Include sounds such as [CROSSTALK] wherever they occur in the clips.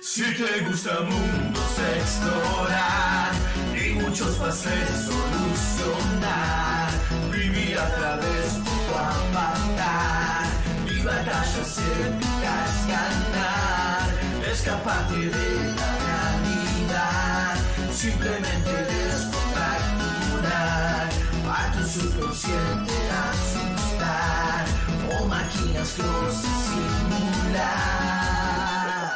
Si te gusta mundos explorar y muchos a solucionar, vivir a través de tu avatar y batallas épicas ganar, escaparte de la realidad, simplemente descontracturar a tu subconsciente asustar o máquinas close simular.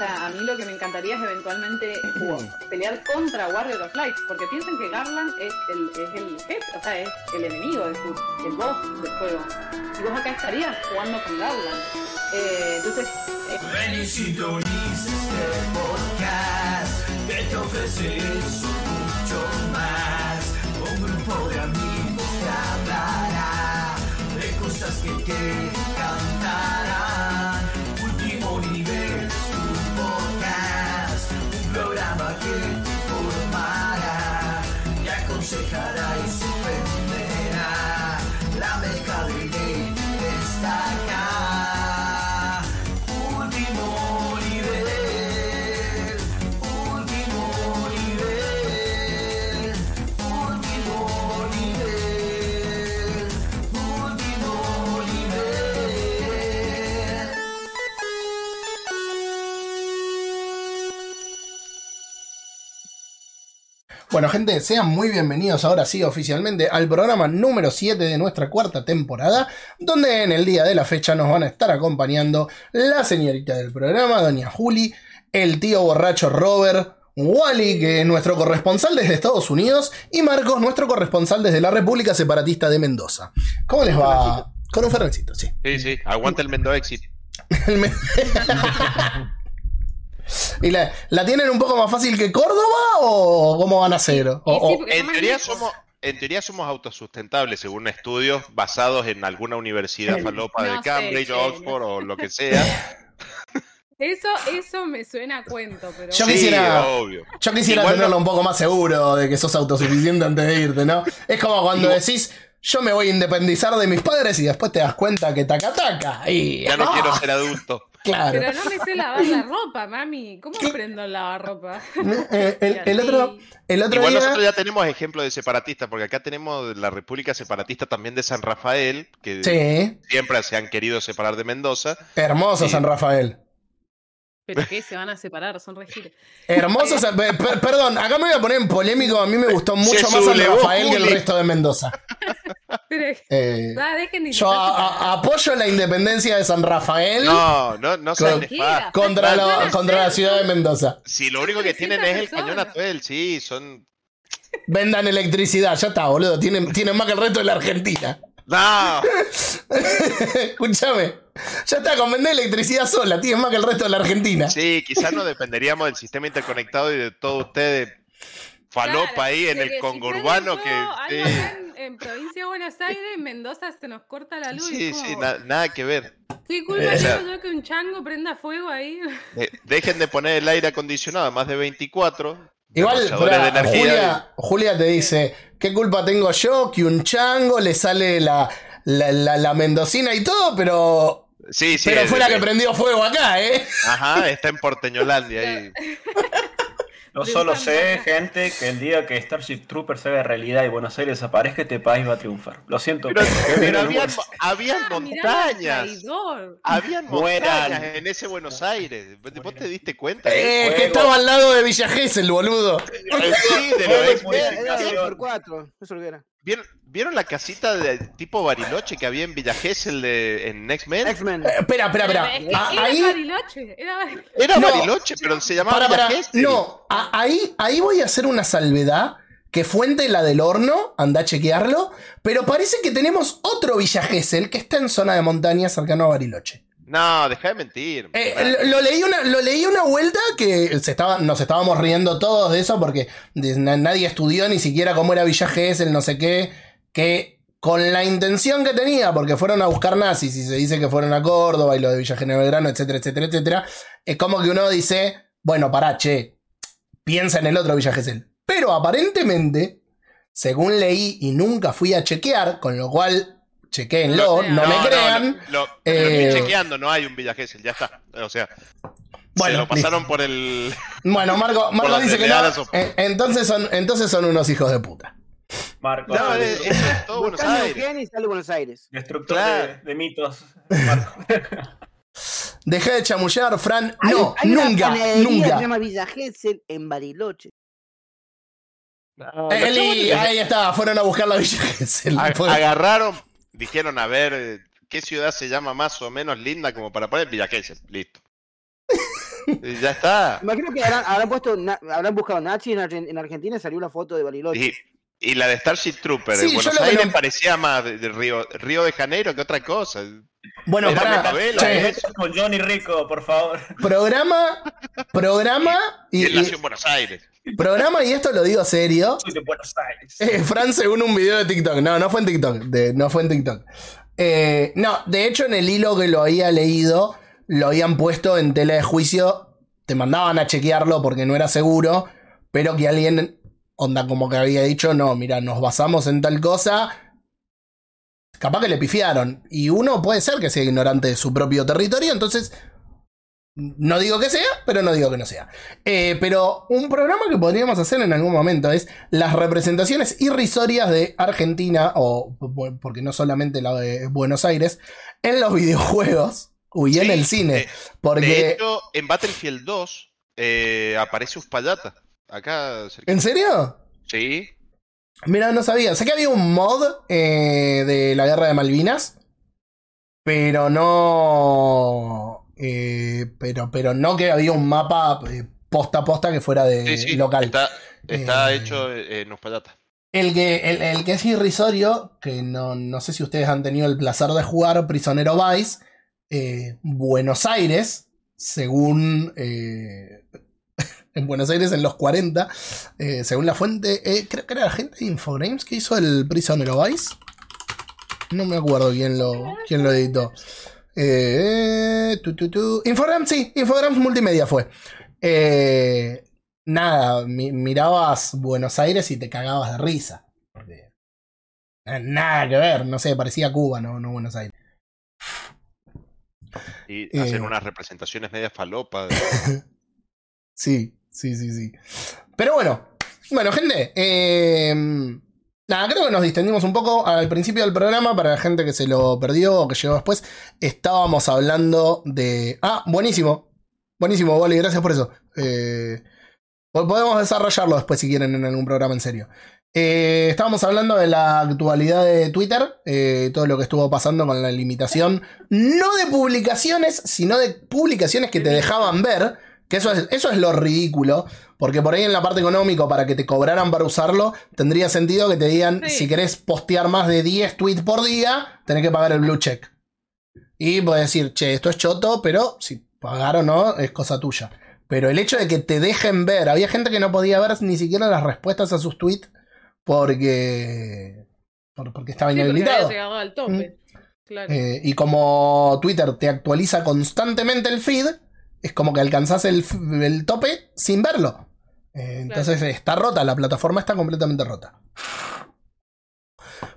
Sea, a mí lo que me encantaría es eventualmente pelear contra Warrior of Light, porque piensan que Garland es el, es el jefe, o sea, es el enemigo, es el, el boss del juego. Y vos acá estarías jugando con Garland. Eh, entonces, eh, Ven y sintoniza este podcast que te ofrece eso mucho más. Un grupo de amigos te hablará de cosas que te encantarán. Bueno, gente, sean muy bienvenidos ahora sí oficialmente al programa número 7 de nuestra cuarta temporada, donde en el día de la fecha nos van a estar acompañando la señorita del programa, doña Juli, el tío borracho Robert, Wally, que es nuestro corresponsal desde Estados Unidos, y Marcos, nuestro corresponsal desde la República Separatista de Mendoza. ¿Cómo les va? Con un ferrencito, sí. Sí, sí, aguanta el Mendo Exit. El [LAUGHS] ¿Y la, la tienen un poco más fácil que Córdoba o cómo van a? O- sí, o- porque En teoría somos, en teoría somos autosustentables según estudios basados en alguna universidad falopa de No sé, Cambridge, che, Oxford o lo que sea. Eso, eso me suena a cuento, pero Yo sí, quisiera- obvio. Yo quisiera Igual no- tenerlo un poco más seguro de que sos autosuficiente antes de irte, ¿no? Es como cuando decís, yo me voy a independizar de mis padres y después te das cuenta que taca taca. Y, Ya no ¡Ah! quiero ser adulto. Claro. Pero no me sé lavar la ropa, mami. ¿Cómo aprendo a lavar ropa? Eh, [LAUGHS] el, el otro, el otro Igual día. nosotros ya tenemos ejemplo de separatistas, porque acá tenemos la República Separatista también de San Rafael, que Sí, siempre se han querido separar de Mendoza. hermoso. San Rafael. ¿Pero qué? Se van a separar, son regir. Hermoso San- per- per- Perdón, acá me voy a poner en polémico. A mí me gustó mucho más San sublevó, Rafael que el resto de Mendoza. [LAUGHS] Pero, Eh, ah, dejen de yo a- a- apoyo la independencia de San Rafael No, no, no Con- contra, la, contra la ciudad de Mendoza. Si lo único que tienen 300 es el cañón. Atuel, sí, son... Vendan electricidad, ya está, boludo. Tienen, tienen más que el resto de la Argentina. ¡No! [LAUGHS] Escúchame. Ya está, con vender electricidad sola, tienen más que el resto de la Argentina. Sí, quizás no dependeríamos del sistema interconectado y de todo ustedes falopa Claro, ahí en el si congorbano prende que... algo sí. en, en provincia de Buenos Aires, en Mendoza se nos corta la luz. Sí, sí, na- nada que ver. ¿Qué culpa Eh, tengo yo que un chango prenda fuego ahí? Eh, dejen de poner el aire acondicionado más de 24. Igual, de energía. Julia, Julia te dice, ¿qué culpa tengo yo que un chango le sale la, la, la- la mendocina y todo? Pero, Sí, sí. pero es- fue la que es- prendió fuego acá, ¿eh? Ajá, está en Porteñolandia ahí. [LAUGHS] Yo solo sé, gente, que el día que Starship Troopers se haga realidad y Buenos Aires desaparezca, este país va a triunfar. Lo siento. Pero, pero- pero habían, habían Ah, montañas. Habían Mueran. montañas en ese Buenos Aires. ¿Vos te diste cuenta? Eh, fuego. que estaba al lado de Villa Gesell, boludo. Sí, de lo. Era, era por cuatro, eso es lo que era. ¿Vieron, vieron la casita de tipo Bariloche que había en Villa Gesell de, en X-Men? X-Men. Eh, espera, espera, espera. Es que A- era ahí, Bariloche, era Bariloche. Era No. Bariloche, pero se llamaba para, Villa Gesell. no, a- ahí, ahí voy a hacer una salvedad. Que fuente la del horno, anda a chequearlo. Pero parece que tenemos otro Villa Gesell que está en zona de montaña cercano a Bariloche. No, deja de mentir. Eh, lo, lo leí una, lo leí una vuelta que se estaba, nos estábamos riendo todos de eso porque nadie estudió ni siquiera cómo era Villa Gesell, no sé qué, que con la intención que tenía, porque fueron a buscar nazis y se dice que fueron a Córdoba y lo de Villa General Belgrano, etcétera, etcétera, etcétera, es como que uno dice, bueno, pará, che, piensa en el otro Villa Gesell. Pero aparentemente, según leí y nunca fui a chequear, con lo cual, chequéenlo, No no, me crean. Lo, lo- lo Eh, estoy chequeando, no hay un Villa Gesell, ya está. O sea, Bueno, Se lo pasaron por el. Bueno, Marco, [LAUGHS] Marco dice que no. Eh, entonces, son, entonces son unos hijos de puta. Marco, No, eso es todo Buenos Aires. Sale Buenos Aires. destructor claro. de, de mitos. [LAUGHS] Marco. Dejé de chamullar, Fran. Hay- No, hay nunca, nunca. se llama Villa Gesell en Bariloche. Eli, ahí está, fueron a buscar la Villa Gesell. Agarraron, dijeron, a ver, eh, ¿qué ciudad se llama más o menos linda como para poner Villa Gesell? Listo. [LAUGHS] Y ya está. Imagino que habrán, habrán puesto, na- habrán buscado Nachi en, Argen- en Argentina y salió una foto de Bariloche. Y, y la de Starship Trooper Sí, de Buenos lo Aires no- parecía más de, de Río, Río de Janeiro que otra cosa. Bueno, che, ¿eh? Con Johnny Rico, por favor. programa, programa Y y, él nació en Buenos Aires. Programa, y esto lo digo serio. Soy de Buenos Aires. Eh, Fran según un video de TikTok. No, no fue en TikTok. de- no fue en TikTok. Eh, no, de hecho en el hilo que lo había leído, lo habían puesto en tela de juicio. Te mandaban a chequearlo porque no era seguro. Pero que alguien, onda como que había dicho, no, mira, nos basamos en tal cosa. Capaz que le pifiaron. Y uno puede ser que sea ignorante de su propio territorio. Entonces, no digo que sea, pero no digo que no sea. Eh, pero un programa que podríamos hacer en algún momento es las representaciones irrisorias de Argentina, o porque no solamente la de Buenos Aires, en los [LAUGHS] videojuegos y en el cine. de- Porque, De hecho, en Battlefield 2 eh, aparece Uspallata. Acá cerca. ¿en serio? Sí. Mira, no sabía. Sé que había un mod eh, de la guerra de Malvinas, pero no. Eh, pero, pero no que había un mapa eh, posta a posta que fuera de Sí, sí. local. Está, está Eh, hecho eh, en Uspallata. El que, el, el que es irrisorio, que no, no sé si ustedes han tenido el placer de jugar, Prisionero Vice, eh, Buenos Aires, según... eh, [LAUGHS] en Buenos Aires en los 40, eh, según la fuente, creo que era la gente de Infogrames que hizo el Prisionero Vice. No me acuerdo quién lo, quién lo editó. Eh, tu, tu, tu. Infogrames, sí, Infogrames Multimedia fue. Eh, nada, mi- mirabas Buenos Aires y te cagabas de risa. Porque eh, nada que ver, no sé, parecía Cuba, no, no Buenos Aires. Y eh, hacen unas representaciones media falopa. de- [LAUGHS] Sí, sí, sí, sí. Pero bueno, bueno, gente, eh, nada, creo que nos distendimos un poco al principio del programa para la gente que se lo perdió o que llegó después. Estábamos hablando de. Ah, buenísimo, buenísimo, Wally, gracias por eso. Eh, po- podemos desarrollarlo después si quieren en algún programa en serio. Eh, estábamos hablando de la actualidad de Twitter, eh, todo lo que estuvo pasando con la limitación, no de publicaciones, sino de publicaciones que te dejaban ver, que eso es, eso es lo ridículo, porque por ahí en la parte económica, para que te cobraran para usarlo, tendría sentido que te digan, Sí. si querés postear más de 10 tweets por día, tenés que pagar el blue check. Y puedes decir, che, esto es choto, pero si pagar o no, es cosa tuya. Pero el hecho de que te dejen ver, había gente que no podía ver ni siquiera las respuestas a sus tweets porque, por- porque estaba Sí, porque había inhabilitado. al tope. Claro. Eh, y como Twitter te actualiza constantemente el feed, es como que alcanzás el, el tope sin verlo. Eh, entonces está rota, la plataforma está completamente rota.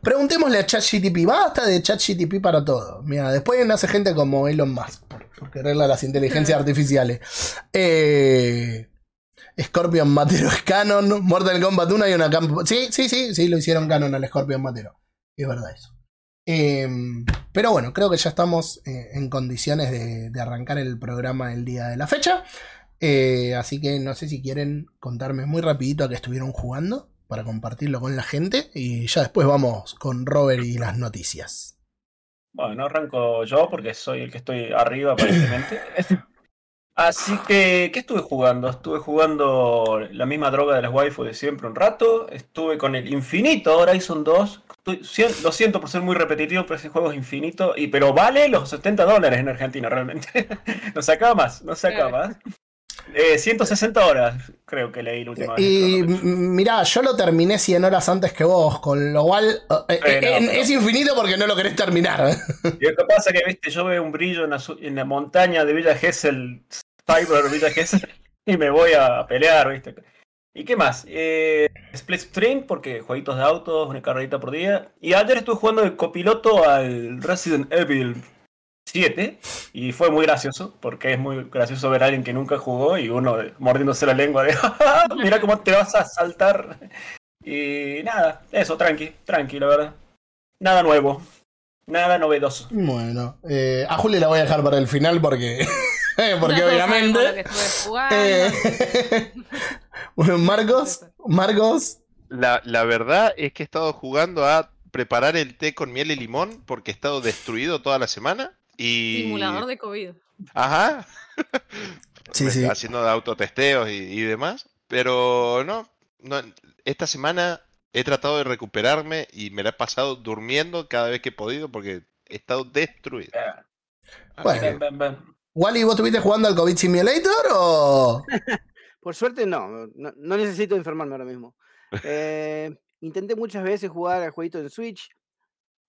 Preguntémosle a ChatGTP, basta de ChatGTP para todo. Mira, después nace gente como Elon Musk, por, por las inteligencias artificiales. Eh, Scorpion Matero es canon, Mortal Kombat 1 hay una campo. Sí, sí, sí, sí, lo hicieron canon al Scorpion Matero. Es verdad eso. Eh, pero bueno, creo que ya estamos eh, en condiciones de, de arrancar el programa el día de la fecha. Eh, así que no sé si quieren contarme muy rapidito a qué estuvieron jugando para compartirlo con la gente. Y ya después vamos con Robert y las noticias. Bueno, arranco yo porque soy el que estoy arriba aparentemente. [COUGHS] Así que, ¿qué estuve jugando? Estuve jugando la misma droga de las waifu de siempre un rato. Estuve con el infinito Horizon 2. Estoy- lo siento por ser muy repetitivo, pero ese juego es infinito. Y, pero vale los 70 dólares en Argentina realmente. [LAUGHS] no sacaba más, no sacaba más. Eh, 160 horas creo que leí la última vez. Y mirá, yo lo terminé 100 horas antes que vos, con lo cual eh, eh, no, es infinito porque no lo querés terminar. Y [LAUGHS] lo que pasa es que, viste, yo veo un brillo en la, en la montaña de Villa Gesell, Cyber Villa Gesell, [LAUGHS] y me voy a pelear, viste. ¿Y qué más? Eh, Split String, porque jueguitos de autos, una carrerita por día. Y ayer estuve jugando de copiloto al Resident Evil 7 y fue muy gracioso porque es muy gracioso ver a alguien que nunca jugó y uno mordiéndose la lengua de [LAUGHS] "Ah, mira cómo te vas a saltar y nada, eso, tranqui, tranqui, la verdad. Nada nuevo, nada novedoso. Bueno, eh, a Juli la voy a dejar para el final porque. [LAUGHS] porque No obviamente. eh, [LAUGHS] bueno, Marcos, Marcos. La, la verdad es que he estado jugando a preparar el té con miel y limón porque he estado destruido toda la semana. Y. Simulador de COVID. Ajá. [LAUGHS] Sí, me sí. haciendo de autotesteos y, y demás. Pero no, no, esta semana he tratado de recuperarme y me la he pasado durmiendo cada vez que he podido porque he estado destruido. Bueno. Ven, ven, ven. Wally, ¿vos estuviste jugando al COVID Simulator o.? [LAUGHS] Por suerte no, no, no necesito enfermarme ahora mismo. [LAUGHS] Eh, intenté muchas veces jugar al jueguito en Switch.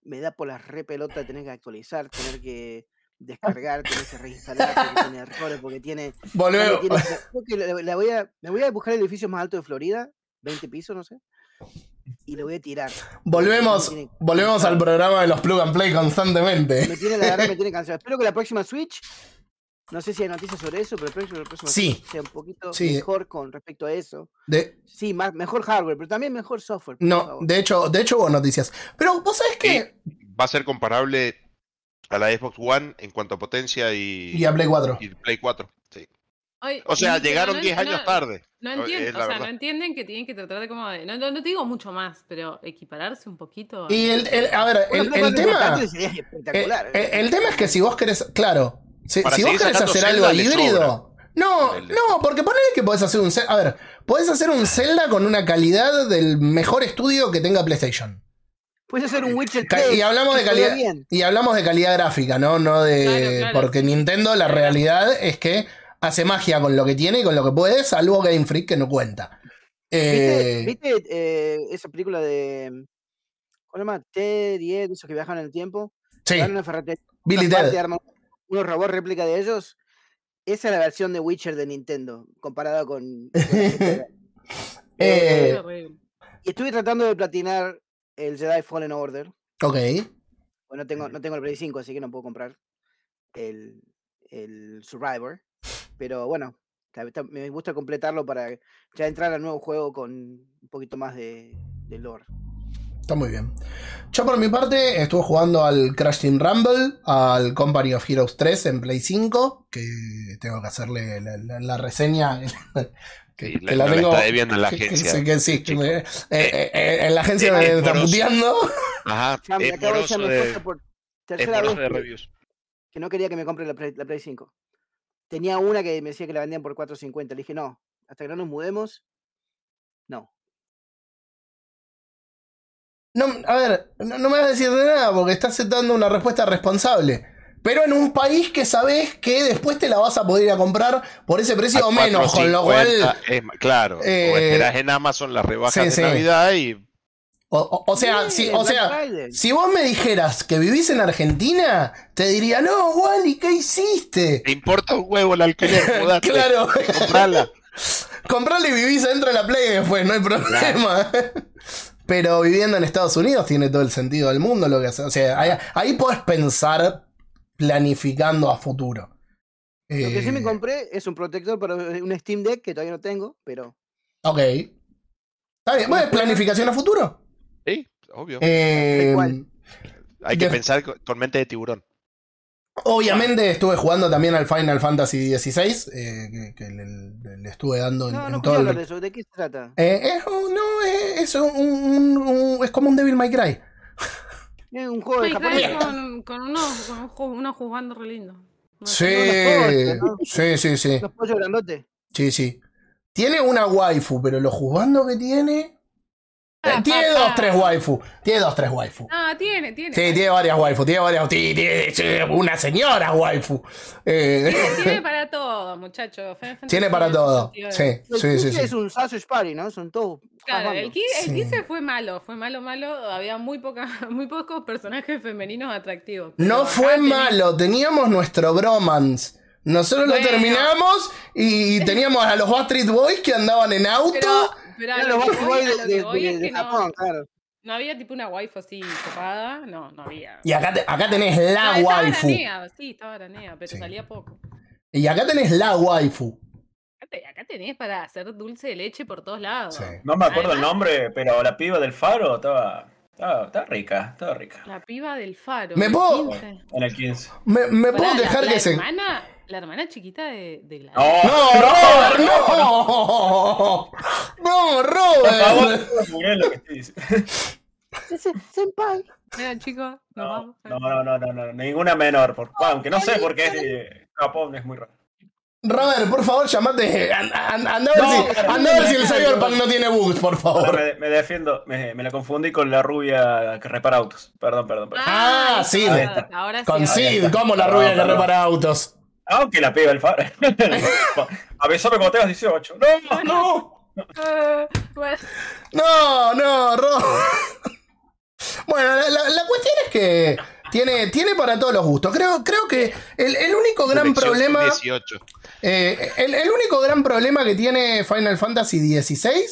Me da por la re pelota tener que actualizar, tener que [LAUGHS] descargar, tener que reinstalar, porque tiene errores, porque tiene. Volvemos. tiene- [LAUGHS] creo que la- la voy a, me voy a buscar el edificio más alto de Florida, 20 pisos, no sé. Y lo voy a tirar. Volvemos, tiene- volvemos al programa de los plug and play constantemente. Me tiene, la verdad, me [LAUGHS] tiene cansado. Espero que la próxima Switch, no sé si hay noticias sobre eso, pero espero que la próxima Sí. Sea un poquito Sí. mejor con respecto a eso. De, Sí, más, mejor hardware, pero también mejor software. no, favor. de hecho, de hecho hubo noticias. Pero vos sabés que. Va a ser comparable a la Xbox One en cuanto a potencia y, Y a Play 4. y Play 4. Sí. Ay, O sea, llegaron no- 10 años no- tarde. No entienden, la o sea, verdad. no entienden que tienen que tratar de como de, no, no, no te digo mucho más, pero equipararse un poquito. Y el, el- a ver, Bueno, el, el 4 tema. El, espectacular. el- el tema es que si vos querés. Claro. Si, vos querés hacer Zelda, algo híbrido. No, no, porque ponele que podés hacer un Zelda. A ver, podés hacer un Zelda con una calidad del mejor estudio que tenga PlayStation. Puedes hacer un Witcher Ca- 3. Y hablamos de calidad. bien. Y hablamos de calidad gráfica, ¿no? No de. Claro, claro. Porque Nintendo, la realidad es que hace magia con lo que tiene y con lo que puede, salvo Game Freak que no cuenta. ¿Viste, Eh, viste, eh, esa película de. ¿Cómo se llama? T10, esos que viajan en el tiempo. sí, Billy Ted. Unos robots réplica de ellos. Esa es la versión de Witcher de Nintendo, comparada con. [LAUGHS] Eh, y estuve tratando de platinar el Jedi Fallen Order. ok. Pues no tengo, no tengo el Play 5, así que no puedo comprar el, el Survivor. Pero bueno, me gusta completarlo para ya entrar al nuevo juego con un poquito más de, de lore. Está muy bien. Yo por mi parte estuve jugando al Crash Team Rumble, al Company of Heroes 3 en Play 5, que tengo que hacerle la, la- la reseña. Que, Sí, que la- la tengo. está debiendo en la que- [LAUGHS] que agencia. sí, que sí, que Chico. me- eh, eh, eh, en la agencia eh, me es están moroso. puteando. Ajá. Ya me acabo de mi esposa por tercera vez que, reviews. que no quería que me compre la Play, la Play 5. Tenía una que me decía que la vendían por 4.50. Le dije, no, hasta que no nos mudemos, no. No, a ver, no, no me vas a decir de nada porque estás dando una respuesta responsable. Pero en un país que sabes que después te la vas a poder ir a comprar por ese precio o menos, con lo 4.50 cual. es claro, eh, o esperás en Amazon las rebajas sí, de sí. Navidad y O, o- o sea, Sí, si, o sea, si vos me dijeras que vivís en Argentina, te diría, no, Wally, ¿qué hiciste? te importa un huevo el alquiler, [LAUGHS] mudate, Claro, comprala. [LAUGHS] comprale y vivís adentro de la Play después, no hay problema. [LAUGHS] Pero viviendo en Estados Unidos tiene todo el sentido del mundo lo que hace. O sea, ahí, ahí podés pensar planificando a futuro. Lo que sí me Eh, compré es un protector para un Steam Deck que todavía no tengo, pero Ok. Está bien. Bueno, planificación a futuro. Sí, obvio. Eh, cual. Hay que de- pensar con mente de tiburón. Obviamente estuve jugando también al Final Fantasy XVI, eh, que, que le, le- le estuve dando en, no, en no todo quiero el... de eso. ¿De qué se trata? Eh, es, un- no, es, es un, un- un- es como un Devil May Cry. Es un juego de japonés. con, con unos, con unos jugando re lindo. No Sí, sí, sí, sí. Los pollos grandotes. Sí, sí. Tiene una waifu, pero lo jugando que tiene. Eh, Ah, tiene papá. [LAUGHS] dos, tres waifu. Tiene dos, tres waifu. Ah, tiene, tiene. Sí, tiene varias waifu. Tiene varias. Tiene, tiene- una señora waifu. Eh, Tiene para todo, muchachos. Tiene para todo. Sí, El sí, sí. 15 sí. es un Sausage Party, ¿no? Son todos. Claro, el, qui- el Sí. 15 fue malo, fue malo, malo. Había muy, poca, [LAUGHS] muy pocos personajes femeninos atractivos. No fue tenés- malo. Teníamos nuestro bromance. Nosotros lo terminamos y [LAUGHS] teníamos a los Backstreet Boys que andaban en auto. Pero, pero a lo de, no- Japón, claro. No había tipo una waifu así copada. No, no había. Y acá, te- acá tenés la No, estaba waifu. Aranea, sí, estaba Aranea, pero Sí. salía poco. Y acá tenés la waifu. Acá, te- acá tenés para hacer dulce de leche por todos lados. Sí. No me acuerdo el nombre, pero la piba del faro estaba, estaba, estaba rica, estaba rica. La piba del faro. ¿Me puedo- 15. En el 15. Me, me puedo la, que se. La hermana chiquita de, de Gladys. No, ¡No, Robert! ¡No! ¡No, Por favor, Robert! [LAUGHS] no juré lo que estoy diciendo. [LAUGHS] Ese senpai. Mira, chicos, nos No, vamos. no, no, no, no, no, ninguna menor. Por, aunque no sé por qué eh, Japón es muy raro. Robert, por favor, llamate. an- an- Anda a ver, No, si, a ver si el no, Cyberpunk no. no tiene bugs, por favor. me, me defiendo, me, me la confundí con la rubia que repara autos. Perdón, perdón, perdón. Ah, sí. Ahora sí. Con Sid, como la No, rubia que repara autos. Aunque la piba del faro. [LAUGHS] Avísame cuando tengas 18. No, No, Eh, bueno, no, no, Robert. Bueno, la, la- la cuestión es que tiene, tiene para todos los gustos. Creo, creo que el, el único gran problema. 18. Eh, el, el único gran problema que tiene Final Fantasy XVI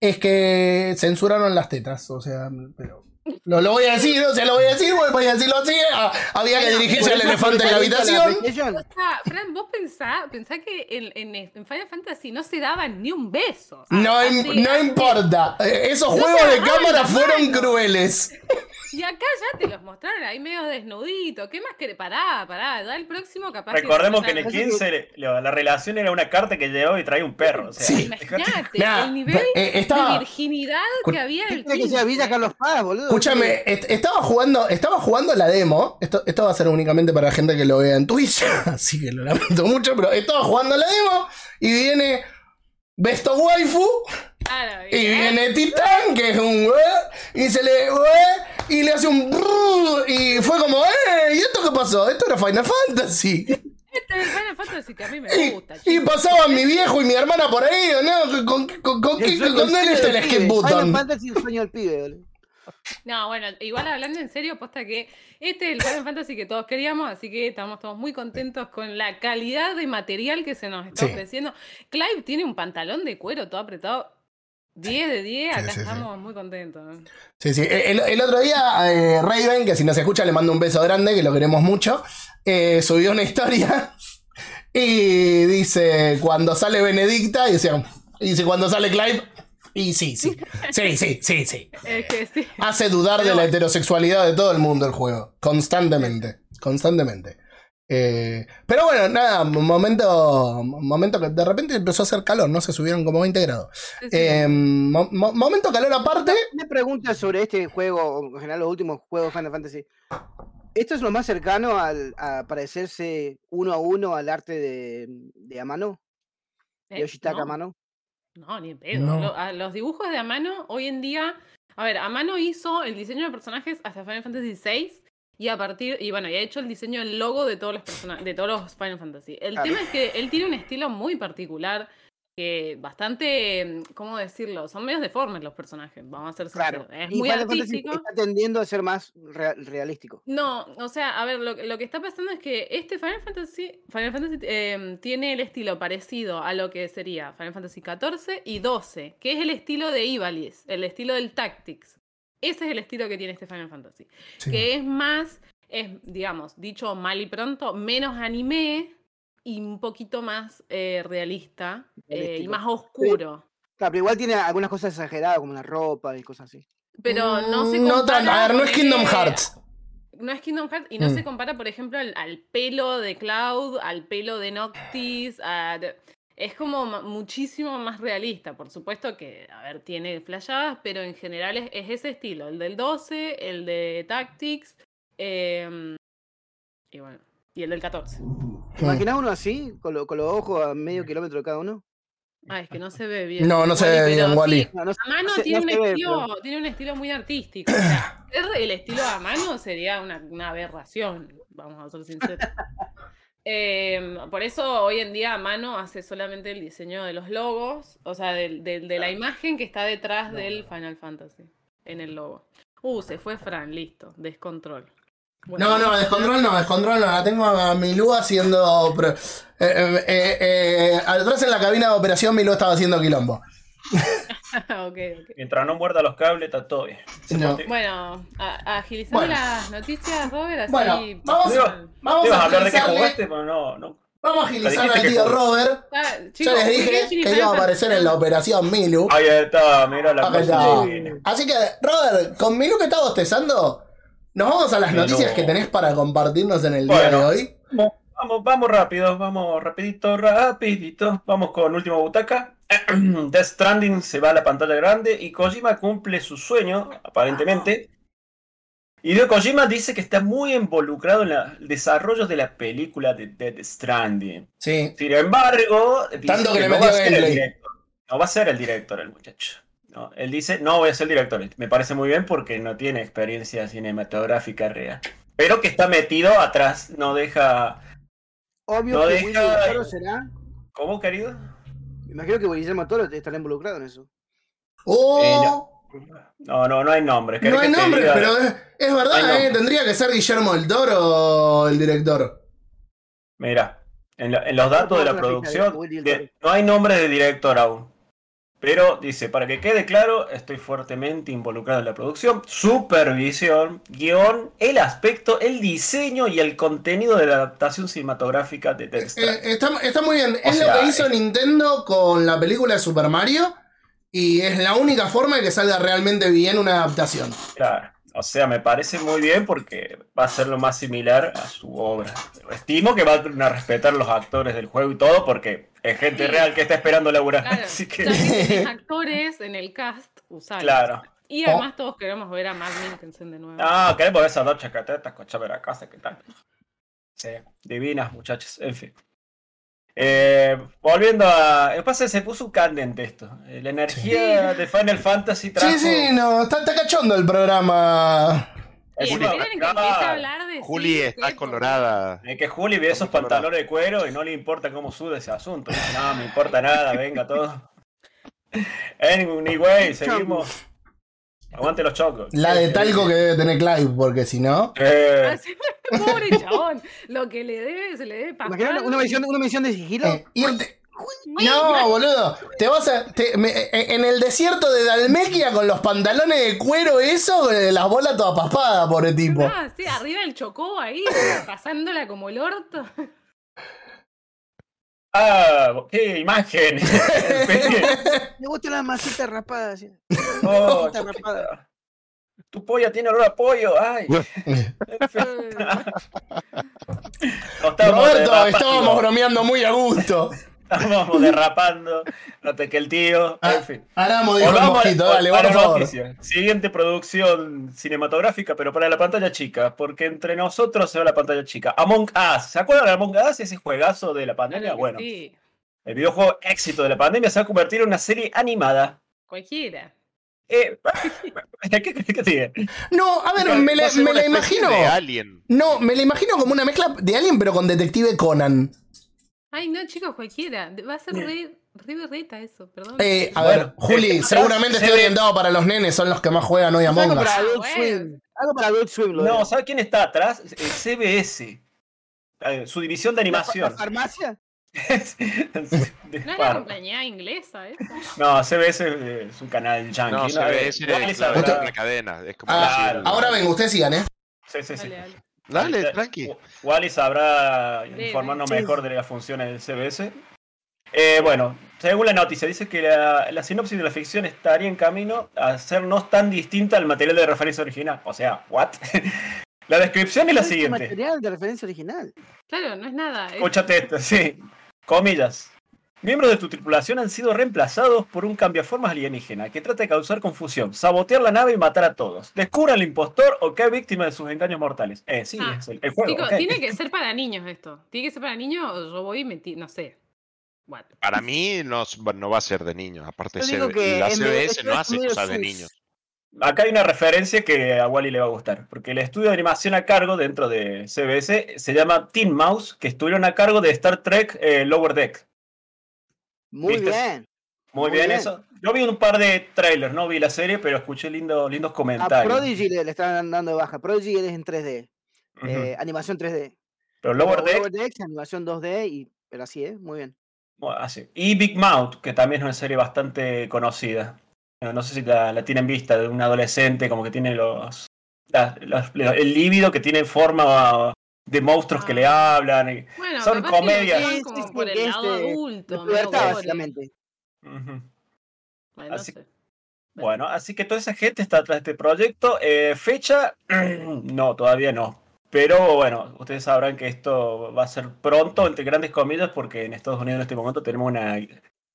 es que censuraron las tetas. O sea, pero. Lo, lo voy a decir, o sea, lo voy a decir, voy a decirlo así. ah, había que dirigirse al elefante en la habitación. Ah, Fran, vos pensá, pensá que en, en, en Final Fantasy no se daban ni un beso. No, Así, im- no así. importa. Eh, Esos No juegos de cámara fueron mano. crueles. Y acá ya te los mostraron ahí medio desnuditos. ¿Qué más que pará, pará? Da el próximo capaz Recordemos que en el ponen- 15 le- la, la relación era una carta que llegó y traía un perro. O sea, Sí. Imagínate Nah, el nivel eh, estaba- de virginidad que había en el ¿Qué que sea 15. Villa Carlos Paz, boludo? Escúchame, est- estaba jugando, estaba jugando la demo. Esto, esto va a ser únicamente para gente que lo vea en Twitch, [LAUGHS] así que lo lamento mucho, pero estaba jugando la demo y viene Besto Waifu Claro, y ¿eh? viene Titán, que es un "Eh", y se le "Eh", y le hace un y fue como, ¡eh! ¿Y esto qué pasó? Esto era Final Fantasy. Este es Final Fantasy que a mí me Y, gusta. y chicos. pasaba mi viejo y mi hermana por ahí, ¿no? ¿Con, con, con, El qué- con dónde está el skip button? Final Fantasy el sueño del pibe, boludo. No, bueno, igual hablando en serio, posta que este es el Final Fantasy que todos queríamos, así que estamos todos muy contentos con la calidad de material que se nos está Sí. ofreciendo. Clive tiene un pantalón de cuero todo apretado. 10 de 10, Sí, acá sí, estamos muy contentos. Sí, sí. El, el otro día, eh, Raven, que si nos escucha le mando un beso grande, que lo queremos mucho, eh, subió una historia [LAUGHS] y dice, cuando sale Benedicta, y decía, y dice, cuando sale Clive, y sí, sí, sí, sí, sí, sí. Es que sí. Hace dudar de la heterosexualidad de todo el mundo el juego, constantemente, constantemente. Eh, pero bueno, nada, momento, momento que de repente empezó a hacer calor, ¿no? Se subieron como 20 grados. Sí, sí. Eh, mo- mo- momento calor aparte. Una pregunta sobre este juego, en general los últimos juegos de Final Fantasy. ¿Esto es lo más cercano al, a parecerse uno a uno al arte de, de Amano? Eh, Yoshitaka no. Amano. No, ni en pedo. No. Lo- a- los dibujos de Amano hoy en día. A ver, Amano hizo el diseño de personajes hasta Final Fantasy VI. Y a partir. Y bueno, y ha hecho el diseño del logo de todos los. De todos los Final Fantasy. El Claro. tema es que él tiene un estilo muy particular. Que bastante. ¿Cómo decirlo? Son medios deformes los personajes. Vamos a ser sinceros. Claro. Es y muy Final Fantasy artístico. está tendiendo a ser más rea- realístico. No, o sea, a ver, lo, lo que está pasando es que este Final Fantasy, Final Fantasy eh, tiene el estilo parecido a lo que sería Final Fantasy XIV y XII, que es el estilo de Ivalice, el estilo del Tactics. Ese es el estilo que tiene este Final Fantasy. Sí. Que es más, es, digamos, dicho mal y pronto, menos anime y un poquito más eh, realista eh, y más oscuro. Claro, pero igual tiene algunas cosas exageradas, como la ropa y cosas así. Pero no se Mm, No tan, compara a ver, no es Kingdom Hearts. No es Kingdom Hearts y no Mm. se compara, por ejemplo, al, al pelo de Cloud, al pelo de Noctis. a- es como muchísimo más realista. Por supuesto que, a ver, tiene flashadas, pero en general es, es ese estilo: el del 12, el de Tactics em, y bueno, y el del 14. ¿Te imaginas uno así, con, lo- con los ojos a medio kilómetro de cada uno? Ah, es que no se ve bien. No, no se Wally, ve bien, Wally. sí, No, se- tiene, un ve, estilo, pero- tiene un estilo muy artístico. O sea, [CLEARS THROAT] ser el estilo a mano sería una, una aberración, vamos a ser sinceros. [LAUGHS] Em, por eso hoy en día a mano hace solamente el diseño de los logos, o sea, del- del- de la imagen que está detrás del Final Fantasy en el logo. Uh, se fue Fran, listo, descontrol. Bueno, No, no, descontrol no, descontrol no. La tengo a Milú haciendo. eh, eh, eh, eh, atrás en la cabina de operación, Milú estaba haciendo quilombo. [LAUGHS] ok, ok. Mientras no muerda los cables, está todo bien. No. Bueno, agilizando Bueno. las noticias, Robert, así. Bueno, vamos Digo, a, vamos a hablar de que jugaste, pero no, no. Vamos a agilizar al tío. Robert. Ah, Yo chicos, les ¿por qué dije que iba a aparecer en la operación Milu. Ahí está, mira la cosa. Así que, Robert, con Milu que está bostezando, nos vamos a las noticias que tenés para compartirnos en el día de hoy. Vamos, vamos, rápido, vamos rapidito, rapidito. Vamos con última butaca. [CLEARS THROAT] Death Stranding se va a la pantalla grande y Kojima cumple su sueño, aparentemente. Hideo Kojima dice que está muy involucrado en la- el desarrollo de la película de Death Stranding. Sí. Sin embargo, dice Tanto que no va a ser el. No va a ser el director el muchacho. No, él dice, no voy a ser el director. Me parece muy bien porque no tiene experiencia cinematográfica real. Pero que está metido atrás, no deja... Obvio No que deja- Guillermo Toro será. ¿Cómo, querido? Me imagino que Guillermo Toro estará involucrado en eso. Oh, No, no, no hay nombre. ¿Querés no hay nombre, diga? pero es, es verdad. ¿eh? Tendría que ser Guillermo del Toro el director. Mira, en, la- en los datos de la producción de- no hay nombre de director aún. Pero dice, para que quede claro, estoy fuertemente involucrado en la producción, supervisión, guion, el aspecto, el diseño y el contenido de la adaptación cinematográfica de Death Eh, está, está muy bien. Es sea, lo que hizo es- Nintendo con la película de Super Mario. Y es la única forma de que salga realmente bien una adaptación. Claro. O sea, me parece muy bien porque va a ser lo más similar a su obra. Estimo que van a respetar los actores del juego y todo porque es gente Sí. real que está esperando laburar. Claro, Así que, que tenés [LAUGHS] actores en el cast, usalos. claro. Y además todos queremos ver a Matt Mikkelsen de nuevo. Ah, queremos ver esas dos chacatetas con Chávez a casa, ¿qué tal? Sí, divinas, muchachos, en fin. Eh, volviendo a. Lo que pasa es que se puso candente esto. Eh, La energía de Final Fantasy trajo. Sí, sí, no, está, está cachondo el programa. de. Juli sí, está sí, colorada. Es que Juli ve esos pantalones de cuero y no le importa cómo suda ese asunto. Dice, no, me importa nada, venga todo. [LAUGHS] Anyway, seguimos. Aguante los chocos. La de talco que debe tener Clive, porque si no. [LAUGHS] Eh, [LAUGHS] Pobre chabón. Lo que le debe, se le debe pasar. Una, misión, una misión de sigilo. eh, irte- No, boludo. Te vas a. te- me- eh, en el desierto de Dalmequia con los pantalones de cuero, eso, las bolas todas papadas, pobre tipo. Ah, sí, arriba el chocó ahí, pasándola como el orto. [LAUGHS] ah, qué imagen. [LAUGHS] Me gusta la masita rapada. Oh, Masita rapada. Tu polla tiene olor a pollo, ay. [LAUGHS] Roberto, estábamos bromeando muy a gusto. Estábamos derrapando hasta que el tío, Ah, en fin. Aramo dijo el Volvamos a- mosquito, dale, a por la favor. noticia. Siguiente producción cinematográfica, pero para la pantalla chica, porque entre nosotros se va la pantalla chica. Among Us, ¿se acuerdan de Among Us? Ese juegazo de la pandemia. Bueno, Sí, el videojuego éxito de la pandemia se va a convertir en una serie animada. cualquiera. Eh, [LAUGHS] ¿Qué qué- qué te? No, a ver, me la, me la imagino. De Alien. No, me la imagino como una mezcla de Alien, pero con Detective Conan. Ay, no, chicos, cualquiera. Va a ser re, re berreta eso, perdón. Eh, a Bueno, ver, Juli, eh, seguramente se esté ve- orientado para los nenes, son los que más juegan hoy a Algo Among para Us. Swim. Algo para Adult Swim. No, veo. ¿sabe quién está atrás? El CBS. Eh, Su división de ¿La, fa- animación. la farmacia? [LAUGHS] De No es la compañía inglesa, ¿eh? No, CBS es un canal yankee. No, ¿no? CBS es la, la cadena. Es como Ah, ahora venga, ustedes sigan, ¿eh? Sí, sí, sí. Dale, tranqui. Wally sabrá informarnos Sí. mejor de las funciones del CBS. Eh, bueno, según la noticia, dice que la, la sinopsis de la ficción estaría en camino a hacernos tan distinta al material de referencia original. O sea, ¿what? [LAUGHS] la descripción es la siguiente. material de referencia original. Claro, no es nada. es- Escúchate esto, sí. Comillas. Miembros de tu tripulación han sido reemplazados por un cambiaformas alienígena que trata de causar confusión, sabotear la nave y matar a todos. Descubra al impostor o cae víctima de sus engaños mortales. Eh, sí, Ah, es el, el juego. Tiene que [LAUGHS] ser para niños esto. Tiene que ser para niños o yo voy y metí, no sé. What? Para mí no, no va a ser de niños. Aparte, que la CBS no hace cosas de niños. Acá hay una referencia que a Wally le va a gustar, porque el estudio de animación a cargo dentro de CBS se llama Teen Mouse, que estuvieron a cargo de Star Trek eh, Lower Deck. Muy ¿Viste? bien. Muy, Muy bien, bien. eso. Yo vi un par de trailers, no vi la serie, pero escuché lindo, lindos A comentarios. Prodigy le, le están dando de baja. Prodigy es en 3D. Ujú. eh, animación 3D. pero Lower Deck Lower Decks, animación 2D. Y, pero así, ¿eh? Muy bien. Bueno, así. Y Big Mouth, que también es una serie bastante conocida. No, sé si la, la tienen vista, de un adolescente, como que tiene los- el líbido que tiene forma de monstruos que le hablan. y- Bueno, Son que comedias. llevan Sí, como sí, sí, por que el es lado de- adulto. De gore. básicamente. Bueno, Así- no sé. Bueno, así que toda esa gente está atrás de este proyecto. Eh, fecha, [CLEARS THROAT] no, todavía no. Pero bueno, ustedes sabrán que esto va a ser pronto, entre grandes comillas, porque en Estados Unidos en este momento tenemos una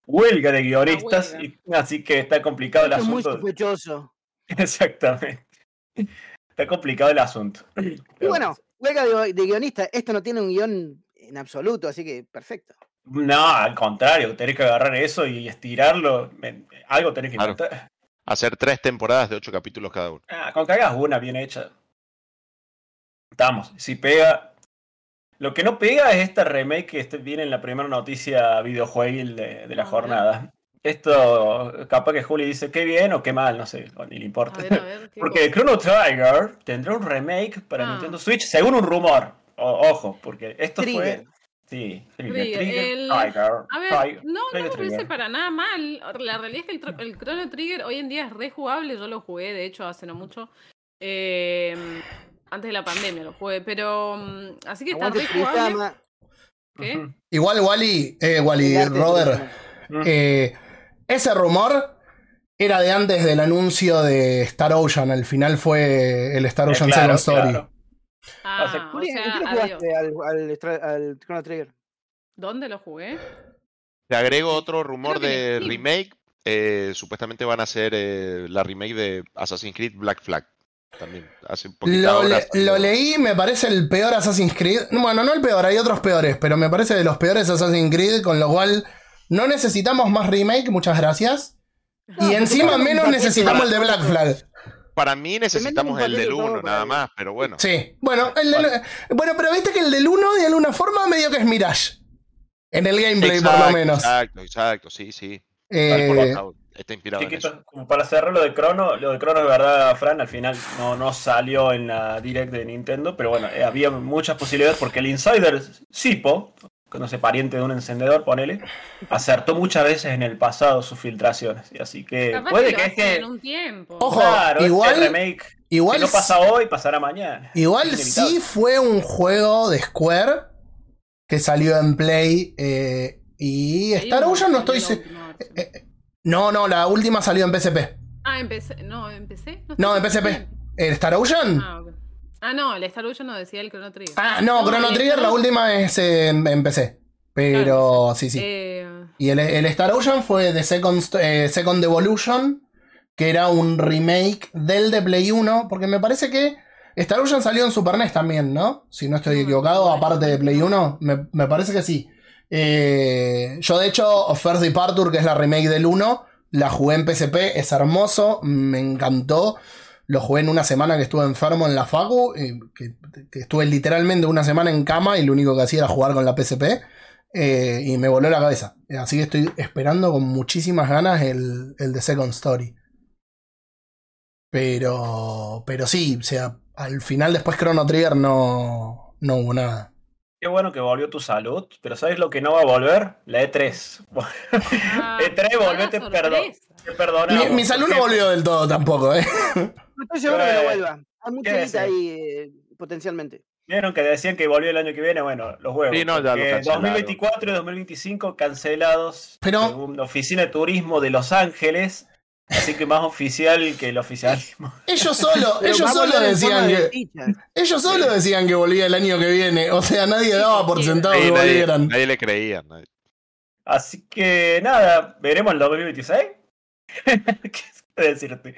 huelga de guionistas, y- así que está complicado el Esto es muy asunto. sospechoso. [LAUGHS] Exactamente. Está complicado el asunto. Y bueno, huelga de, de guionista. Esto no tiene un guion en absoluto, así que perfecto. No, al contrario, tenés que agarrar eso y estirarlo. Algo tenés que Claro. inventar. Hacer tres temporadas de ocho capítulos cada uno. Ah, con que hagas una bien hecha. Estamos. Si pega. Lo que no pega es esta remake que este- viene en la primera noticia videojuegil de, de la A ver. jornada. Esto, capaz que Juli dice qué bien o qué mal, no sé, ni le A importa. ver, a ver. [LAUGHS] ¿qué Porque cosa? Chrono Trigger tendrá un remake para Ah. Nintendo Switch, según un rumor. O- ojo, porque esto Trigger. fue. Sí, Trigger, Trigger, Trigger, el- Trigger, A ver, Trigger. no, no Trigger, me parece Trigger. para nada mal. La realidad es que el, Chrono Trigger hoy en día es re jugable. Yo lo jugué, de hecho, hace no mucho. Eh, antes de la pandemia lo jugué, pero. mm, Así que está Aguante re jugable. Trisama. ¿Qué? Ujú, Igual Wally, eh, Wally, Robert, eh, ese rumor era de antes del anuncio de Star Ocean. Al final fue el Star Eh, Ocean claro, Second Story. claro. Ah, sea, o Juli, ¿en sea, qué lo jugaste al, al, Stra- al Chrono Trigger? ¿Dónde lo jugué? Te agrego otro rumor de remake. eh, supuestamente van a hacer eh, la remake de Assassin's Creed Black Flag. También hace un poquito Lo, ahora le- lo leí, me parece el peor Assassin's Creed. Bueno, no el peor, hay otros peores, pero me parece de los peores Assassin's Creed, con lo cual no necesitamos más remake, muchas gracias. No, y encima menos necesitamos el de Black Flag. Para mí necesitamos el del paquete todo 1 para nada más, pero bueno. Sí, bueno, el del- bueno, pero viste que el del 1 de alguna forma medio que es Mirage. En el gameplay, por lo menos. Exacto, exacto, sí, sí. Eh, Está inspirado en eso. Chiquito, como para cerrar lo de Crono, lo de Crono es verdad, Fran, al final no, no salió en la Direct de Nintendo, pero bueno, eh, había muchas posibilidades porque el Insider Sipo, conoce pariente de un encendedor, ponele, acertó muchas veces en el pasado sus filtraciones. Y así que Capaz puede lo que hacen este en un tiempo. Ojo, claro, este igual- remake, igual si no pasa hoy, pasará mañana. Igual sí fue un juego de Square que salió en Play eh, y Star Ocean no estoy... versión. eh, no, no, la última salió en PSP. Ah, empecé. No, empecé. No, en estoy PSP. ¿El Star Ocean? Ah, ok. Ah, no, el Star Ocean no decía el Chrono Trigger. Ah, no, No, Chrono Trigger, la última es en, en PC. Pero Claro, sí, sí. Eh, Y el, el Star Ocean fue de Second, eh, Second Evolution, que era un remake del de Play 1, porque me parece que Star Ocean salió en Super NES también, ¿no? Si no estoy No, equivocado, aparte de Play 1, me, me parece que sí. Eh, yo de hecho, First Departure, que es la remake del 1, la jugué en PSP, es hermoso, me encantó. Lo jugué en una semana que estuve enfermo en la Facu, que, estuve literalmente una semana en cama y lo único que hacía era jugar con la PSP. eh, y me voló la cabeza. Así que estoy esperando con muchísimas ganas el, el de Second Story. Pero, pero sí, o sea, al final después Chrono Trigger no, no hubo nada. Qué bueno que volvió tu salud, pero ¿sabes lo que no va a volver? La E E3. ah, [LAUGHS] E3, volvete, perdón. sorpresa. Te perdonamos. Mi, mi salud no volvió del todo tampoco, ¿eh? No estoy seguro que Eh, no vuelva. Hay mucha ahí eh, potencialmente. Vieron que decían que volvió el año que viene, bueno, los juegos. Sí, no, ya lo porque cancelaron. 2024 y 2025 cancelados Pero- según la Oficina de Turismo de Los Ángeles. Así que más oficial que el oficialismo. [LAUGHS] Ellos solo, Pero ellos solo decían de que. fichas. Ellos solo decían que volvía el año que viene. O sea, nadie daba por sentado Sí, que nadie, volvieran. nadie le creía. nadie. Así que nada, veremos el 2026. [LAUGHS] ¿Qué decirte?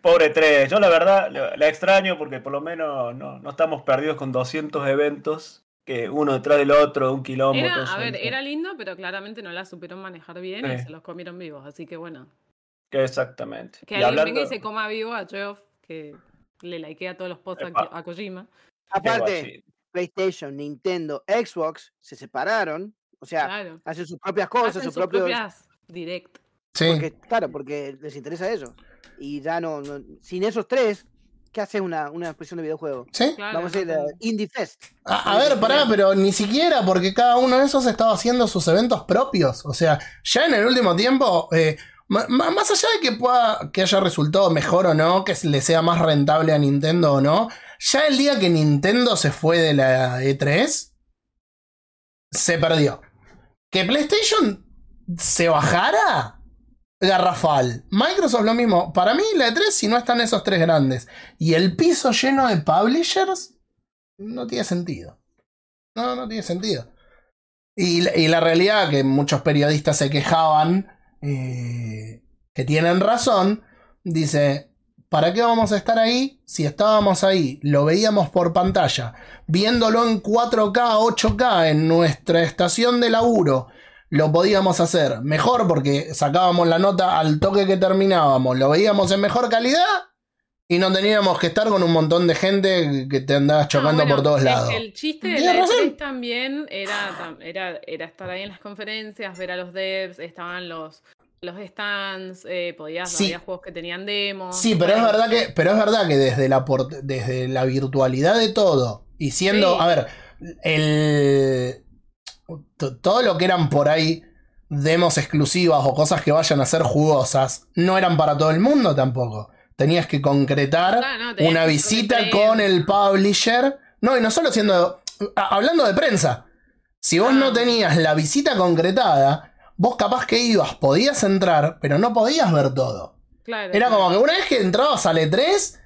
Pobre 3, yo la verdad la, extraño porque por lo menos no, no estamos perdidos con 200 eventos, que uno detrás del otro, un Era, eso. a ver, era lindo, pero claramente no la supieron manejar bien y se los comieron vivos. Así que bueno. Que Exactamente. Que Y alguien hablando- venga y se coma vivo a Geoff, que le likea todos los posts a, Epa. a Kojima. Aparte. PlayStation, Nintendo, Xbox se separaron. O sea, Claro. hacen sus propias cosas, Hacen sus sus propios. propias direct. Sí. Porque, claro, porque les interesa eso. Y ya no, no- sin esos tres, ¿qué hace una, una expresión de videojuego? ¿Sí? Claro, Vamos a ir a Indie Fest. A, a ver, pará, pero ni siquiera, porque cada uno de esos estaba haciendo sus eventos propios. O sea, ya en el último tiempo, eh, Más allá de que pueda que haya resultado mejor o no, que le sea más rentable a Nintendo o no, ya el día que Nintendo se fue de la E3, se perdió. Que PlayStation se bajara, garrafal. Microsoft lo mismo. Para mí la E3, si no están esos tres grandes y el piso lleno de publishers, no tiene sentido. No, no tiene sentido. Y, y la realidad que muchos periodistas se quejaban, eh, que tienen razón, dice, ¿para qué vamos a estar ahí si estábamos ahí, lo veíamos por pantalla, viéndolo en 4K, 8K en nuestra estación de laburo? Lo podíamos hacer mejor porque sacábamos la nota al toque que terminábamos, lo veíamos en mejor calidad y no teníamos que estar con un montón de gente que te andabas chocando No, bueno, por todos lados. El chiste de la razón. E3 también era, era, era estar ahí en las conferencias, ver a los devs, estaban los, los stands, eh, podías, Sí. había juegos que tenían demos. Sí, pero es verdad que, pero es verdad que desde la desde la virtualidad de todo, y siendo, Sí. a ver, el to- todo lo que eran por ahí demos exclusivas o cosas que vayan a ser jugosas, no eran para todo el mundo tampoco. Tenías que concretar Claro, no, tenías una que visita con el publisher. No, y no solo siendo. a- Hablando de prensa. Si vos no Ah. tenías la visita concretada, vos capaz que ibas, podías entrar, pero no podías ver todo. claro, Era claro. como que una vez que entrabas al E3,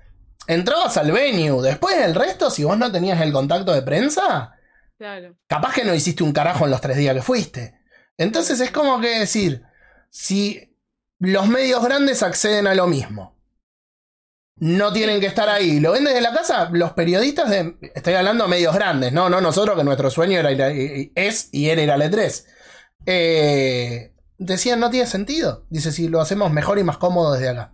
entrabas al venue. Después el resto, si vos no tenías el contacto de prensa, Claro. capaz que no hiciste un carajo en los tres días que fuiste. Entonces es como que decir, si los medios grandes acceden a lo mismo, no tienen que estar ahí, lo ven desde la casa, los periodistas de... Estoy hablando de medios grandes, no, no nosotros, que nuestro sueño era ir a- es y era ir al E3. Eh, decían, no tiene sentido. Dice, si lo hacemos mejor y más cómodo desde acá.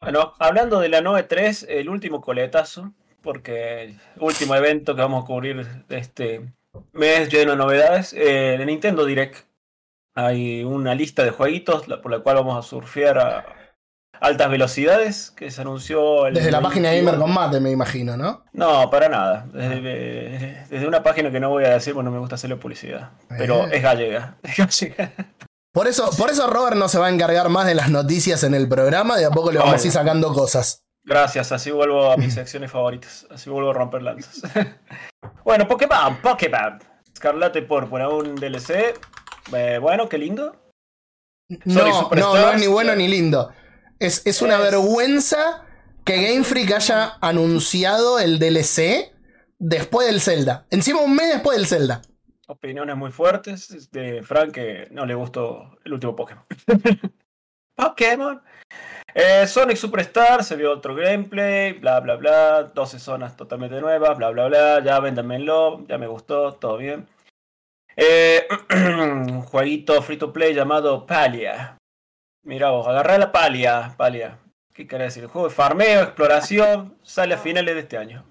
Bueno, hablando de la Noe 3, el último coletazo, porque el último evento que vamos a cubrir este mes lleno de novedades, eh, de Nintendo Direct. Hay una lista de jueguitos por la cual vamos a surfear a altas velocidades que se anunció el Desde la página de 21. Gamer Combate, me imagino, ¿no? No, para nada. Desde, desde una página que no voy a decir porque no me gusta hacerle publicidad. Pero Eh. es gallega. [LAUGHS] Es gallega. Por eso, por eso Robert no se va a encargar más de las noticias en el programa, de a poco le vamos a ir sacando cosas. Gracias, así vuelvo a mis secciones favoritas. Así vuelvo a romper lanzas. [LAUGHS] bueno, Pokémon, Pokémon. Escarlata y Púrpura, un DLC. Eh, bueno, qué lindo. No, no, no es ni bueno ni lindo. Es, es una Es- vergüenza que Game Freak haya anunciado el DLC después del Zelda. Encima un mes después del Zelda. Opiniones muy fuertes de Frank que no le gustó el último Pokémon. [LAUGHS] Pokémon. Eh, Sonic Superstar, se vio otro gameplay, bla bla bla, 12 zonas totalmente nuevas, bla bla bla, ya véndanmelo, ya me gustó, todo bien. Eh, [CLEARS THROAT] un jueguito free to play llamado Palia. Mira vos, agarrá la Palia, Palia. ¿Qué quiere decir? Juego de farmeo, exploración, sale a finales de este año.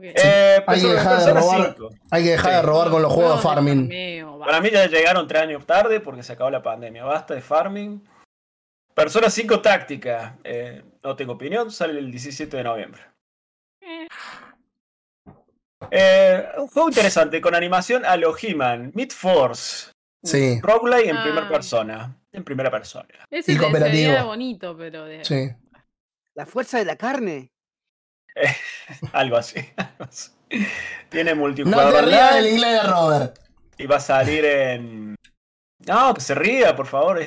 Eh, Hay que dejar de robar. 5. Hay que dejar de robar con los juegos de farming. farmeo. Para mí ya llegaron tres años tarde porque se acabó la pandemia. Basta de farming. Persona 5 táctica. Eh, no tengo opinión. Sale el 17 de noviembre. Eh, un juego interesante con animación a lo He-Man. Mid Force. Sí. Roguelike en Ah. primera persona. En primera persona. Ese Y cooperativo. sería bonito, pero de... Sí. La fuerza de la carne. [LAUGHS] Algo así. [LAUGHS] algo así. Tiene No multijugador te rías del inglés de Robert. y va a salir en. No, que se ría, por favor.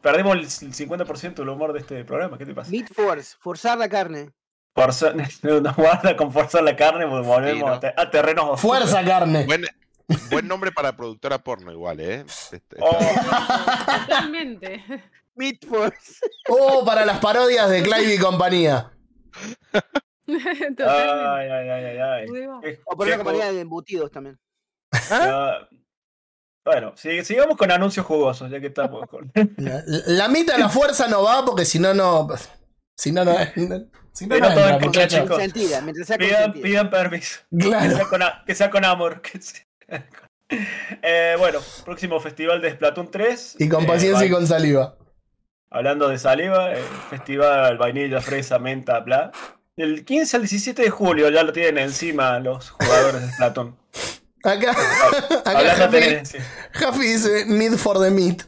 Perdemos el 50% del humor de este programa. ¿Qué te pasa? Meat Force, forzar la carne. Forzar, [LAUGHS] nos guarda con forzar la carne, volvemos Sí, ¿no? a, te- a terrenos. Fuerza, carne. Buen, buen nombre para productora porno igual, ¿eh? Este- Oh, Totalmente. Meat Force. Oh, para las parodias de Clive y compañía. Totalmente. ay, ay, ay, ay, ay. O por una compañía de embutidos también. Ah, Bueno, si- sigamos con anuncios jugosos, ya que estamos con. La, la mitad de la fuerza no va porque si no, no. Si no, no. Si no, no no todo chicos. Sea Pidan, permiso. Que Claro. sea con, a- que sea con amor. que sea con- [LAUGHS] Eh, bueno, próximo festival de Splatoon 3. Y con eh, paciencia y con saliva. Hablando de saliva, eh, festival vainilla, fresa, menta, bla. Del 15 al 17 de julio ya lo tienen encima los jugadores de Splatoon. Acá, acá Hablando de Jafi. Jafi dice Need for the Meat.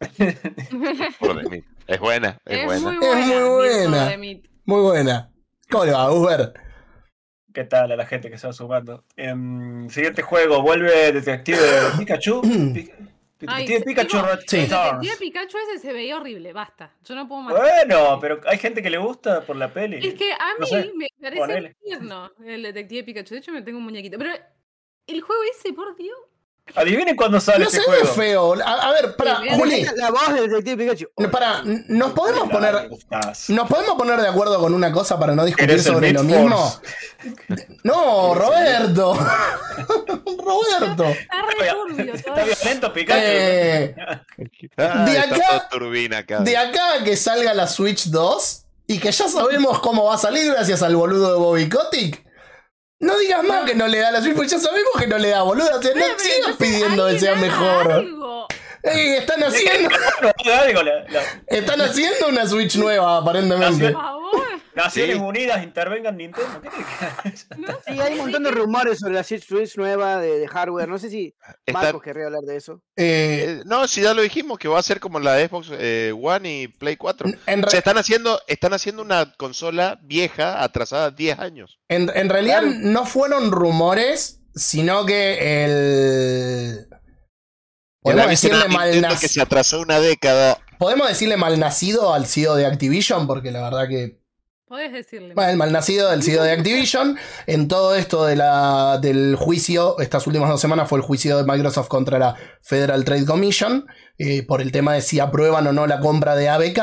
[LAUGHS] Por de mí. Es buena, es, Es buena. muy Es buena. muy Need buena. for the Meat. Muy buena. ¿Cómo le va, Uber? ¿Qué tal a la gente que se va sumando? Em, siguiente juego, vuelve Detective Pikachu. [CLEARS THROAT] Ay, Detective Pikachu digo, Returns. Sí. Detective Pikachu ese se veía horrible, basta. Yo no puedo más. Bueno, pero hay gente que le gusta por la peli. Es que a No mí sé, me parece tierno el detective Pikachu. De hecho, me tengo un muñequito. Pero el juego ese, por Dios. Adivinen cuándo sale No este se ve juego. feo. A, a ver, para, Sí, Juli, La voz del detective Pikachu. para, ¿nos podemos poner. ¿Nos podemos poner de acuerdo con una cosa para no discutir ¿Querés el sobre lo mismo? No, [LAUGHS] Roberto. [LAUGHS] Roberto. Está re turbio todo. Está violento Pikachu. Eh, Ah, De acá- de acá a que salga la Switch 2 y que ya sabemos cómo va a salir gracias al boludo de Bobby Kotick. No digas más que no le da la Switch, porque ya sabemos que no le da boludo. O sea, no pero sigas pidiendo que sea mejor. algo. Ey, están haciendo, [LAUGHS] están haciendo una Switch nueva, aparentemente. Por favor. Naciones Sí. Unidas intervengan Nintendo. ¿Qué te [LAUGHS] No. Sí, hay un montón de rumores sobre la Switch nueva de, de hardware. No sé si Está- Marcos querría hablar de eso. Eh, Eh, no, si ya lo dijimos, que va a ser como la Xbox eh, One y Play 4. en, O re- sea, están haciendo, están haciendo una consola vieja, atrasada 10 años. En, en realidad Claro. no fueron rumores, sino que el. Podemos decirle, malnac- que se atrasó una década. Podemos decirle malnacido al CEO de Activision, porque la verdad que. Podés decirle. Bueno, el malnacido del CEO de Activision. En todo esto de la, del juicio, estas últimas dos semanas fue el juicio de Microsoft contra la Federal Trade Commission, eh, por el tema de si aprueban o no la compra de ABK.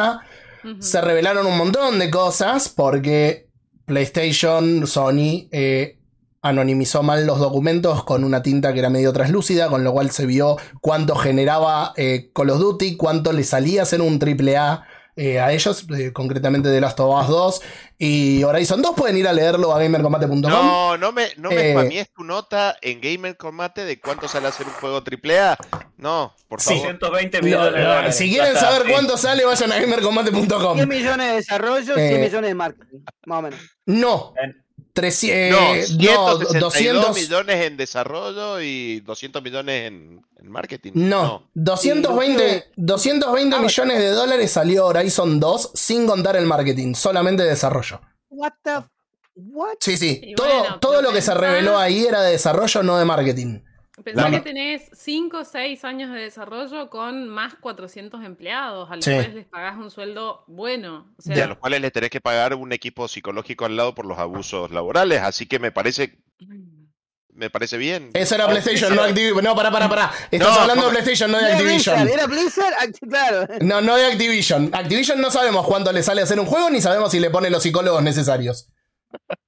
Se revelaron un montón de cosas porque PlayStation, Sony, eh, anonimizó mal los documentos con una tinta que era medio translúcida, con lo cual se vio cuánto generaba eh, Call of Duty, cuánto le salía hacer un AAA eh, a ellos, eh, concretamente de Last of Us 2 y Horizon 2. Pueden ir a leerlo a gamercombate.com. No, no me, no me Eh, tu nota en Gamer Combate de cuánto sale hacer un juego AAA. No, por favor. 120 Lo- millones de dólares. si quieren está, saber sí. cuánto sale, vayan a gamercombate.com. 100 millones de desarrollo, Eh, 100 millones de marketing. Más o menos. No, 300, No, eh, 162 no, 200, millones en desarrollo y 200 millones en, en marketing. No, 220, Sí, 220 Ah, millones de dólares salió Horizon 2 sin contar el marketing, solamente desarrollo. What the... What? Sí, sí, Y todo, bueno, todo lo que se reveló ahí era de desarrollo, no de marketing. Pensá que tenés 5 o 6 años de desarrollo con más 400 empleados, a los Sí. cuales les pagás un sueldo bueno. O Y a los cuales les tenés que pagar un equipo psicológico al lado por los abusos laborales. Así que me parece, me parece bien. Eso era Ah, PlayStation, no. Activision. No, pará, pará, pará. Estás No, hablando de. PlayStation, no de Activision. era Blizzard, act- claro. No, no de Activision. Activision no sabemos cuánto le sale hacer un juego, ni sabemos si le pone los psicólogos necesarios.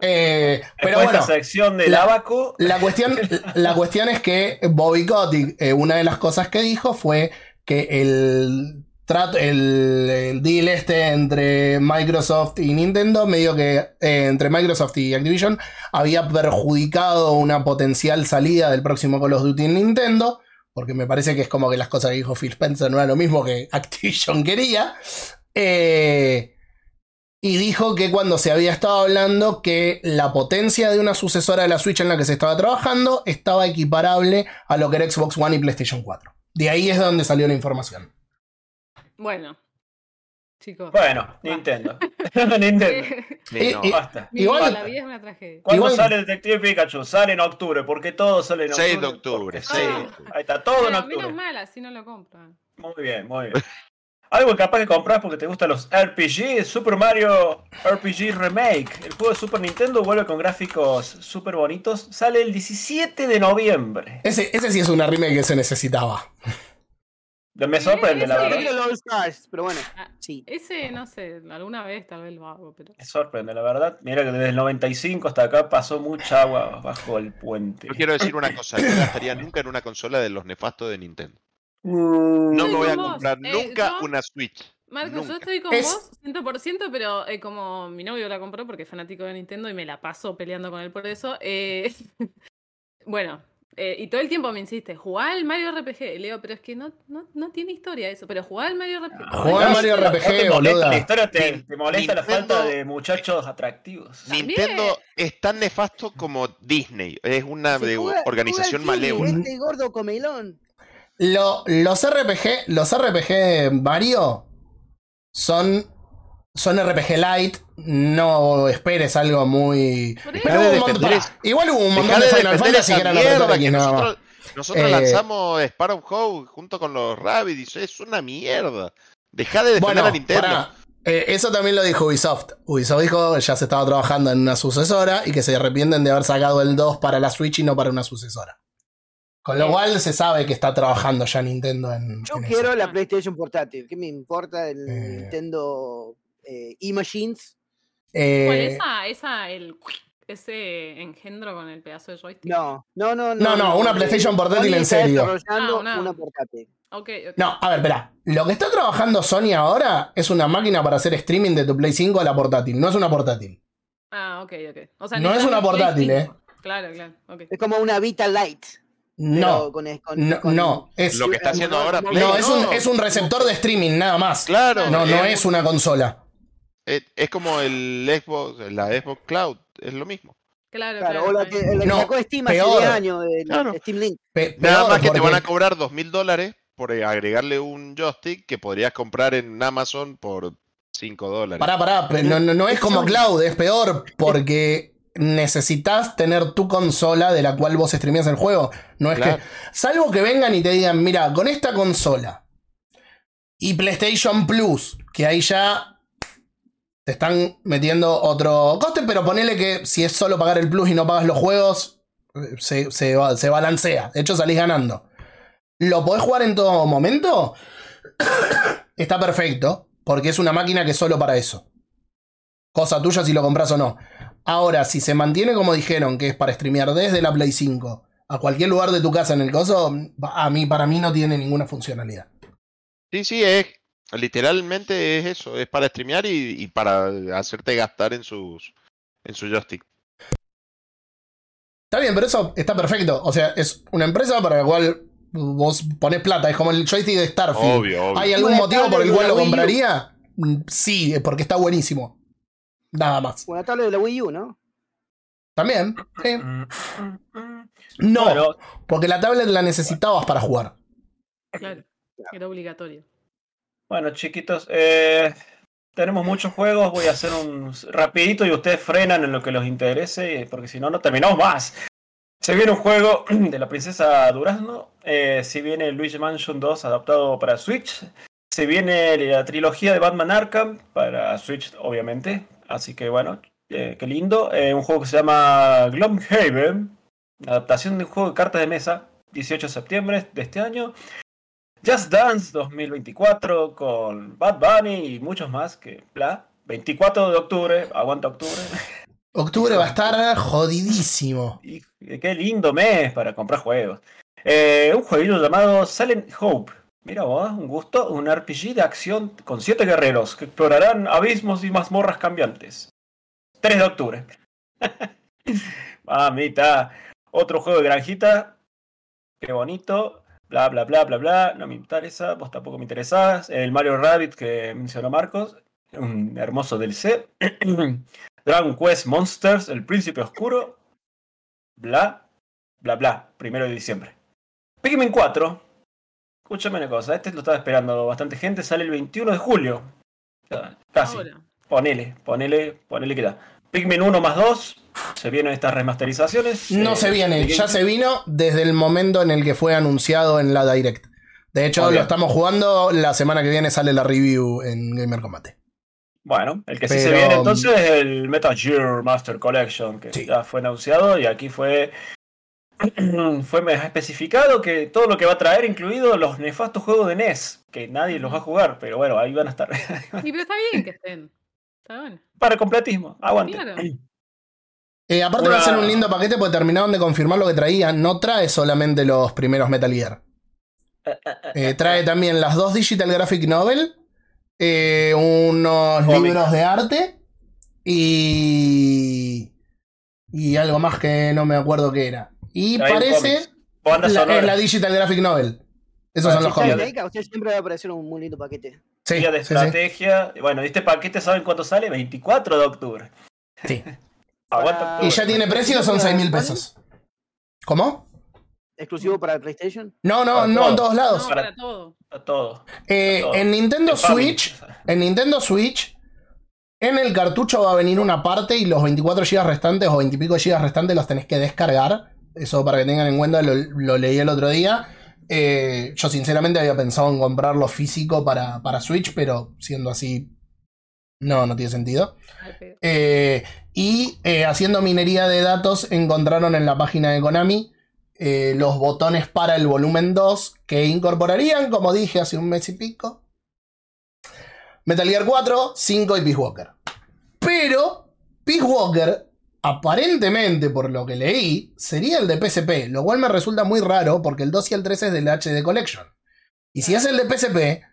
Eh, pero bueno. esta sección del la- abaco. La cuestión, la cuestión es que Bobby Kotick, eh, una de las cosas que dijo fue que el trato, el, el deal este entre Microsoft y Nintendo, medio que eh, entre Microsoft y Activision, había perjudicado una potencial salida del próximo Call of Duty en Nintendo. Porque me parece que es como que las cosas que dijo Phil Spencer no era lo mismo que [LAUGHS] Activision quería. Eh, y dijo que cuando se había estado hablando que la potencia de una sucesora de la Switch en la que se estaba trabajando estaba equiparable a lo que era Xbox One y PlayStation 4. De ahí es donde salió la información. bueno, chicos. Bueno, Nintendo. [LAUGHS] [LAUGHS] Nintendo. Sí, Eh, no. eh, Basta. Igual- vida, la vida es una tragedia. ¿Cuándo igual- sale Detective Pikachu? Sale en octubre, porque todo sale en octubre. 6 de octubre, porque 6 sí. de Ah. octubre. Ahí está, todo en octubre. menos mal, así no lo compran. Muy bien, muy bien. [LAUGHS] Algo capaz que compras porque te gustan los RPG, Super Mario RPG Remake. El juego de Super Nintendo vuelve con gráficos súper bonitos. Sale el 17 de noviembre. Ese, ese sí es una remake que se necesitaba. Me sorprende, la ese- verdad. Los Stars, pero bueno, Ah, sí. Ese, no sé, alguna vez tal vez lo hago, pero. Me sorprende, la verdad. Mira que desde el 95 hasta acá pasó mucha agua bajo el puente. Yo quiero decir una cosa, no gastaría nunca en una consola de los nefastos de Nintendo. No me voy a vos. comprar Eh, nunca una Switch. Marcos, yo estoy con Es- vos 100%, pero eh, como mi novio la compró porque es fanático de Nintendo y me la paso peleando con él por eso. eh, [LAUGHS] bueno, eh, y todo el tiempo me insiste, jugá al Mario RPG. Y le digo, pero es que no, no, no tiene historia eso, pero jugá al Mario RPG. Jugá al Mario ¿No te RPG, molesta la historia? ¿Te, molesta la falta de muchachos atractivos? También. Nintendo es tan nefasto como Disney. Es una Se de- juega- organización juega malévola. Este gordo comelón. Lo- los RPG, los RPG Mario son, son RPG light. No esperes algo muy. Pero hubo un montón- igual hubo un montón de de Final Fantasy que eran mierda que nosotros, nosotros Eh, lanzamos Sparrow How junto con los Rabbids. Es una mierda. Deja de defender Bueno, a Nintendo. Eh, eso también lo dijo Ubisoft. Ubisoft dijo que ya se estaba trabajando en una sucesora y que se arrepienten de haber sacado el 2 para la Switch y no para una sucesora. Con lo cual se sabe que está trabajando ya Nintendo en. Yo en eso. quiero la PlayStation portátil. ¿Qué me importa el Eh. Nintendo eh, eMachines? Eh, ¿Cuál esa? Esa, el ese engendro con el pedazo de joystick. No, no, no. No, no, una eh, PlayStation portátil Sony en serio. desarrollando Ah, una- una portátil. No, a ver, espera. Lo que está trabajando Sony ahora es una máquina para hacer streaming de tu Play 5 a la portátil. No es una portátil. Ah, ok, ok. O sea, No es una portátil, 5. Claro, claro. Es como una Vita Lite. No. con- con- No, con- no, es, Lo que está haciendo ahora Play, no, es, un, es un receptor de streaming, nada más. Claro. No, no es una consola. Es, es como el Xbox, la Xbox Cloud. Es lo mismo. Claro, Claro, claro. o la que, la que sacó Steam hace peor. 10 años, el Claro. Steam Link. Pe- Nada más que te van a cobrar dos mil dólares por eh, agregarle un joystick que podrías comprar en Amazon por 5 dólares. Pará, pará, pero no, no, no es como Cloud, es peor porque necesitas tener tu consola de la cual vos streameas el juego. No es Claro. que. Salvo que vengan y te digan, mira, con esta consola y PlayStation Plus, que ahí ya te están metiendo otro coste, pero ponele que si es solo pagar el Plus y no pagas los juegos, se, se se balancea. De hecho, salís ganando. ¿Lo podés jugar en todo momento? [COUGHS] Está perfecto, porque es una máquina que es solo para eso. Cosa tuya si lo compras o no. Ahora, si se mantiene como dijeron, que es para streamear desde la Play 5 a cualquier lugar de tu casa en el coso, a mí, para mí no tiene ninguna funcionalidad. Sí, sí, es literalmente es eso, es para streamear y, y para hacerte gastar en sus en su joystick. Está bien, pero eso está perfecto. O sea, es una empresa para la cual vos pones plata. Es como el joystick de Starfield. Obvio, obvio. ¿Hay algún motivo por el cual lo compraría? Mm, Sí, es porque está buenísimo. Nada más. Una tablet de la Wii U, ¿no? También. sí. No, Bueno, porque la tablet la necesitabas para jugar. Claro. Era obligatorio. bueno, chiquitos, eh, tenemos muchos juegos. Voy a hacer un rapidito y ustedes frenan en lo que los interese, porque si no, no terminamos más. Se viene un juego [CLEARS THROAT] de la princesa Durazno. Eh, se viene Luigi Mansion 2 adaptado para Switch. Se viene la trilogía de Batman Arkham para Switch, obviamente. Así que bueno, eh, qué lindo. Eh, un juego que se llama Gloomhaven. Adaptación de un juego de cartas de mesa. 18 de septiembre de este año. Just Dance 2024 con Bad Bunny y muchos más que bla. 24 de octubre, aguanta octubre. [LAUGHS] Octubre va a estar jodidísimo. Y qué lindo mes para comprar juegos. Eh, un jueguito llamado Silent Hope. Mira vos, un gusto, un RPG de acción con siete guerreros que explorarán abismos y mazmorras cambiantes. 3 de octubre. [LAUGHS] Mamita. Otro juego de granjita. Qué bonito. Bla, bla, bla, bla, bla. No me interesa. Vos tampoco me interesás. El Mario Rabbit que mencionó Marcos. Un hermoso DLC. [CLEARS THROAT] Dragon Quest Monsters, El Príncipe Oscuro. Bla, bla, bla. Primero de diciembre. Pikmin 4. Escúchame una cosa. Este lo estaba esperando bastante gente. Sale el 21 de julio. Ya, Casi. Ahora. Ponele, ponele, ponele que da. Pikmin 1 más 2. Se vienen estas remasterizaciones. No eh, se viene, de ya se vino desde el momento en el que fue anunciado en la Direct. De hecho, lo estamos jugando. La semana que viene sale la review en Gamer Combate. Bueno, el que sí se viene entonces es el Metal Gear Master Collection, que Sí. ya fue anunciado y aquí fue, [CLEARS THROAT] fue más especificado que todo lo que va a traer, incluido los nefastos juegos de NES, que nadie los va a jugar, pero bueno, ahí van a estar. [LAUGHS] Y pero está bien que estén. Está bueno. Para completismo, aguante. Claro. [CLEARS THROAT] Eh, aparte Una- va a ser un lindo paquete porque terminaron de confirmar lo que traía. No trae solamente los primeros Metal Gear. Eh, trae también las dos Digital Graphic Novel, eh, unos libros de arte y... Y algo más que no me acuerdo qué era. Y parece la, sonora. es la Digital Graphic Novel. Esos Ah, son los sí, cómics. sí, usted siempre va a aparecer un muy lindo paquete. Sí, de sí, sí. estrategia. Bueno, este paquete, ¿saben cuánto sale? 24 de octubre. Sí. [LAUGHS] Aguanta Para- Y octubre. ya tiene precio, son 6 mil pesos. ¿Cómo? exclusivo para PlayStation. No, no, Para no todo. en todos lados. No, para- para todo. A todo. Eh, todo. en Nintendo En Family. Switch, en Nintendo Switch, en el cartucho va a venir una parte y los 24 GB restantes o 20 y pico GB restantes los tenés que descargar. Eso para que tengan en cuenta, lo, lo leí el otro día. Eh, yo sinceramente había pensado en comprarlo físico para, para Switch, pero siendo así, no, no tiene sentido. Eh, y eh, haciendo minería de datos encontraron en la página de Konami los botones para el volumen 2 que incorporarían, como dije hace un mes y pico, Metal Gear 4, 5 y Peace Walker. Pero Peace Walker, aparentemente por lo que leí, sería el de PSP, lo cual me resulta muy raro porque el 2 y el 3 es del HD Collection. Y si es el de PSP,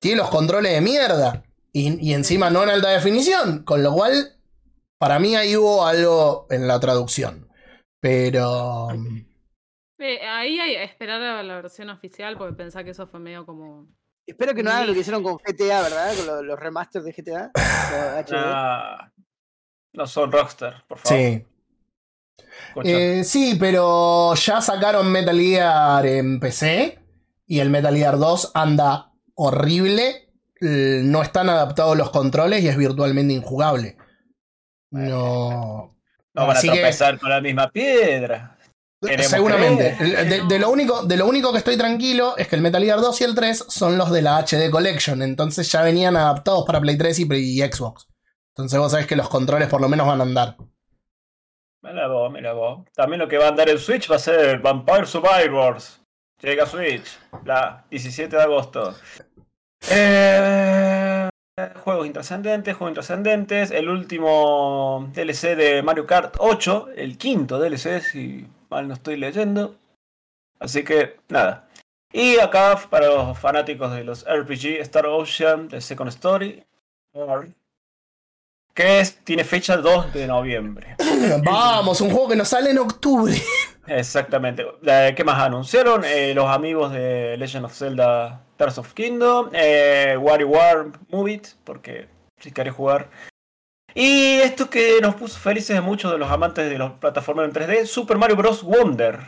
tiene los controles de mierda. Y, y encima no en alta definición. Con lo cual, para mí ahí hubo algo en la traducción. Pero. Eh, ahí hay que esperar a la versión oficial porque pensá que eso fue medio como. Espero que no hagan lo que hicieron con GTA, ¿verdad? Con lo- los remasters de GTA. [LAUGHS] Ah, no son Rockstar, por favor. Sí. Eh, sí, pero ya sacaron Metal Gear en PC. Y el Metal Gear 2 anda horrible. No están adaptados los controles y es virtualmente injugable. No. no van a así que- tropezar con la misma piedra. Queremos Seguramente. De, de lo único, de lo único que estoy tranquilo es que el Metal Gear 2 y el 3 son los de la HD Collection. Entonces ya venían adaptados para Play 3 y, y Xbox. Entonces vos sabés que los controles por lo menos van a andar. Mira vos, mira vos. También lo que va a andar en Switch va a ser Vampire Survivors. Llega Switch, la 17 de agosto. Eh, juegos intrascendentes, juegos intrascendentes. El último DLC de Mario Kart 8, el quinto DLC, si mal no estoy leyendo. Así que, nada. Y acá, para los fanáticos de los RPG, Star Ocean, The Second Story, que es, tiene fecha 2 de noviembre. [LAUGHS] Vamos, un juego que nos sale en octubre. Exactamente. Eh, ¿Qué más anunciaron? Eh, los amigos de Legend of Zelda Tears of Kingdom, eh, WarioWare Move It, porque si querés jugar. Y esto que nos puso felices a muchos de los amantes de los plataformas en 3D, Super Mario Bros. Wonder.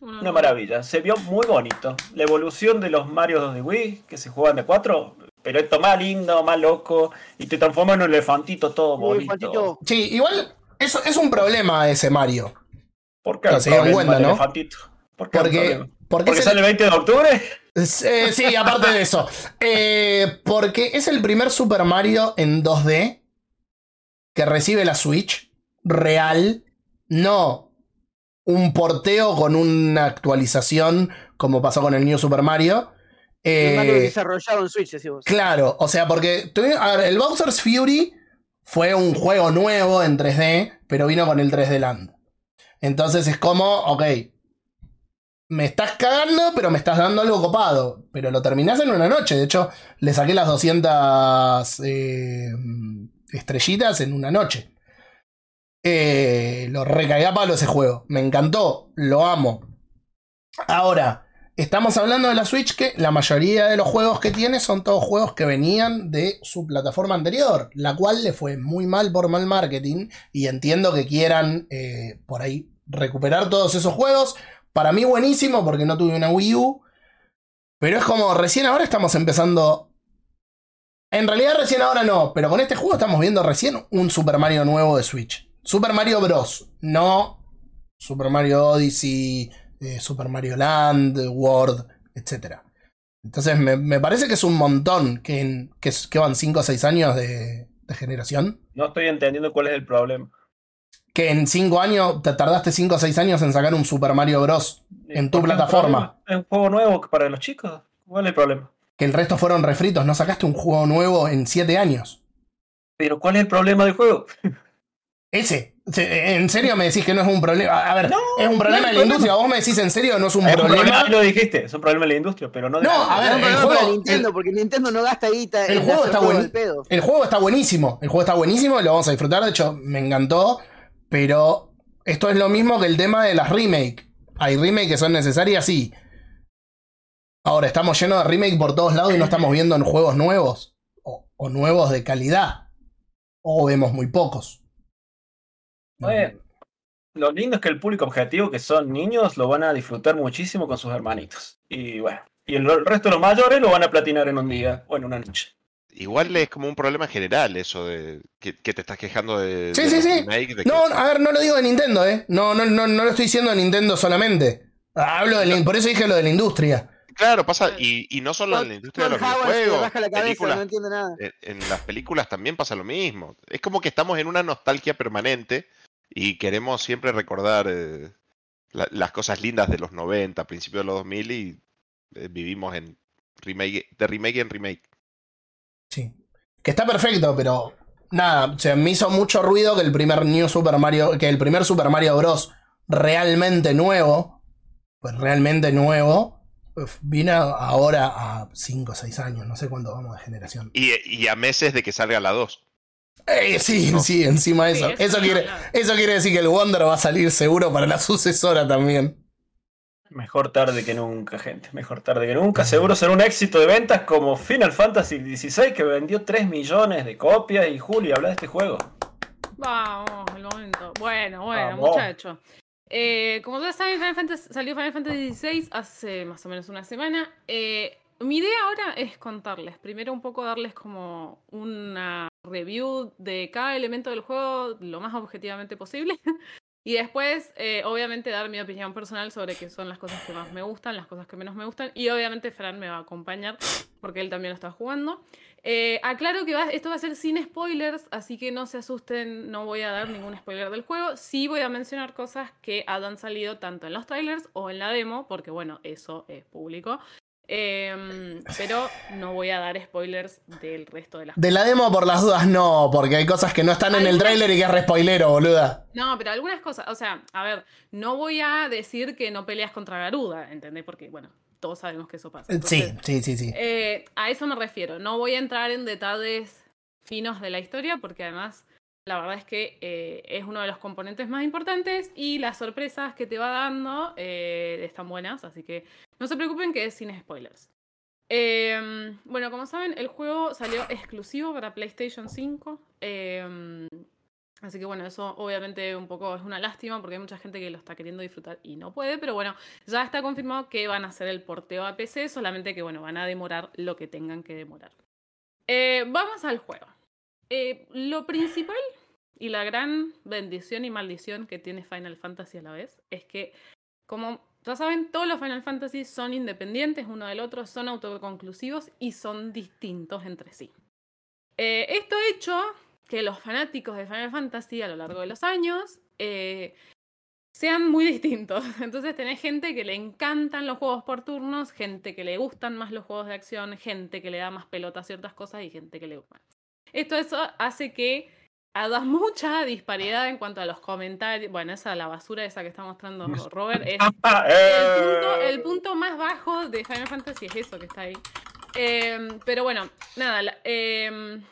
Una maravilla. Se vio muy bonito. La evolución de los Mario de Wii, que se juegan de 4, pero esto más lindo, más loco, y te transforma en un elefantito todo bonito. Sí, igual eso es un problema ese Mario. ¿Por qué? No, se dieron problema cuenta, del ¿no? elefantito? ¿Por qué el Porque, porque, ¿Porque es sale el- el 20 de octubre? eh, sí, aparte de eso. [LAUGHS] Eh, porque es el primer Super Mario en 2D que recibe la Switch real, no un porteo con una actualización como pasó con el New Super Mario. Eh, desarrollado en Switch, decimos. Claro, o sea, porque a ver, el Bowser's Fury fue un juego nuevo en 3D, pero vino con el 3D Land. Entonces es como, ok, me estás cagando, pero me estás dando algo copado. Pero lo terminás en una noche. De hecho, le saqué las 200 eh, estrellitas en una noche. Eh, lo recagué a palo ese juego. Me encantó, lo amo. Ahora, estamos hablando de la Switch que la mayoría de los juegos que tiene son todos juegos que venían de su plataforma anterior, la cual le fue muy mal por mal marketing y entiendo que quieran eh, por ahí recuperar todos esos juegos. Para mí buenísimo porque no tuve una Wii U, pero es como recién ahora estamos empezando... En realidad recién ahora no, pero con este juego estamos viendo recién un Super Mario nuevo de Switch. Super Mario Bros. No Super Mario Odyssey, eh, Super Mario Land, World, etc. Entonces me, me parece que es un montón que, en- que, van 5 o 6 años de, de generación. No estoy entendiendo cuál es el problema. Que en 5 años, te tardaste 5 o 6 años en sacar un Super Mario Bros. En tu ¿Por qué es un plataforma. Es un juego nuevo para los chicos. ¿Cuál es el problema? Que el resto fueron refritos. No sacaste un juego nuevo en 7 años. Pero ¿cuál es el problema del juego? Ese. ¿En serio me decís que no es un problema? A ver, No, es un problema no de la problema. industria. ¿Vos me decís en serio no es un Es un problema? problema, lo dijiste, es un problema de la industria, pero no de No, a ver, No, el juego- para Nintendo, el- porque Nintendo no gasta guita el en juego está buen- pedo. El juego está buenísimo. El juego está buenísimo y lo vamos a disfrutar. De hecho, me encantó. Pero esto es lo mismo que el tema de las remake. Hay remake que son necesarias, sí. Ahora, estamos llenos de remake por todos lados y no estamos viendo en juegos nuevos. O, o nuevos de calidad. O vemos muy pocos. Bueno, Lo lindo es que el público objetivo, que son niños, lo van a disfrutar muchísimo con sus hermanitos. Y bueno, y el resto de los mayores lo van a platinar en un día o en una noche. Igual es como un problema general eso de que, que te estás quejando de, Sí, de sí, sí. que- No, a ver, no lo digo de Nintendo, ¿eh? No, no, no, no lo estoy diciendo de Nintendo solamente. Hablo de la- por eso dije lo de la industria. Claro, pasa, y, y no solo en la industria de los videojuegos, la cabeza, películas, no entiende nada. en, en las películas también pasa lo mismo. Es como que estamos en una nostalgia permanente y queremos siempre recordar eh, la- las cosas lindas de los 90, principios de los 2000 y eh, vivimos en remake, de remake en remake. Sí. Que está perfecto, pero nada, o sea, me hizo mucho ruido que el primer New Super Mario, que el primer Super Mario Bros. realmente nuevo, pues realmente nuevo, pues, vino ahora a 5 o 6 años, no sé cuándo vamos de generación. Y, y a meses de que salga la 2. Eh, sí, sí, encima de Sí, eso. eso no quiere, eso quiere decir que el Wonder va a salir seguro para la [LAUGHS] sucesora también. Mejor tarde que nunca, gente. Mejor tarde que nunca. Seguro será un éxito de ventas como Final Fantasy XVI, que vendió 3 millones de copias. Y Juli, habla de este juego. Vamos, el momento. Bueno, bueno, muchachos. Eh, como ya saben, Final Fantasy- salió Final Fantasy XVI hace más o menos una semana. Eh, mi idea ahora es contarles. Primero un poco darles como una review de cada elemento del juego lo más objetivamente posible. [LAUGHS] Y después, eh, obviamente, dar mi opinión personal sobre qué son las cosas que más me gustan, las cosas que menos me gustan. Y obviamente Fran me va a acompañar porque él también lo está jugando. Eh, aclaro que esto va a ser sin spoilers, así que no se asusten, no voy a dar ningún spoiler del juego. Sí voy a mencionar cosas que han salido tanto en los trailers o en la demo, porque bueno, eso es público. Em, pero no voy a dar spoilers del resto de las De la demo por las dudas no, porque hay cosas que no están en el tráiler y que es re spoilero, boluda. No, pero algunas cosas, o sea, a ver, no voy a decir que no peleas contra Garuda, ¿entendés? Porque, bueno, todos sabemos que eso pasa. Eh, Sí, sí, sí, sí. Eh, a eso me refiero. No voy a entrar en detalles finos de la historia porque además la verdad es que eh, es uno de los componentes más importantes y las sorpresas que te va dando eh, están buenas, así que no se preocupen que es sin spoilers. Eh, bueno, como saben, el juego salió exclusivo para PlayStation 5. eh, así que bueno, eso obviamente un poco es una lástima porque hay mucha gente que lo está queriendo disfrutar y no puede, pero bueno, ya está confirmado que van a hacer el porteo a PC, solamente que bueno, van a demorar lo que tengan que demorar. Vamos al juego. Lo principal y la gran bendición y maldición que tiene Final Fantasy a la vez es que, como ya saben, todos los Final Fantasy son independientes uno del otro, son autoconclusivos y son distintos entre sí. Eh, esto ha hecho que los fanáticos de Final Fantasy a lo largo de los años eh, sean muy distintos. [LAUGHS] Entonces tenés gente que le encantan los juegos por turnos, gente que le gustan más los juegos de acción, gente que le da más pelota a ciertas cosas y gente que le gusta. Esto eso hace que hagas mucha disparidad en cuanto a los comentarios. Bueno, esa la basura esa que está mostrando Robert es el punto, el punto más bajo de Final Fantasy es eso que está ahí. Em, pero bueno, nada, em,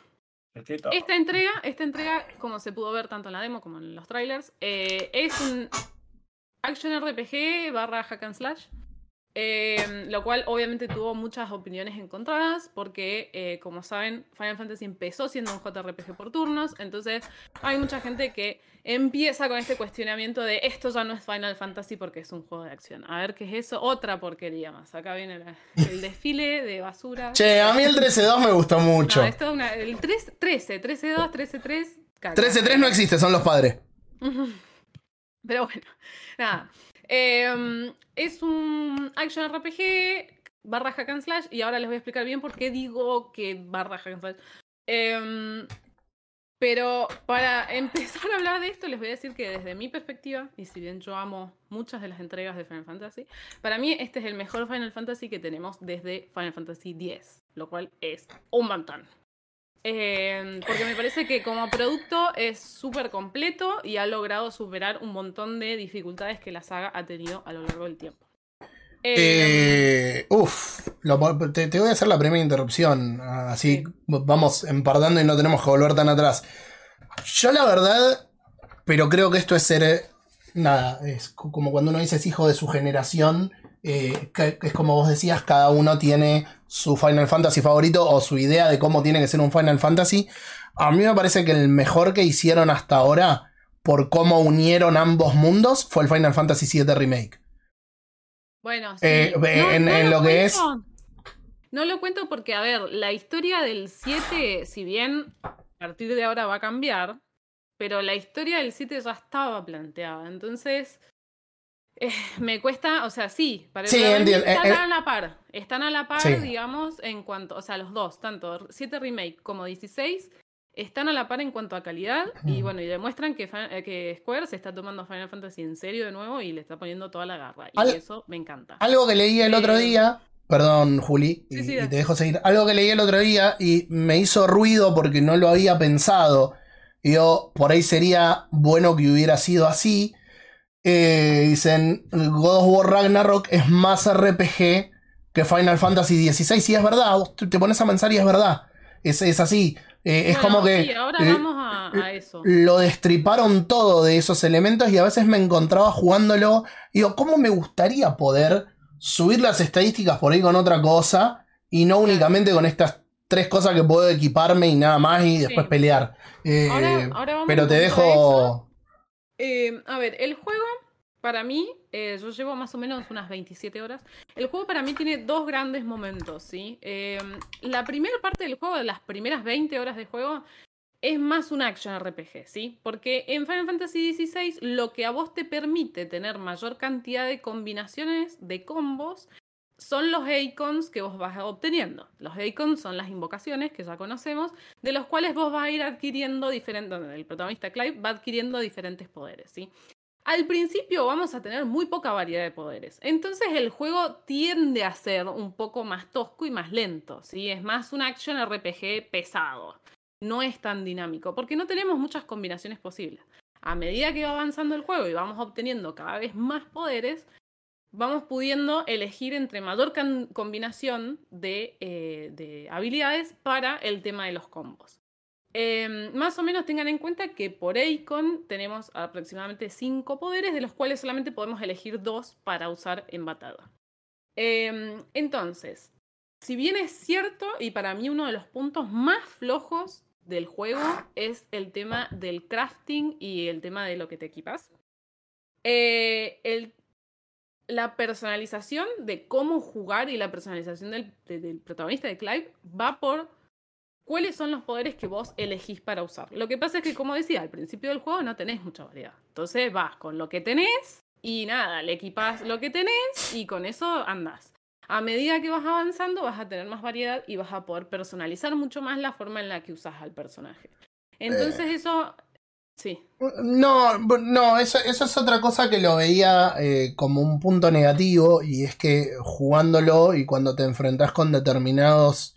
esta entrega, esta entrega, como se pudo ver tanto en la demo como en los trailers, eh, es un action RPG barra hack and slash. Eh, lo cual obviamente tuvo muchas opiniones encontradas porque, eh, como saben, Final Fantasy empezó siendo un JRPG por turnos, entonces hay mucha gente que empieza con este cuestionamiento de esto ya no es Final Fantasy porque es un juego de acción. A ver qué es eso, otra porquería más. Acá viene la- el desfile de basura. Che, a mí el 13-2 me gustó mucho. No, esto es una, el 3, 13, 13-2, 13-3. caca. 13-3 no existe, son los padres. [LAUGHS] Pero bueno, nada. Eh, es un action RPG barra hack and slash y ahora les voy a explicar bien por qué digo que barra hack and slash. Eh, pero para empezar [LAUGHS] a hablar de esto les voy a decir que desde mi perspectiva, y si bien yo amo muchas de las entregas de Final Fantasy, para mí este es el mejor Final Fantasy que tenemos desde Final Fantasy X, lo cual es un montón. Eh, porque me parece que como producto es súper completo y ha logrado superar un montón de dificultades que la saga ha tenido a lo largo del tiempo. Eh, Eh, uf, lo te, te voy a hacer la primera interrupción. Así Sí. vamos empardando y no tenemos que volver tan atrás. Yo la verdad, pero creo que esto es ser... eh, Nada, es como cuando uno dice es hijo de su generación. Eh, que- que es como vos decías, cada uno tiene su Final Fantasy favorito o su idea de cómo tiene que ser un Final Fantasy. A mí me parece que el mejor que hicieron hasta ahora por cómo unieron ambos mundos fue el Final Fantasy VII Remake. Bueno, sí. Eh, en- en lo que es-. No lo cuento porque, a ver, la historia del 7, si bien a partir de ahora va a cambiar, pero la historia del 7 ya estaba planteada. Entonces, eh, [LAUGHS] me cuesta, o sea, sí, para Sí, entiendo, están eh, a la par. Están a la par, Sí. digamos, en cuanto, o sea, los dos, tanto 7 Remake como 16, están a la par en cuanto a calidad y bueno, y demuestran que, eh, que Square se está tomando Final Fantasy en serio de nuevo y le está poniendo toda la garra. Y Al- eso me encanta. Algo que leí el otro Eh, día, perdón Juli, y, Sí, y te dejo seguir, algo que leí el otro día y me hizo ruido porque no lo había pensado. Yo, por ahí sería bueno que hubiera sido así. Eh, dicen, God of War Ragnarok es más RPG que Final Fantasy XVI. Sí, es verdad, vos te pones a pensar y es verdad. Es, es así. Eh, es Bueno, como que Sí, ahora eh, vamos a, a eso. lo destriparon todo de esos elementos y a veces me encontraba jugándolo. Y digo, ¿cómo me gustaría poder subir las estadísticas por ahí con otra cosa y no únicamente con estas tres cosas que puedo equiparme y nada más y después Sí. pelear? Eh, Ahora, ahora vamos pero te dejo. Eh, a ver, el juego, para mí, eh, yo llevo más o menos unas 27 horas. El juego para mí tiene dos grandes momentos, ¿sí? Eh, la primera parte del juego, las primeras 20 horas de juego, es más un action RPG, ¿sí? Porque en Final Fantasy XVI lo que a vos te permite tener mayor cantidad de combinaciones de combos son los icons que vos vas obteniendo. Los icons son las invocaciones que ya conocemos, de los cuales vos vas a ir adquiriendo diferentes, el protagonista Clive va adquiriendo diferentes poderes, ¿sí? Al principio vamos a tener muy poca variedad de poderes, entonces el juego tiende a ser un poco más tosco y más lento, ¿sí? Es más un action RPG pesado, no es tan dinámico, porque no tenemos muchas combinaciones posibles. A medida que va avanzando el juego y vamos obteniendo cada vez más poderes, vamos pudiendo elegir entre mayor combinación de, eh, de habilidades para el tema de los combos. Eh, más o menos tengan en cuenta que por Icon tenemos aproximadamente 5 poderes, de los cuales solamente podemos elegir 2 para usar en batalla. Eh, entonces, si bien es cierto, y para mí uno de los puntos más flojos del juego es el tema del crafting y el tema de lo que te equipas. Eh, el la personalización de cómo jugar y la personalización del, de- del protagonista de Clive va por cuáles son los poderes que vos elegís para usar. Lo que pasa es que, como decía, al principio del juego no tenés mucha variedad. Entonces vas con lo que tenés y nada, le equipás lo que tenés y con eso andás. A medida que vas avanzando vas a tener más variedad y vas a poder personalizar mucho más la forma en la que usas al personaje. Entonces eso... Sí. No, no, eso, eso es otra cosa que lo veía eh, como un punto negativo y es que jugándolo y cuando te enfrentas con determinados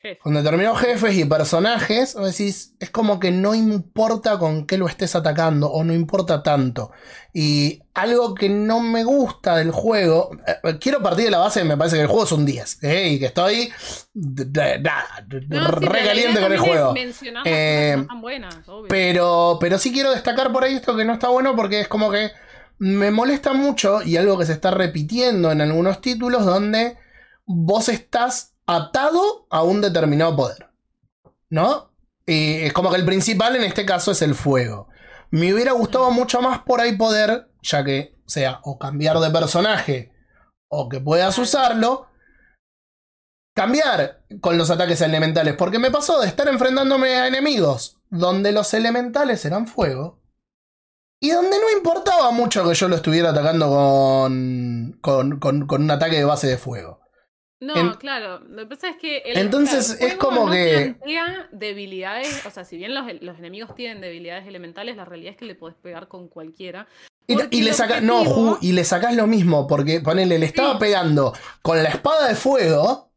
Jefe. con determinados jefes y personajes, vos decís, es como que no importa con qué lo estés atacando o no importa tanto. Y algo que no me gusta del juego, eh, quiero partir de la base me parece que el juego es un 10, ¿eh? y que estoy nada, No, sí, pero la re idea caliente con el juego. Eh, no están buenas, obvio. Pero, pero sí quiero destacar por ahí esto que no está bueno porque es como que me molesta mucho y algo que se está repitiendo en algunos títulos donde vos estás atado a un determinado poder. ¿No? Y es como que el principal en este caso es el fuego. Me hubiera gustado mucho más por ahí poder, ya que sea o cambiar de personaje o que puedas usarlo, cambiar con los ataques elementales. Porque me pasó de estar enfrentándome a enemigos donde los elementales eran fuego. Y donde no importaba mucho que yo lo estuviera atacando con, con, con- con un ataque de base de fuego. No, En- claro. Lo que pasa es que. El, Entonces, claro, el es como no que- plantea debilidades. O sea, si bien los, los enemigos tienen debilidades elementales, la realidad es que le podés pegar con cualquiera. Y, le saca, no, Ju, y le sacás lo mismo, porque ponele, le estaba Sí. pegando con la espada de fuego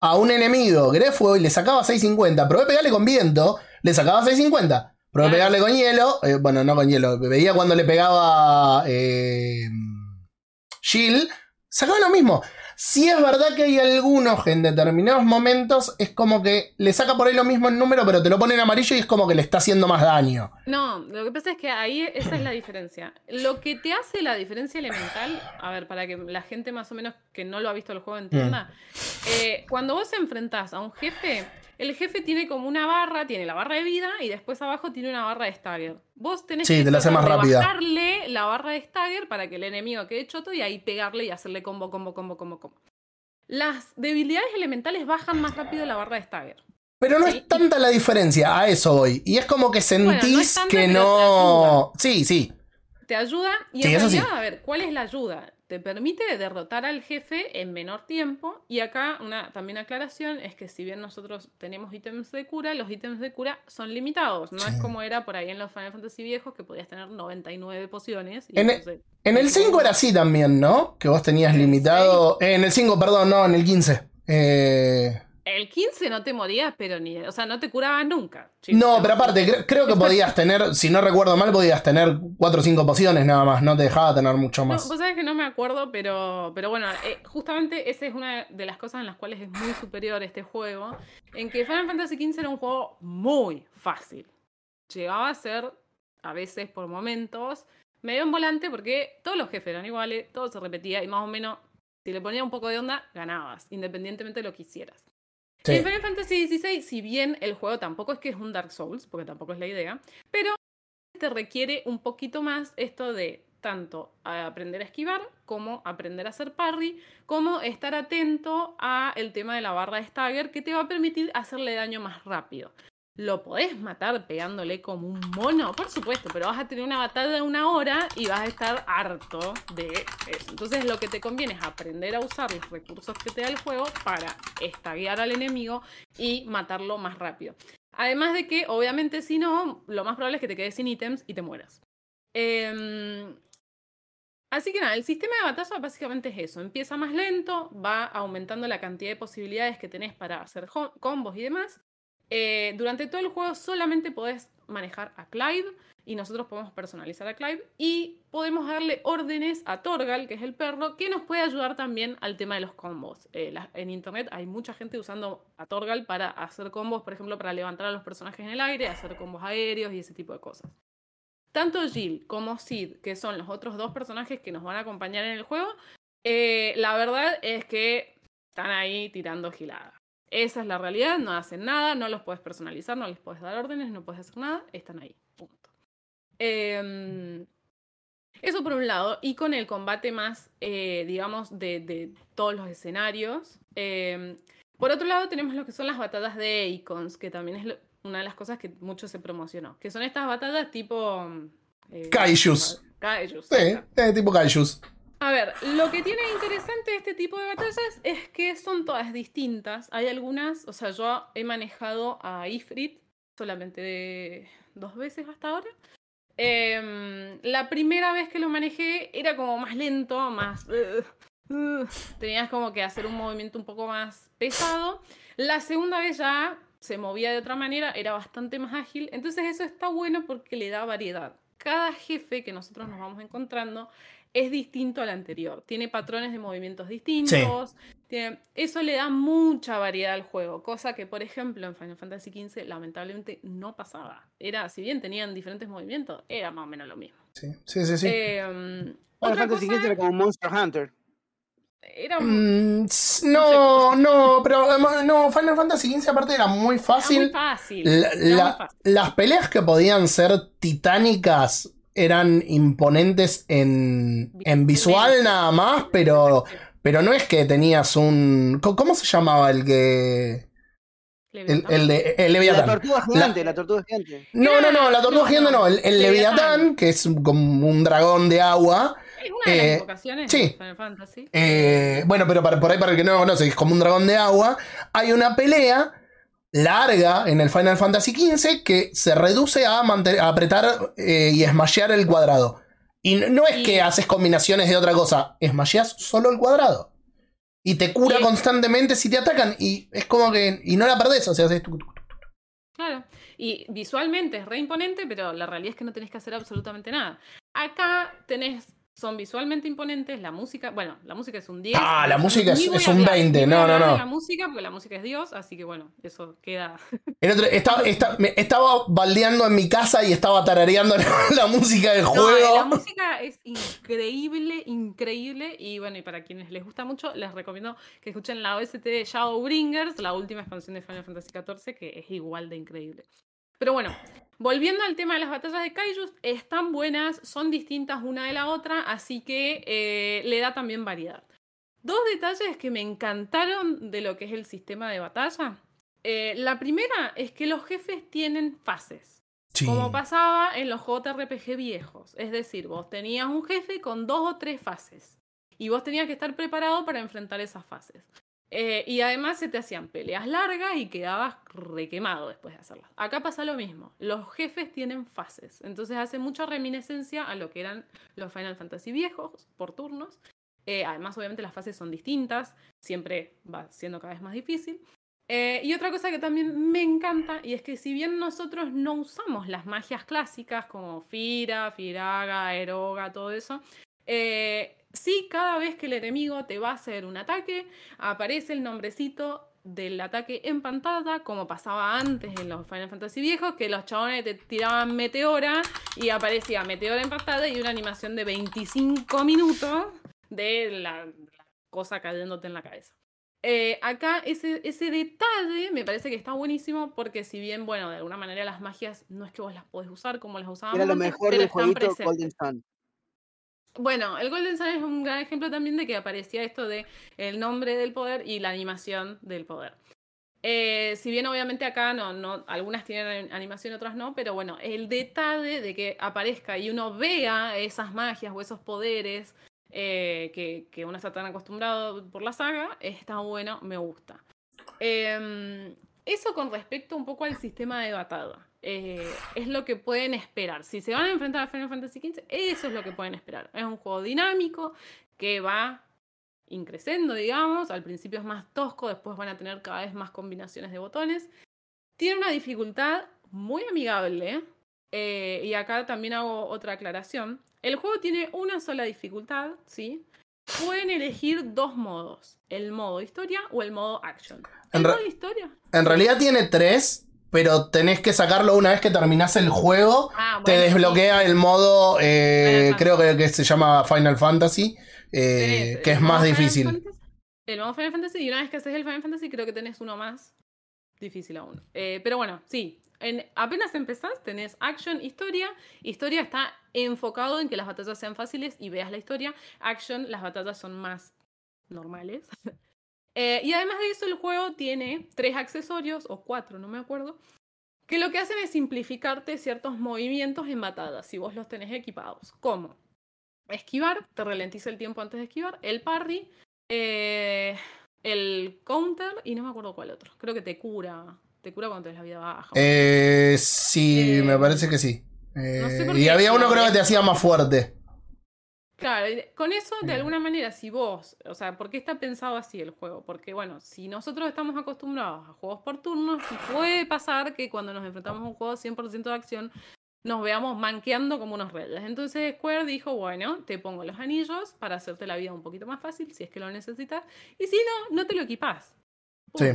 a un enemigo que fuego y le sacaba 650. Probé pegarle con viento, le sacaba 650. Probé Claro. pegarle con hielo, eh, bueno, no con hielo, veía cuando le pegaba eh, Shield, sacaba lo mismo. Sí es verdad que hay algunos que en determinados momentos es como que le saca por ahí lo mismo el número, pero te lo pone en amarillo y es como que le está haciendo más daño. No, lo que pasa es que ahí esa es la diferencia. Lo que te hace la diferencia elemental, a ver, para que la gente más o menos que no lo ha visto el juego entienda, Mm. eh, cuando vos enfrentás a un jefe, el jefe tiene como una barra, tiene la barra de vida y después abajo tiene una barra de stagger. Vos tenés Sí, que te la hace tratar más de rápida. bajarle la barra de stagger para que el enemigo quede choto y ahí pegarle y hacerle combo, combo, combo, combo, combo. Las debilidades elementales bajan más rápido la barra de stagger. Pero no Sí. es tanta la diferencia, a eso voy. Y es como que Bueno, no sentís es tanta, que no. Sí, sí. Te ayuda y Sí, en sí. realidad, a ver, ¿cuál es la ayuda? Te permite derrotar al jefe en menor tiempo y acá una también aclaración es que si bien nosotros tenemos ítems de cura, los ítems de cura son limitados, no Sí. es como era por ahí en los Final Fantasy viejos que podías tener 99 pociones. y En- entonces- En el 5 era así también, ¿no? Que vos tenías ¿En el limitado. eh, en el 5, perdón, no, en el 15. Eh, El 15 no te morías, pero ni, o sea, no te curabas nunca. chicos. No, pero aparte, cre- creo que podías tener, si no recuerdo mal, podías tener 4 o 5 pociones nada más, no te dejaba tener mucho No, más. vos sabés que no me acuerdo, pero, pero bueno, eh, justamente esa es una de las cosas en las cuales es muy superior este juego. En que Final Fantasy XV era un juego muy fácil. Llegaba a ser, a veces por momentos, medio en volante porque todos los jefes eran iguales, todo se repetía y más o menos, si le ponía un poco de onda, ganabas, independientemente de lo que hicieras. Sí. En Final Fantasy XVI, si bien el juego tampoco es que es un Dark Souls, porque tampoco es la idea, pero te requiere un poquito más esto de tanto aprender a esquivar, como aprender a hacer parry, como estar atento a el tema de la barra de stagger que te va a permitir hacerle daño más rápido. ¿Lo podés matar pegándole como un mono? Por supuesto, pero vas a tener una batalla de una hora y vas a estar harto de eso. Entonces lo que te conviene es aprender a usar los recursos que te da el juego para estaguear al enemigo y matarlo más rápido. Además de que, obviamente, si no, lo más probable es que te quedes sin ítems y te mueras. Em, así que nada, el sistema de batalla básicamente es eso. Empieza más lento, va aumentando la cantidad de posibilidades que tenés para hacer combos y demás. Eh, durante todo el juego solamente podés manejar a Clive y nosotros podemos personalizar a Clive y podemos darle órdenes a Torgal, que es el perro, que nos puede ayudar también al tema de los combos. Eh, en internet hay mucha gente usando a Torgal para hacer combos, por ejemplo, para levantar a los personajes en el aire, hacer combos aéreos y ese tipo de cosas. Tanto Jill como Sid, que son los otros dos personajes que nos van a acompañar en el juego, eh, la verdad es que están ahí tirando gilada. Esa es la realidad, no hacen nada, no los puedes personalizar, no les puedes dar órdenes, no puedes hacer nada, están ahí. Punto. Em, eso por un lado, y con el combate más, eh, digamos, de, de todos los escenarios. Em, por otro lado, tenemos lo que son las batallas de icons, que también es lo- una de las cosas que mucho se promocionó, que son estas batallas tipo... eh, Kaijus. Kaijus. Sí, eh, tipo Kaijus. A ver, lo que tiene interesante este tipo de batallas es que son todas distintas. Hay algunas, o sea, yo he manejado a Ifrit solamente de dos veces hasta ahora. Em, la primera vez que lo manejé era como más lento, más... uh, uh, tenías como que hacer un movimiento un poco más pesado. La segunda vez ya se movía de otra manera, era bastante más ágil. Entonces eso está bueno porque le da variedad. Cada jefe que nosotros nos vamos encontrando es distinto al anterior. Tiene patrones de movimientos distintos. tiene- Eso le da mucha variedad al juego, cosa que, por ejemplo, en Final Fantasy XV lamentablemente no pasaba. Era, si bien tenían diferentes movimientos, era más o menos lo mismo. Sí, sí, sí. sí. Em, Final otra Fantasy cosa XV era como Monster Hunter. era un- Mm, no, no, pero eh, no, Final Fantasy XV aparte era muy era muy fácil. fácil. La- era muy fácil. las peleas que podían ser titánicas eran imponentes en, en visual nada más, pero, pero no es que tenías un... ¿Cómo se llamaba el que... El, el de el La Leviatán? tortuga gigante, la, tortuga gigante. No, no, no, la tortuga No, gigante no, el, el Leviatán. Leviatán, que es como un dragón de agua. Es una de las eh, invocaciones sí. de Final Fantasy. Eh, bueno, pero para, por ahí para el que no lo conoce, es como un dragón de agua. Hay una pelea larga en el Final Fantasy XV que se reduce a, apretar eh, y smashear el cuadrado. Y no, es Y- que haces combinaciones de otra cosa, smasheas solo el cuadrado. Y te cura Y- constantemente si te atacan. Y es como que. Y no la perdés, o sea, haces tu- tu- tu- Claro. Y visualmente es re imponente, pero la realidad es que no tenés que hacer absolutamente nada. Acá tenés son visualmente imponentes, la música, bueno, la música es un 10. Ah, la música es- es un hablar- 20, ni voy a no, no, no. La música, porque la música es Dios, así que bueno, eso queda. [LAUGHS] El otro- estaba, esta- me- estaba baldeando en mi casa y estaba tarareando la, [LAUGHS] música del No, juego. la [LAUGHS] música es increíble, increíble. Y bueno, y para quienes les gusta mucho, les recomiendo que escuchen la OST de Shadowbringers, la última expansión de Final Fantasy XIV, que es igual de increíble. Pero bueno, volviendo al tema de las batallas de Kaijus, están buenas, son distintas una de la otra, así que eh, le da también variedad. Dos detalles que me encantaron de lo que es el sistema de batalla. Eh, la primera es que los jefes tienen fases. Sí. Como pasaba en los JRPG viejos. Es decir, vos tenías un jefe con dos o tres fases. Y vos tenías que estar preparado para enfrentar esas fases. Eh, y además se te hacían peleas largas y quedabas requemado después de hacerlas. Acá pasa lo mismo. Los jefes tienen fases. Entonces hace mucha reminiscencia a lo que eran los Final Fantasy viejos por turnos. Eh, además, obviamente, las fases son distintas. Siempre va siendo cada vez más difícil. Eh, y otra cosa que también me encanta, y es que si bien nosotros no usamos las magias clásicas como Fira, Firaga, Eroga, todo eso, eh, sí cada vez que el enemigo te va a hacer un ataque, aparece el nombrecito del ataque en pantalla, como pasaba antes en los Final Fantasy viejos, que los chabones te tiraban meteora y aparecía meteora en pantalla y una animación de 25 minutos de la, la cosa cayéndote en la cabeza. Eh, acá ese, ese detalle me parece que está buenísimo porque si bien, bueno, de alguna manera las magias no es que vos las podés usar como las usábamos Era lo antes, mejor del jueguito. Golden Sun. Bueno, el Golden Sun es un gran ejemplo también de que aparecía esto de el nombre del poder y la animación del poder. Eh, si bien obviamente acá no, no, algunas tienen animación, otras no, pero bueno, el detalle de que aparezca y uno vea esas magias o esos poderes eh, que, uno está tan acostumbrado por la saga, está bueno, me gusta. Em, eso con respecto un poco al sistema de batalla. Eh, es lo que pueden esperar. Si se van a enfrentar a Final Fantasy XV, eso es lo que pueden esperar. Es un juego dinámico que va increciendo, digamos. Al principio es más tosco, después van a tener cada vez más combinaciones de botones. Tiene una dificultad muy amigable. eh, y acá también hago otra aclaración. El juego tiene una sola dificultad, ¿sí? Pueden elegir dos modos, el modo historia o el modo action. El modo historia. En realidad tiene tres, pero tenés que sacarlo una vez que terminás el juego. Ah, Te sí. desbloquea el modo, eh, creo que, que se llama Final Fantasy, eh, que es más difícil. Fantasy- el modo Final Fantasy, y una vez que haces el Final Fantasy, creo que tenés uno más difícil aún. Eh, pero bueno, sí. En, apenas empezás, tenés action, historia. Historia está enfocado en que las batallas sean fáciles y veas la historia. Action, las batallas son más normales. [LAUGHS] Eh, y además de eso, el juego tiene tres accesorios, o cuatro, no me acuerdo, que lo que hacen es simplificarte ciertos movimientos en batallas, si vos los tenés equipados. ¿Cómo? Esquivar, te ralentiza el tiempo antes de esquivar. El parry, eh, el counter y no me acuerdo cuál otro. Creo que te cura. Te cura cuando tenés la vida baja. Eh, sí, me parece que sí. Eh, no sé por y había uno no, creo que te hacía más fuerte. Claro, con eso, de alguna manera, si vos, o sea, ¿por qué está pensado así el juego? Porque, bueno, si nosotros estamos acostumbrados a juegos por turnos, puede pasar que cuando nos enfrentamos a un juego 100% de acción, nos veamos manqueando como unos reyes. Entonces Square dijo, bueno, te pongo los anillos para hacerte la vida un poquito más fácil, si es que lo necesitas, y si no, no te lo equipás. Sí.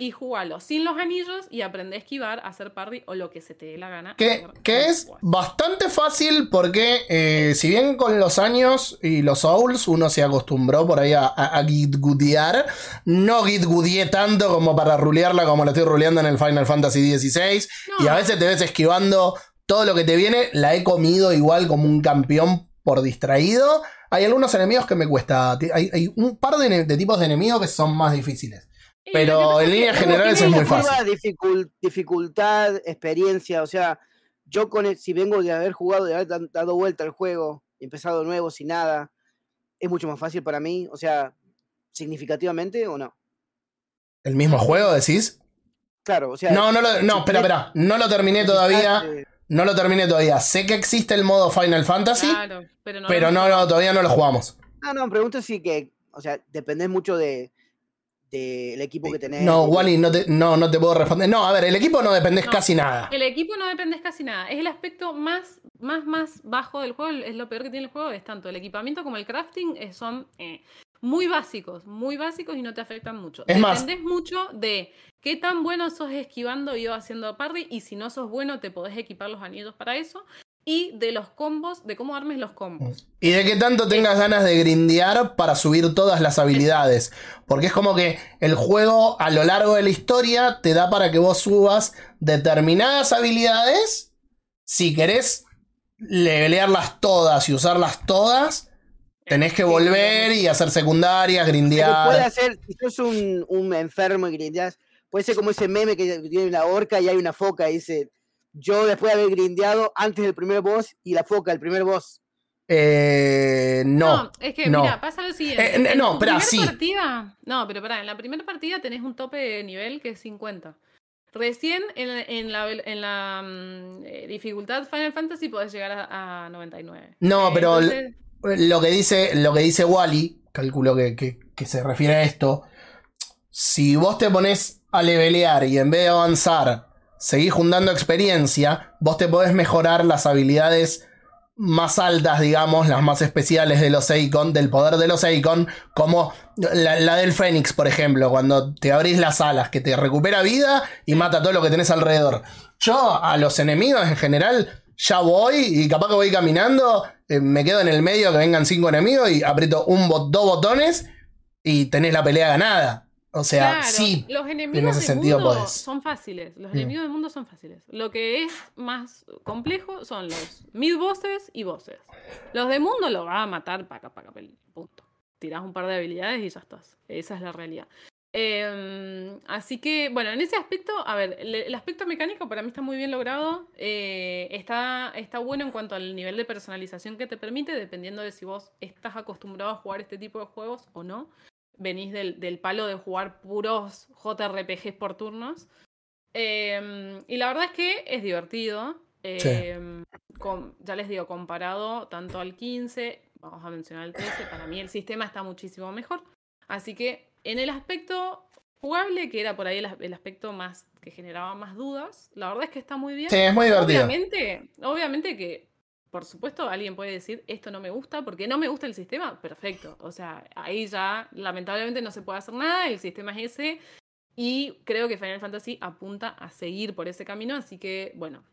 Y jugalo sin los anillos y aprende a esquivar, a hacer parry o lo que se te dé la gana. Que, que es bastante fácil porque eh, si bien con los años y los Souls uno se acostumbró por ahí a, a, a gitgudear, no gitgudeé tanto como para rulearla como la estoy ruleando en el Final Fantasy XVI. Y a veces te ves esquivando todo lo que te viene, la he comido igual como un campeón por distraído. Hay algunos enemigos que me cuesta, hay, hay un par de tipos de enemigos que son más difíciles. Pero en líneas generales es muy fácil. Dificul- dificultad, experiencia, o sea, yo con el- si vengo de haber jugado, de haber dado vuelta al juego, empezado de nuevo sin nada, es mucho más fácil para mí, o sea, significativamente o no. ¿El mismo juego decís? Claro, o sea, No, no lo, no, si espera, espera. No lo terminé todavía. No lo terminé todavía. Sé que existe el modo Final Fantasy, Claro, pero no, pero no, no, todavía no lo jugamos. No, no, pregunto si que, o sea, dependés mucho de, del equipo que tenés. No, Wally, no te, no, no te puedo responder. No, a ver, el equipo no dependés No. casi nada. El equipo no dependes casi nada. Es el aspecto más, más, más bajo del juego. Es lo peor que tiene el juego. Es tanto el equipamiento como el crafting eh, son eh, muy básicos, muy básicos y no te afectan mucho. Es más- Dependés mucho de qué tan bueno sos esquivando y o haciendo parry. Y si no sos bueno, te podés equipar los anillos para eso. Y de los combos, de cómo armes los combos. Y de que tanto tengas ganas de grindear para subir todas las habilidades. Porque es como que el juego a lo largo de la historia te da para que vos subas determinadas habilidades. Si querés levelearlas todas y usarlas todas, tenés que volver y hacer secundarias, Pero puede grindear. hacer, si sos un, un enfermo y grindeás, puede ser como ese meme que tiene una orca y hay una foca y dice, yo después de haber grindeado antes del primer boss y la foca, el primer boss. Eh, no. es que no. mira, pasa lo siguiente. Eh, no, espera, sí. partida, no, pero pará, en la primera partida tenés un tope de nivel que es 50. Recién en, la- en la, en la mm, eh, dificultad Final Fantasy podés llegar a, a 99. No, Eh, pero entonces, Lo que dice, lo que dice Wally, calculo que, que- que se refiere a esto. Si vos te pones a levelear y en vez de avanzar seguís juntando experiencia, vos te podés mejorar las habilidades más altas, digamos, las más especiales de los Eikon, del poder de los Eikon, como la, del Fénix, por ejemplo, cuando te abrís las alas, que te recupera vida y mata todo lo que tenés alrededor. Yo a los enemigos en general ya voy y capaz que voy caminando, eh, me quedo en el medio que vengan cinco enemigos y aprieto un dos botones y tenés la pelea ganada. O sea, claro, sí. los enemigos ese de sentido mundo podés. son fáciles. Los Mm. enemigos del mundo son fáciles. Lo que es más complejo son los mid bosses y bosses. Los de mundo lo va a matar paca, paca, punto. Tirás un par de habilidades y ya estás. Esa es la realidad. Eh, así que, bueno, en ese aspecto, a ver, el, el aspecto mecánico para mí está muy bien logrado. Eh, está, está bueno en cuanto al nivel de personalización que te permite, dependiendo de si vos estás acostumbrado a jugar este tipo de juegos o no. Venís del, del palo de jugar puros JRPGs por turnos. Eh, y la verdad es que es divertido. Eh, con- ya les digo, comparado tanto al 15, vamos a mencionar el 13, para mí el sistema está muchísimo mejor. Así que en el aspecto jugable, que era por ahí el, el aspecto más que generaba más dudas, la verdad es que está muy bien. Sí, es muy divertido. Obviamente, obviamente que, por supuesto, alguien puede decir esto no me gusta porque no me gusta el sistema. Perfecto. O sea, ahí ya lamentablemente no se puede hacer nada, el sistema es ese. Y creo que Final Fantasy apunta a seguir por ese camino, así que, bueno,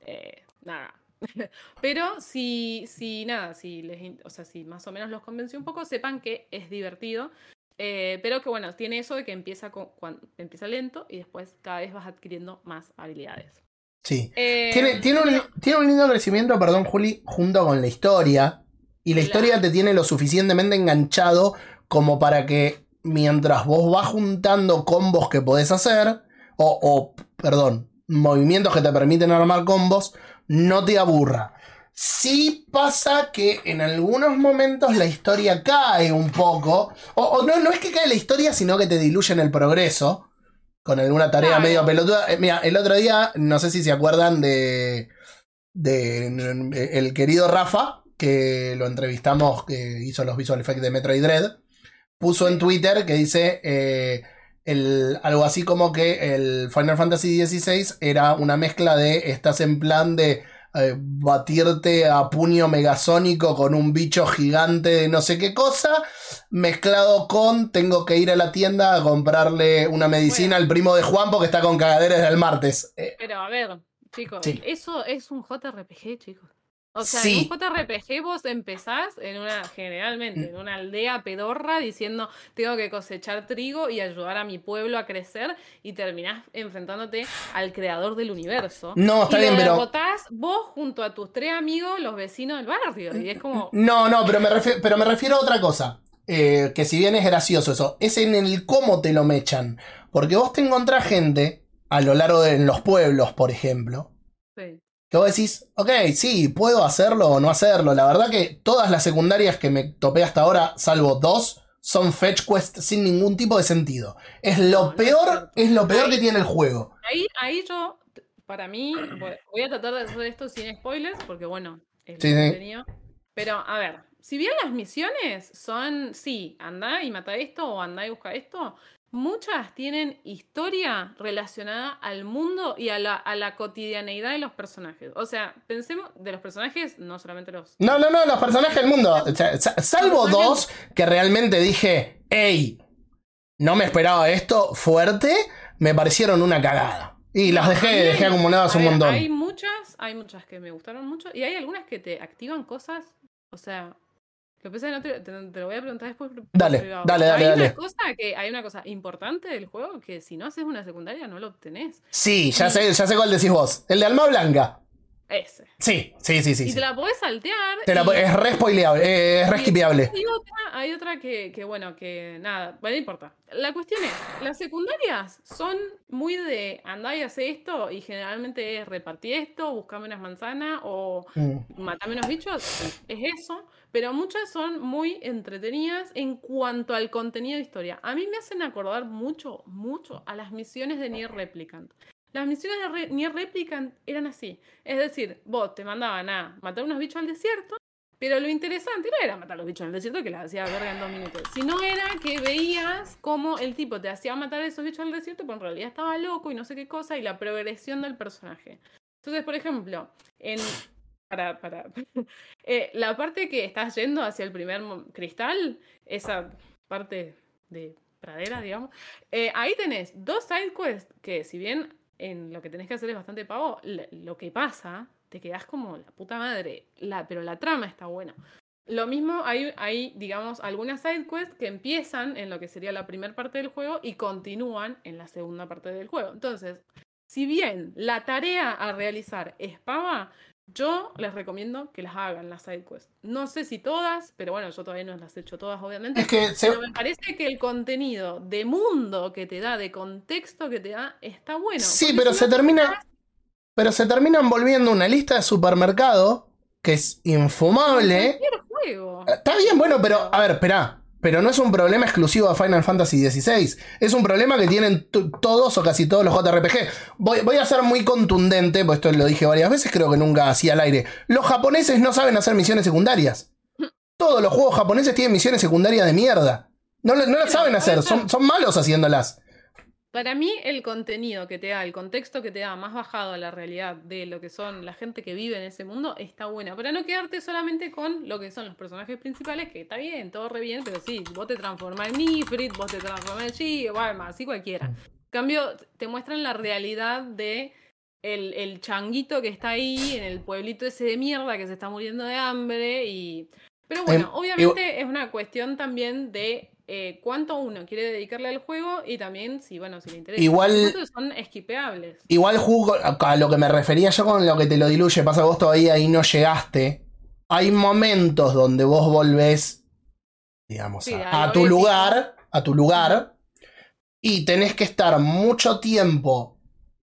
eh, nada. [LAUGHS] Pero si, si nada, si les, o sea, si más o menos los convenció un poco, sepan que es divertido. eh, pero que bueno, tiene eso de que empieza, con, cuan- empieza lento y después cada vez vas adquiriendo más habilidades. Sí. Eh, Tiene, tiene, un, tiene un lindo crecimiento, perdón, Juli, junto con la historia. Y la Claro. historia te tiene lo suficientemente enganchado como para que mientras vos vas juntando combos que podés hacer, o, o, perdón, movimientos que te permiten armar combos, no te aburra. Sí pasa que en algunos momentos la historia cae un poco. O, o no, no es que cae la historia, sino que te diluyen el progreso. Con alguna tarea Claro. medio pelotuda. Eh, mira, el otro día, no sé si se acuerdan de. de n- el querido Rafa, que lo entrevistamos, que hizo los visual effects de Metroid Dread. Puso en Twitter que dice. eh, el- algo así como que el Final Fantasy XVI era una mezcla de estás en plan de eh, batirte a puño megasónico con un bicho gigante de no sé qué cosa, mezclado con tengo que ir a la tienda a comprarle una medicina Bueno. al primo de Juan porque está con cagaderas del martes. Eh, Pero a ver, chicos, Sí. eso es un JRPG, chicos. O sea, Sí. en un JRPG vos empezás en una, generalmente, en una aldea pedorra diciendo tengo que cosechar trigo y ayudar a mi pueblo a crecer y terminás enfrentándote al creador del universo. No, está y bien, lo pero- derrotás vos junto a tus tres amigos, los vecinos del barrio. Y es como, No, no, pero me, refiero, pero me refiero a otra cosa. Eh, que si bien es gracioso eso, es en el cómo te lo mechan. Porque vos te encontrás gente a lo largo de en los pueblos, por ejemplo, sí. Que vos decís, ok, sí, puedo hacerlo o no hacerlo. La verdad que todas las secundarias que me topé hasta ahora, salvo dos, son fetch quest sin ningún tipo de sentido. Es lo no peor, es lo peor Ahí- que tiene el juego. Ahí, ahí yo, para mí, voy, a tratar de hacer esto sin spoilers, porque bueno, es Sí, lo sí. contenido. Pero, a ver, si bien las misiones son, sí, andá y mata esto o andá y busca esto, muchas tienen historia relacionada al mundo y a la, a la cotidianeidad de los personajes. O sea, pensemos de los personajes, no solamente los... No, no, no, los personajes del mundo. O sea, sa- salvo dos que realmente dije, hey, no me esperaba esto fuerte, me parecieron una cagada. Y las dejé, dejé acumuladas un montón. Hay muchas, hay muchas que me gustaron mucho y hay algunas que te activan cosas, o sea, lo que pasa es que no te, te- te lo voy a preguntar después. Dale, privado. dale, dale, hay dale. Una cosa que, hay una cosa importante del juego que si no haces una secundaria no lo obtenés. Sí, ya sé, ya sé cuál decís vos. El de alma blanca. Ese. Sí, sí, sí, sí. y sí. te la podés saltear. Te la y- es re spoileable, eh, es re. Hay otra, hay otra que, que, bueno, que nada, bueno, no importa. La cuestión es, las secundarias son muy de andá y hace esto, y generalmente es repartir esto, buscame unas manzanas o Mm. matame unos bichos, es eso, pero muchas son muy entretenidas en cuanto al contenido de historia. A mí me hacen acordar mucho, mucho a las misiones de Nier Replicant. Las misiones de Re- Nier Replicant eran así. Es decir, vos te mandaban a matar unos bichos al desierto, pero lo interesante no era matar los bichos al desierto que las hacía verga en dos minutos, sino era que veías cómo el tipo te hacía matar a esos bichos al desierto, pero en realidad estaba loco y no sé qué cosa, y la progresión del personaje. Entonces, por ejemplo, en. Para, para. [LAUGHS] eh, la parte que estás yendo hacia el primer cristal, esa parte de pradera, digamos, eh, ahí tenés dos side quests que, si bien en lo que tenés que hacer es bastante pavo, lo que pasa, te quedás como la puta madre, la, pero la trama está buena. Lo mismo, hay, hay, digamos, algunas side quests que empiezan en lo que sería la primera parte del juego y continúan en la segunda parte del juego. Entonces, si bien la tarea a realizar es pava, yo les recomiendo que las hagan las side quests. No sé si todas, pero bueno, yo todavía no las he hecho todas, obviamente. Es que se- Pero me parece que el contenido de mundo que te da, de contexto que te da, está bueno. Sí, pero si se no, termina. Pero se terminan volviendo una lista de supermercado que es infumable. cualquier juego. Está bien, bueno, pero a ver, espera. Pero no es un problema exclusivo de Final Fantasy XVI. Es un problema que tienen todos o casi todos los JRPG. Voy, voy a ser muy contundente, pues esto lo dije varias veces, creo que nunca hacía al aire. Los japoneses no saben hacer misiones secundarias. Todos los juegos japoneses tienen misiones secundarias de mierda. No, las saben hacer, son malos haciéndolas. Para mí, el contenido que te da, el contexto que te da más bajado a la realidad de lo que son la gente que vive en ese mundo, está bueno. Para no quedarte solamente con lo que son los personajes principales, que está bien, todo re bien, pero sí, vos te transformás en Ifrit, vos te transformás en Chi, bueno, así cualquiera. En cambio, te muestran la realidad de el, el changuito que está ahí en el pueblito ese de mierda que se está muriendo de hambre y... Pero bueno, Em, obviamente es una cuestión también de eh, cuánto uno quiere dedicarle al juego y también si, bueno, si le interesa. Igual- son esquipeables. Igual jugo a lo que me refería yo con lo que te lo diluye, pasa vos todavía ahí no llegaste. Hay momentos donde vos volvés, digamos, Sí, a, a a lo tu lugar, a tu lugar, y tenés que estar mucho tiempo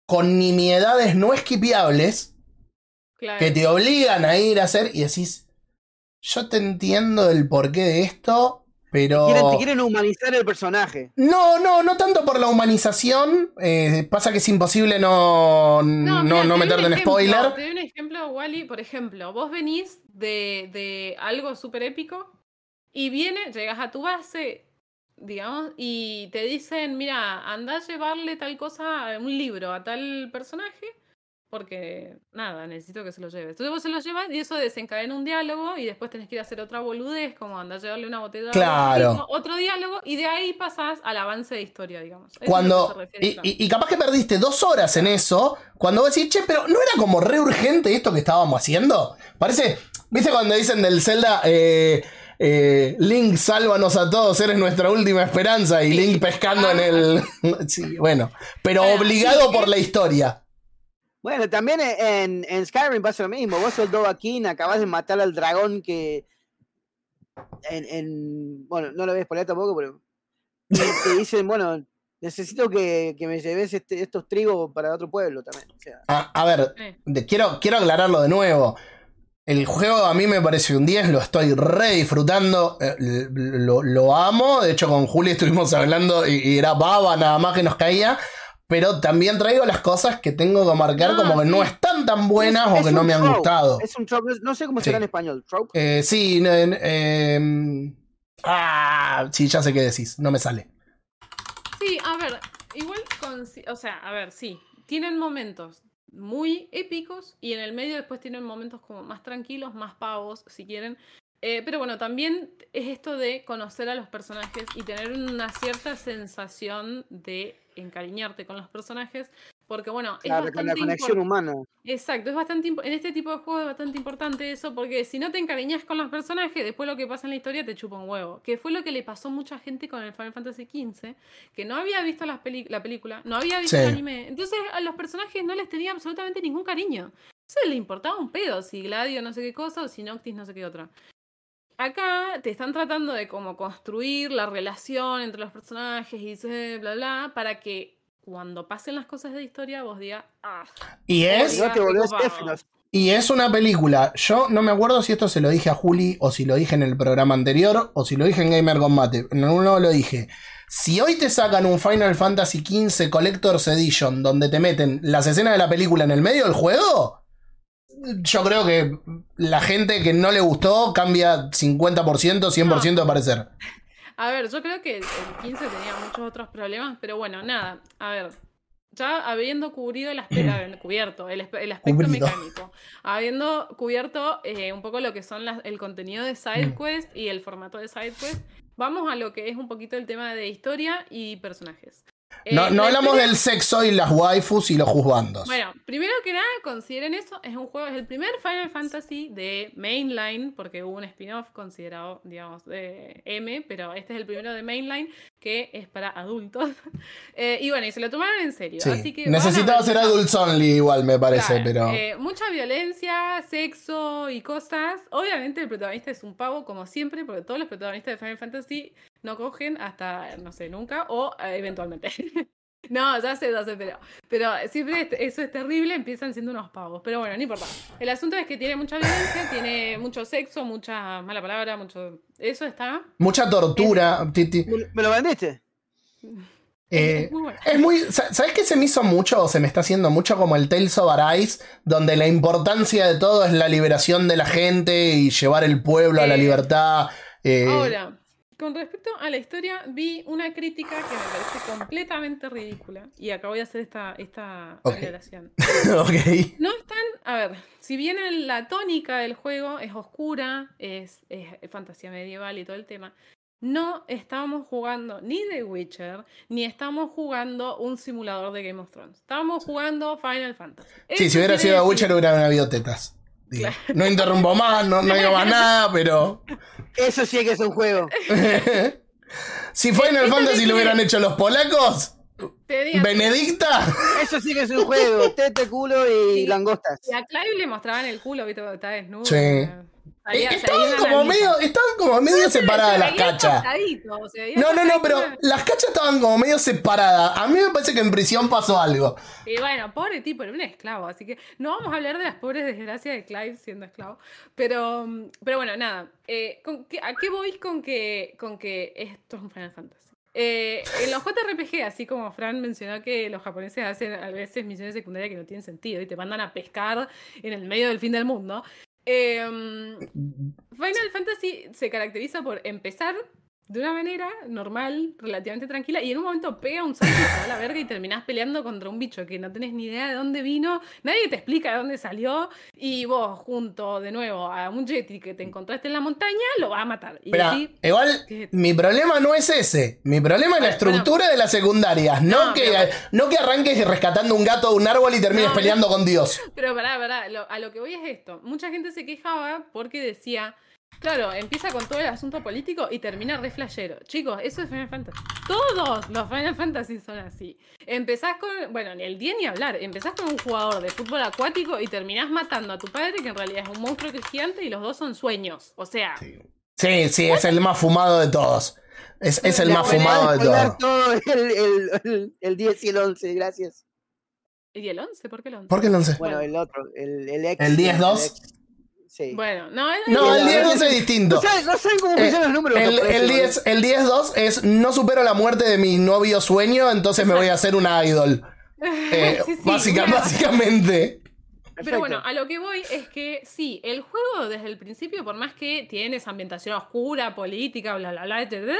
con nimiedades no esquipeables Claro. que te obligan a ir a hacer y decís, yo te entiendo el porqué de esto, pero... Quieren, te quieren humanizar el personaje. No, no, no tanto por la humanización. eh, pasa que es imposible no, no, mira, no un meterte en ejemplo, spoiler. Te doy un ejemplo, Wally. Por ejemplo, vos venís de, de algo súper épico y viene, llegas a tu base, digamos, y te dicen, mira, anda a llevarle tal cosa, un libro a tal personaje, porque nada, necesito que se lo lleves. Entonces vos se lo llevas y eso desencadena un diálogo y después tenés que ir a hacer otra boludez, como andar a llevarle una botella Claro. otro- otro diálogo, y de ahí pasás al avance de historia, digamos. Eso Cuando. refiere Y, y- y capaz que perdiste dos horas en eso. Cuando vos decís, che, pero ¿no era como re urgente esto que estábamos haciendo? Parece. ¿Viste cuando dicen del Zelda? eh, eh, Link, sálvanos a todos, eres nuestra última esperanza. Y Link pescando en el. [LAUGHS] sí, bueno. Pero obligado por la historia. Bueno, también en, en Skyrim pasa lo mismo. Vos sos Dovahkiin, acabas de matar al dragón que. En, en- bueno, no lo ves por ahí tampoco, pero. te dicen, bueno, necesito que, que me lleves este- estos trigos para otro pueblo también. O sea, A, a ver, de- quiero, quiero aclararlo de nuevo. El juego a mí me parece un 10, lo estoy re disfrutando, eh, lo, lo amo. De hecho, con Juli estuvimos hablando y, y era baba nada más que nos caía. Pero también traigo las cosas que tengo que marcar como que no están tan buenas es- o es que no me han trope, gustado. Es un trope, no sé cómo Sí. será en español. Trope. Eh, sí, ah, sí, ya sé qué decís, no me sale. Sí, a ver, igual, con, o sea, a ver, sí, tienen momentos muy épicos y en el medio después tienen momentos como más tranquilos, más pavos, si quieren. Eh, pero bueno, también es esto de conocer a los personajes y tener una cierta sensación de encariñarte con los personajes, porque bueno, es Claro, con la bastante conexión humana. Exacto, es bastante en este tipo de juegos es bastante importante eso, porque si no te encariñas con los personajes, después lo que pasa en la historia te chupa un huevo. Que fue lo que le pasó a mucha gente con el Final Fantasy XV, que no había visto las la película, no había visto Sí. el anime. Entonces a los personajes no les tenía absolutamente ningún cariño. Eso le importaba un pedo, si Gladio no sé qué cosa o si Noctis no sé qué otra. Acá te están tratando de como construir la relación entre los personajes y se- bla bla, para que cuando pasen las cosas de historia vos digas, ah, Y es, no y es una película. Yo no me acuerdo si esto se lo dije a Juli o si lo dije en el programa anterior o si lo dije en Gamer Combate. En alguno lo dije. Si hoy te sacan un Final Fantasy XV Collector's Edition donde te meten las escenas de la película en el medio del juego, yo creo que la gente que no le gustó cambia 50%, 100% de parecer. A ver, yo creo que el 15 tenía muchos otros problemas, pero bueno, nada. A ver, ya habiendo cubrido el aspecto, [CLEARS THROAT] cubierto el, el aspecto Cubrido. mecánico, habiendo cubierto eh, un poco lo que son las- el contenido de Mm. SideQuest y el formato de SideQuest, vamos a lo que es un poquito el tema de historia y personajes. Eh, No, no la hablamos del sexo y las waifus y los juzbandos. Bueno, primero que nada, consideren eso, es un juego, es el primer Final Fantasy de mainline, porque hubo un spin-off considerado, digamos, de M, pero este es el primero de mainline, que es para adultos. [LAUGHS] Eh, y bueno, y se lo tomaron en serio. Sí. Así que Necesitaba ser adults only igual, me parece, Claro, pero... eh, mucha violencia, sexo y cosas. Obviamente el protagonista es un pavo, como siempre, porque todos los protagonistas de Final Fantasy no cogen hasta, no sé, nunca, o eh, eventualmente. [LAUGHS] no, ya sé, ya sé, pero, pero siempre es- eso es terrible, empiezan siendo unos pavos. Pero bueno, no importa. El asunto es que tiene mucha violencia, tiene mucho sexo, mucha mala palabra, mucho... Eso está... Mucha tortura. ti- ti- ¿Me, lo vendiste? eh, es muy bueno. es muy. ¿Sabes qué se me hizo mucho o se me está haciendo mucho como el Tales of Arise? Donde la importancia de todo es la liberación de la gente y llevar el pueblo a la Eh, libertad. eh, Ahora, con respecto a la historia, vi una crítica que me parece completamente ridícula. Y acá voy a hacer esta, esta aclaración. [LAUGHS] ok. No están, a ver, si bien la tónica del juego es oscura, es, es fantasía medieval y todo el tema, no estábamos jugando ni The Witcher, ni estamos jugando un simulador de Game of Thrones. Estábamos jugando Final Fantasy. Sí, Eso si hubiera sido The Witcher hubiera habido tetas. Digo, No interrumpo más, no, no digo más nada, pero. Eso sí que es un juego. [LAUGHS] si Final Fantasy tiene- lo hubieran hecho los polacos, Te digo, Benedicta. [LAUGHS] Eso sí que es un juego. Tete, culo y Sí. langostas. y a Clive le mostraban el culo, viste, cuando estaba desnudo. Sí. Salía- Eh, salía Estaban como medio, estaban como medio separadas Se las cachas. No, no, no, pero las cachas estaban como medio separadas. A mí me parece que en prisión pasó algo. Y bueno, pobre tipo, era un esclavo, así que no vamos a hablar de las pobres desgracias de Clive siendo esclavo. Pero, pero bueno, nada. eh, ¿con qué- ¿A qué voy con que, con que esto es un Final Fantasy? Eh, en los JRPG, así como Fran mencionó que los japoneses hacen a veces misiones secundarias que no tienen sentido y te mandan a pescar en el medio del fin del mundo. Eh, Final Fantasy se caracteriza por empezar de una manera normal, relativamente tranquila, y en un momento pega un salto y se va a la verga y terminás peleando contra un bicho que no tenés ni idea de dónde vino, nadie te explica de dónde salió, y vos, junto de nuevo a un Yeti que te encontraste en la montaña, lo vas a matar. Y Pero igual, ¿qué? mi problema no es ese. Mi problema es la Bueno, estructura de las secundarias. No, No, que, pero- no que arranques rescatando un gato de un árbol y termines No, peleando con Dios. Pero pará, pará, lo- a lo que voy es esto. Mucha gente se quejaba porque decía, claro, empieza con todo el asunto político y termina re flashero. Chicos, eso es Final Fantasy. Todos los Final Fantasy son así. Empezás con, bueno, ni el día ni hablar, empezás con un jugador de fútbol acuático y terminás matando a tu padre, que en realidad es un monstruo que es gigante, y los dos son sueños. O sea, Sí, sí, es el más fumado de todos. Es, es el más fumado de todos. todo el, el, el, el 10 y el 11, gracias. ¿y el 11? ¿Por qué el 11? ¿Por qué el 11? Bueno, Bueno. el otro, el, el X. ¿El 10-2? Sí. Bueno, no, el, No, el el- 10-2 es distinto. no, saben, no saben cómo Eh, funcionan los números. El, el ¿no? 10 el 10-2 es no supero la muerte de mi novio sueño, entonces me voy a hacer una idol. [LAUGHS] Eh, Sí, sí, básica- Pero básicamente. Perfecto. bueno, a lo que voy es que sí, el juego desde el principio, por más que tiene esa ambientación oscura, política, bla, bla, bla, etc.,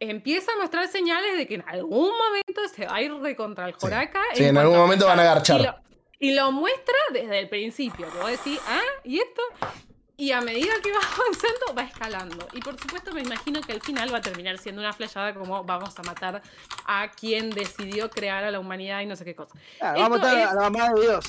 empieza a mostrar señales de que en algún momento se va a ir de contra el Joraka. Sí, en algún momento van a avanzar. Y lo, muestra desde el principio. A decir, ah, ¿y esto? Y a medida que va [LAUGHS] avanzando, va escalando. Y por supuesto, me imagino que al final va a terminar siendo una flashada como vamos a matar a quien decidió crear a la humanidad y no sé qué cosa. Ah, vamos a matar es- a la mamá de Dios.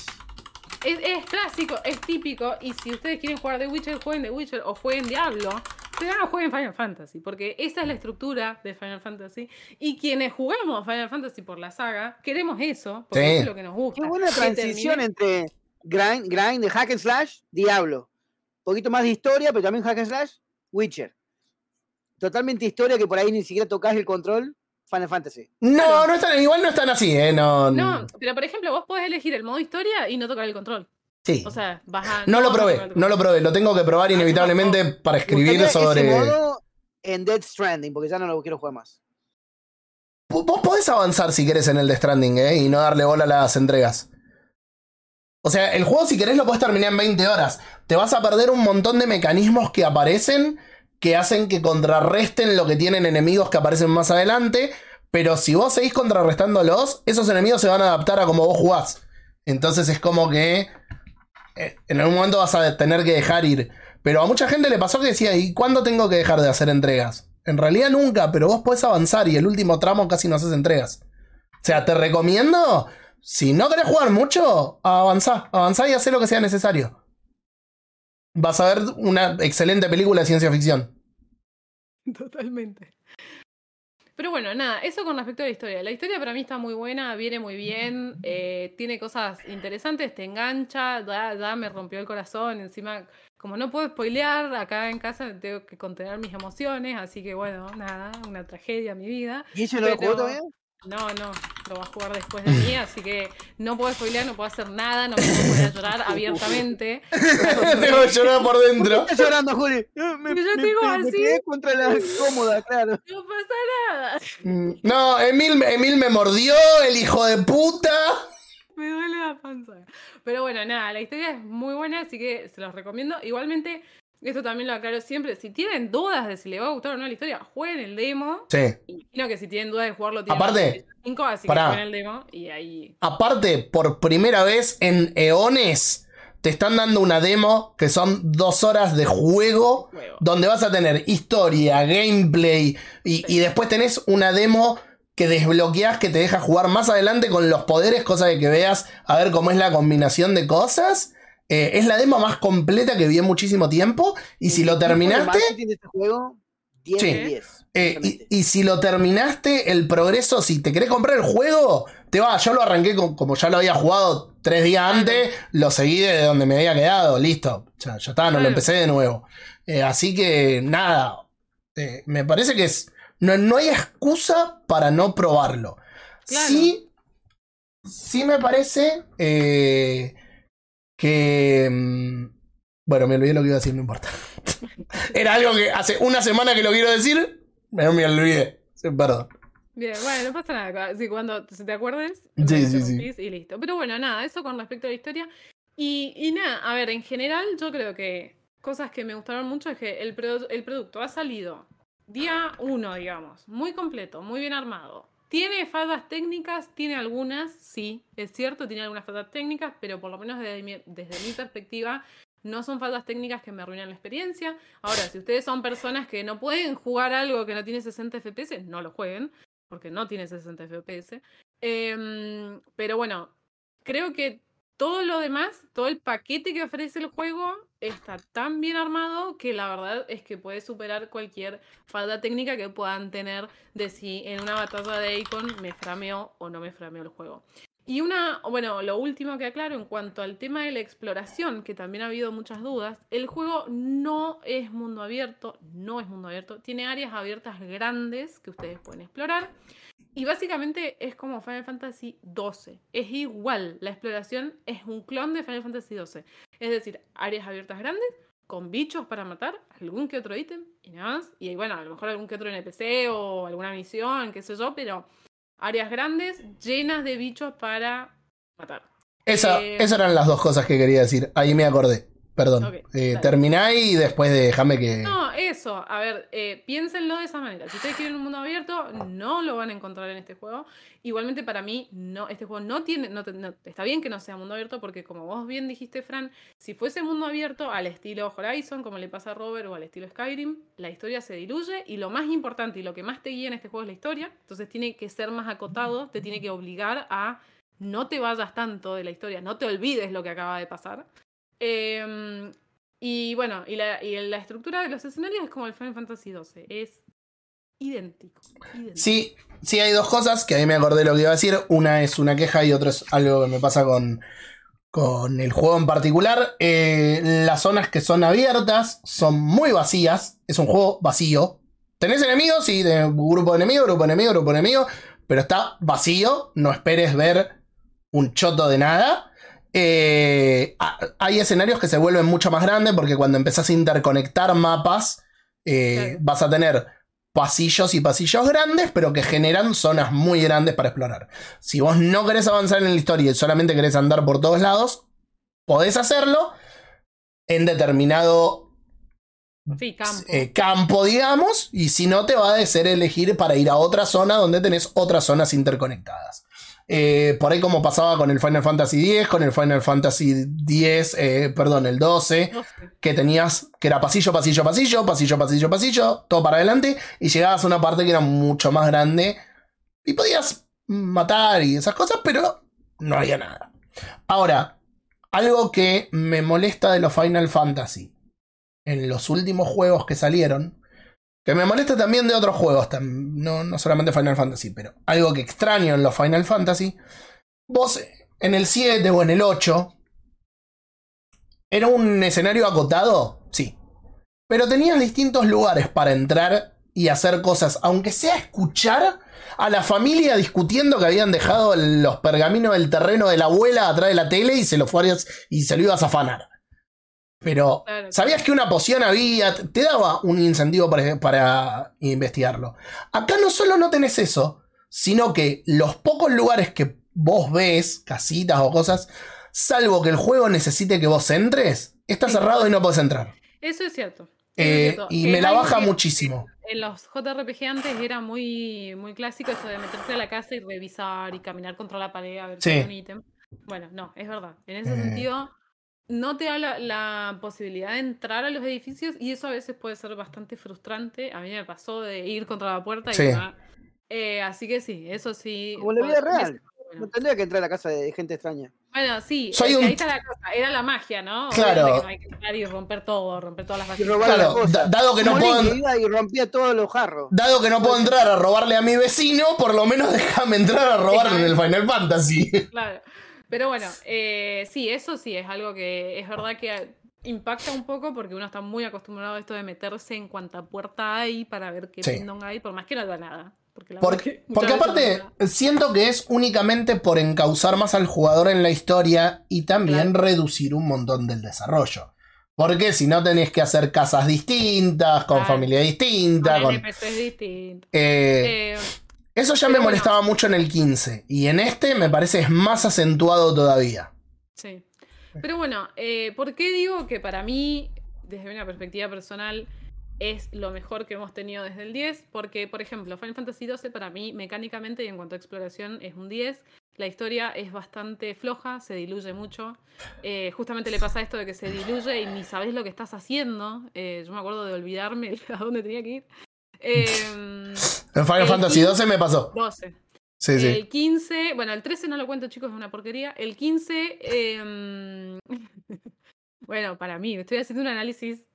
Es, es clásico, es típico. Y si ustedes quieren jugar The Witcher, jueguen The Witcher o jueguen Diablo. Pero no jueguen Final Fantasy, porque esa es la estructura de Final Fantasy. Y quienes jugamos Final Fantasy por la saga, queremos eso, porque Sí. eso es lo que nos gusta. Qué buena transición entre grind, grind de hack and slash, Diablo. Un poquito más de historia, pero también hack and slash, Witcher. Totalmente historia que por ahí ni siquiera tocas el control, Final Fantasy. No, no están, igual no están así, ¿eh? No, No, pero por ejemplo, vos podés elegir el modo historia y no tocar el control. Sí. O sea, no lo probé, no lo probé. Lo tengo que probar inevitablemente para escribir sobre. ese modo en Dead Stranding, porque ya no lo quiero jugar más. Vos podés avanzar si querés en el de Stranding, ¿eh? Y no darle bola a las entregas. O sea, el juego si querés lo podés terminar en 20 horas. Te vas a perder un montón de mecanismos que aparecen que hacen que contrarresten lo que tienen enemigos que aparecen más adelante. Pero si vos seguís contrarrestándolos, esos enemigos se van a adaptar a como vos jugás. Entonces es como que en algún momento vas a tener que dejar ir. Pero a mucha gente le pasó que decía, ¿y cuándo tengo que dejar de hacer entregas? En realidad nunca, pero vos podés avanzar y el último tramo casi no haces entregas. O sea, te recomiendo, si no querés jugar mucho, avanzá, avanzá y hacé lo que sea necesario. Vas a ver una excelente película de ciencia ficción. [LAUGHS] Totalmente. Pero bueno, nada, eso con respecto a la historia. La historia para mí está muy buena, viene muy bien, eh, tiene cosas interesantes, te engancha, da, da, me rompió el corazón. Encima, como no puedo spoilear, acá en casa tengo que contener mis emociones, así que bueno, nada, una tragedia mi vida. ¿Y ese no lo jugó todavía? No, no, lo va a jugar después de mí, así que no puedo spoilear, no puedo hacer nada, no me puedo poner a llorar [LAUGHS] abiertamente. Tengo que llorar por dentro. Estás llorando, Juli. Me, yo me- tengo me- me así. quedé contra la cómoda, claro. No pasa nada. Mm, No, Emil, Emil me mordió, el hijo de puta. Me duele la panza. Pero bueno, nada, la historia es muy buena, así que se los recomiendo. Igualmente, esto también lo aclaro siempre. Si tienen dudas de si les va a gustar o no la historia, jueguen el demo. Sí. Imagino que si tienen dudas de jugarlo, tienen Aparte, la PlayStation 5, así pará. que jueguen el demo y ahí. Aparte, por primera vez en eones, te están dando una demo que son dos horas de juego Juego. donde vas a tener historia, gameplay y, y después tenés una demo que desbloqueas que te deja jugar más adelante con los poderes, cosa de que veas a ver cómo es la combinación de cosas. Eh, es la demo más completa que vi en muchísimo tiempo y si lo terminaste... marketing de este juego, 10 Sí. de 10. Eh, y, y si lo terminaste, el progreso, si te querés comprar el juego, te va. Yo lo arranqué con- como ya lo había jugado tres días antes, lo seguí de donde me había quedado, listo. Ya, ya está, no lo empecé de nuevo. Eh, así que nada, me parece que es. No, no hay excusa para no probarlo. Claro. Sí, sí me parece eh, que. mm, Bueno, me olvidé lo que iba a decir, no importa. [LAUGHS] Era algo que hace una semana que lo quiero decir, pero me olvidé. Sí, Perdón. Bien, bueno, no pasa nada. Sí, cuando se te acuerdes, Sí, me sí, interrumpís y listo. Pero bueno, nada, eso con respecto a la historia. Y, y nada, a ver, en general, yo creo que cosas que me gustaron mucho es que el, produ- el producto ha salido día uno, digamos, muy completo, muy bien armado. Tiene fallas técnicas, tiene algunas, sí, es cierto, tiene algunas fallas técnicas, pero por lo menos desde mi, perspectiva, no son fallas técnicas que me arruinan la experiencia. Ahora, si ustedes son personas que no pueden jugar algo que no tiene 60 FPS, no lo jueguen, porque no tiene 60 FPS. Em, pero bueno, creo que todo lo demás, todo el paquete que ofrece el juego está tan bien armado que la verdad es que puede superar cualquier falta técnica que puedan tener de si en una batalla de Icon me frameó o no me frameó el juego. Y una, bueno, lo último que aclaro en cuanto al tema de la exploración, que también ha habido muchas dudas, el juego no es mundo abierto, no es mundo abierto, tiene áreas abiertas grandes que ustedes pueden explorar. Y básicamente es como Final Fantasy XII. Es igual, la exploración es un clon de Final Fantasy XII. Es decir, áreas abiertas grandes, con bichos para matar, algún que otro ítem y nada más. Y bueno, a lo mejor algún que otro NPC o alguna misión, qué sé yo, pero áreas grandes llenas de bichos para matar. Esa, Eh, esas eran las dos cosas que quería decir. Ahí me acordé. Perdón. Ok, Eh, terminá y después déjame que. No, eso, a ver, eh, piénsenlo de esa manera. Si ustedes quieren un mundo abierto, no lo van a encontrar en este juego. Igualmente para mí, no, este juego no tiene, no, no- está bien que no sea mundo abierto porque como vos bien dijiste, Fran, si fuese mundo abierto al estilo Horizon, como le pasa a Robert, o al estilo Skyrim, la historia se diluye y lo más importante y lo que más te guía en este juego es la historia. Entonces tiene que ser más acotado, te tiene que obligar a no te vayas tanto de la historia, no te olvides lo que acaba de pasar. Em, y bueno, y la, y la estructura de los escenarios es como el Final Fantasy XII. Es idéntico. Sí, sí hay dos cosas que ahí me acordé lo que iba a decir. Una es una queja y otra es algo que me pasa con, con el juego en particular. Eh, las zonas que son abiertas son muy vacías. Es un juego vacío. Tenés enemigos, sí, grupo de enemigos, grupo de enemigos, grupo de enemigos. Pero está vacío. No esperes ver un choto de nada. Eh, ha- hay escenarios que se vuelven mucho más grandes porque cuando empezás a interconectar mapas, eh, vas a tener pasillos y pasillos grandes, pero que generan zonas muy grandes para explorar. Si vos no querés avanzar en la historia y solamente querés andar por todos lados, podés hacerlo en determinado Sí, campo. eh, campo, digamos, y si no, te va a ser elegir para ir a otra zona donde tenés otras zonas interconectadas. Eh, por ahí como pasaba con el Final Fantasy X, con el Final Fantasy X, eh, perdón, el 12, No sé. que tenías, que era pasillo, pasillo, pasillo, pasillo, pasillo, pasillo, todo para adelante, y llegabas a una parte que era mucho más grande, y podías matar y esas cosas, pero no había nada. Ahora, algo que me molesta de los Final Fantasy en los últimos juegos que salieron, que me molesta también de otros juegos, no, no solamente Final Fantasy, pero algo que extraño en los Final Fantasy, vos en el 7 o en el 8, ¿era un escenario acotado? Sí. Pero tenías distintos lugares para entrar y hacer cosas, aunque sea escuchar a la familia discutiendo que habían dejado los pergaminos del terreno de la abuela atrás de la tele y se lo fueras y se lo ibas a afanar. Pero Claro. sabías que una poción había, te daba un incentivo para, para investigarlo. Acá no solo no tenés eso, sino que los pocos lugares que vos ves, casitas o cosas, salvo que el juego necesite que vos entres, está Sí. cerrado y no podés entrar. Eso es cierto. Eso Eh, es cierto. y Que me la baja que muchísimo. En los JRPG antes era muy, muy clásico eso de meterte a la casa y revisar y caminar contra la pared a ver si Sí. hay un ítem. Bueno, no, es verdad. En ese Eh. sentido, no te da la, la posibilidad de entrar a los edificios y eso a veces puede ser bastante frustrante. A mí me pasó de ir contra la puerta y Sí. Eh, así que sí, eso sí. Como la vida real. bueno. No tendría que entrar a la casa de gente extraña. Bueno, sí, Soy un- ahí está la cosa. Era la magia, ¿no? Claro. Obviamente que no hay que entrar y romper todo, romper todas las Y vasijas. robar las Claro, cosas. da- dado que no puedo- iba y rompía todos los jarros. Dado que no puedo entrar a robarle a mi vecino, por lo menos [LAUGHS] déjame entrar a robarle en el Final Fantasy. Claro. Pero bueno, eh, sí, eso sí es algo que es verdad que impacta un poco porque uno está muy acostumbrado a esto de meterse en cuanta puerta hay para ver qué Sí. hay, por más que no da nada. Porque, Porque, porque aparte, no siento que es únicamente por encauzar más al jugador en la historia y también Claro. reducir un montón del desarrollo. Porque si no tenés que hacer casas distintas, con Claro. familia distinta, con... NPCs distintos. eh, Eh, eso ya me bueno. molestaba mucho en el 15. Y en este me parece es más acentuado todavía. Sí. Pero bueno, eh, ¿por qué digo que para mí, desde una perspectiva personal, es lo mejor que hemos tenido desde el 10? Porque, por ejemplo, Final Fantasy XII para mí, mecánicamente y en cuanto a exploración, es un 10. La historia es bastante floja, se diluye mucho. Eh, justamente le pasa esto de que se diluye y ni sabes lo que estás haciendo. Eh, yo me acuerdo de olvidarme [LAUGHS] a dónde tenía que ir. Eh, En Final Fantasy 15 12 me pasó. 12. Sí, sí. El 15, bueno, el 13 no lo cuento, chicos, es una porquería. El 15, em, [LAUGHS] bueno, para mí, estoy haciendo un análisis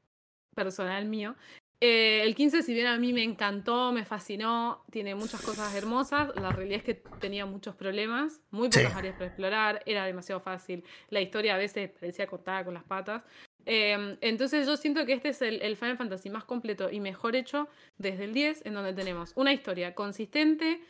personal mío. Eh, el 15, si bien a mí me encantó, me fascinó, tiene muchas cosas hermosas, la realidad es que tenía muchos problemas, muy Sí. pocas áreas para explorar, era demasiado fácil, la historia a veces parecía cortada con las patas. Em, entonces yo siento que este es el, Final Fantasy más completo y mejor hecho desde el 10, en donde tenemos una historia consistente,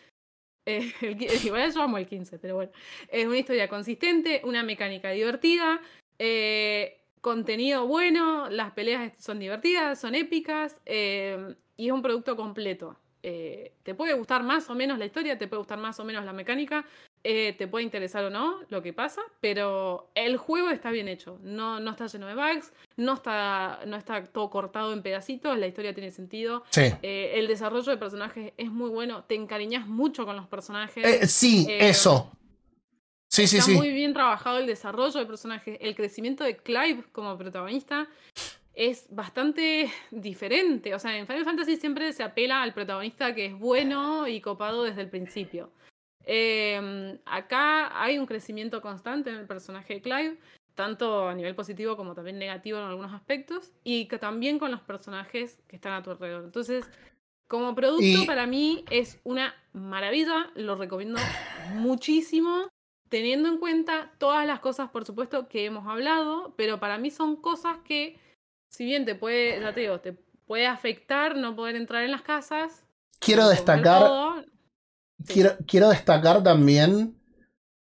eh, [LAUGHS] igual yo amo el 15, pero bueno. Es una historia consistente, una mecánica divertida, eh, contenido bueno, las peleas son divertidas, son épicas eh, y es un producto completo. Eh, te puede gustar más o menos la historia, te puede gustar más o menos la mecánica, eh, te puede interesar o no lo que pasa, pero el juego está bien hecho. No, no está lleno de bugs, no está, no está todo cortado en pedacitos, la historia tiene sentido. Sí. Eh, el desarrollo de personajes es muy bueno, te encariñas mucho con los personajes. Eh, sí, Eh, eso. Sí, sí, Está sí. muy bien trabajado el desarrollo de personajes. El crecimiento de Clive como protagonista es bastante [LAUGHS] diferente. O sea, en Final Fantasy siempre se apela al protagonista que es bueno y copado desde el principio. Eh, acá hay un crecimiento constante en el personaje de Clive, tanto a nivel positivo como también negativo en algunos aspectos, y que también con los personajes que están a tu alrededor. Entonces, como producto, Y- para mí es una maravilla, lo recomiendo [SIGHS] muchísimo, teniendo en cuenta todas las cosas, por supuesto, que hemos hablado, pero para mí son cosas que, si bien te puede, ya te digo, te puede afectar no poder entrar en las casas. Quiero destacar, todo, Sí. quiero, quiero destacar también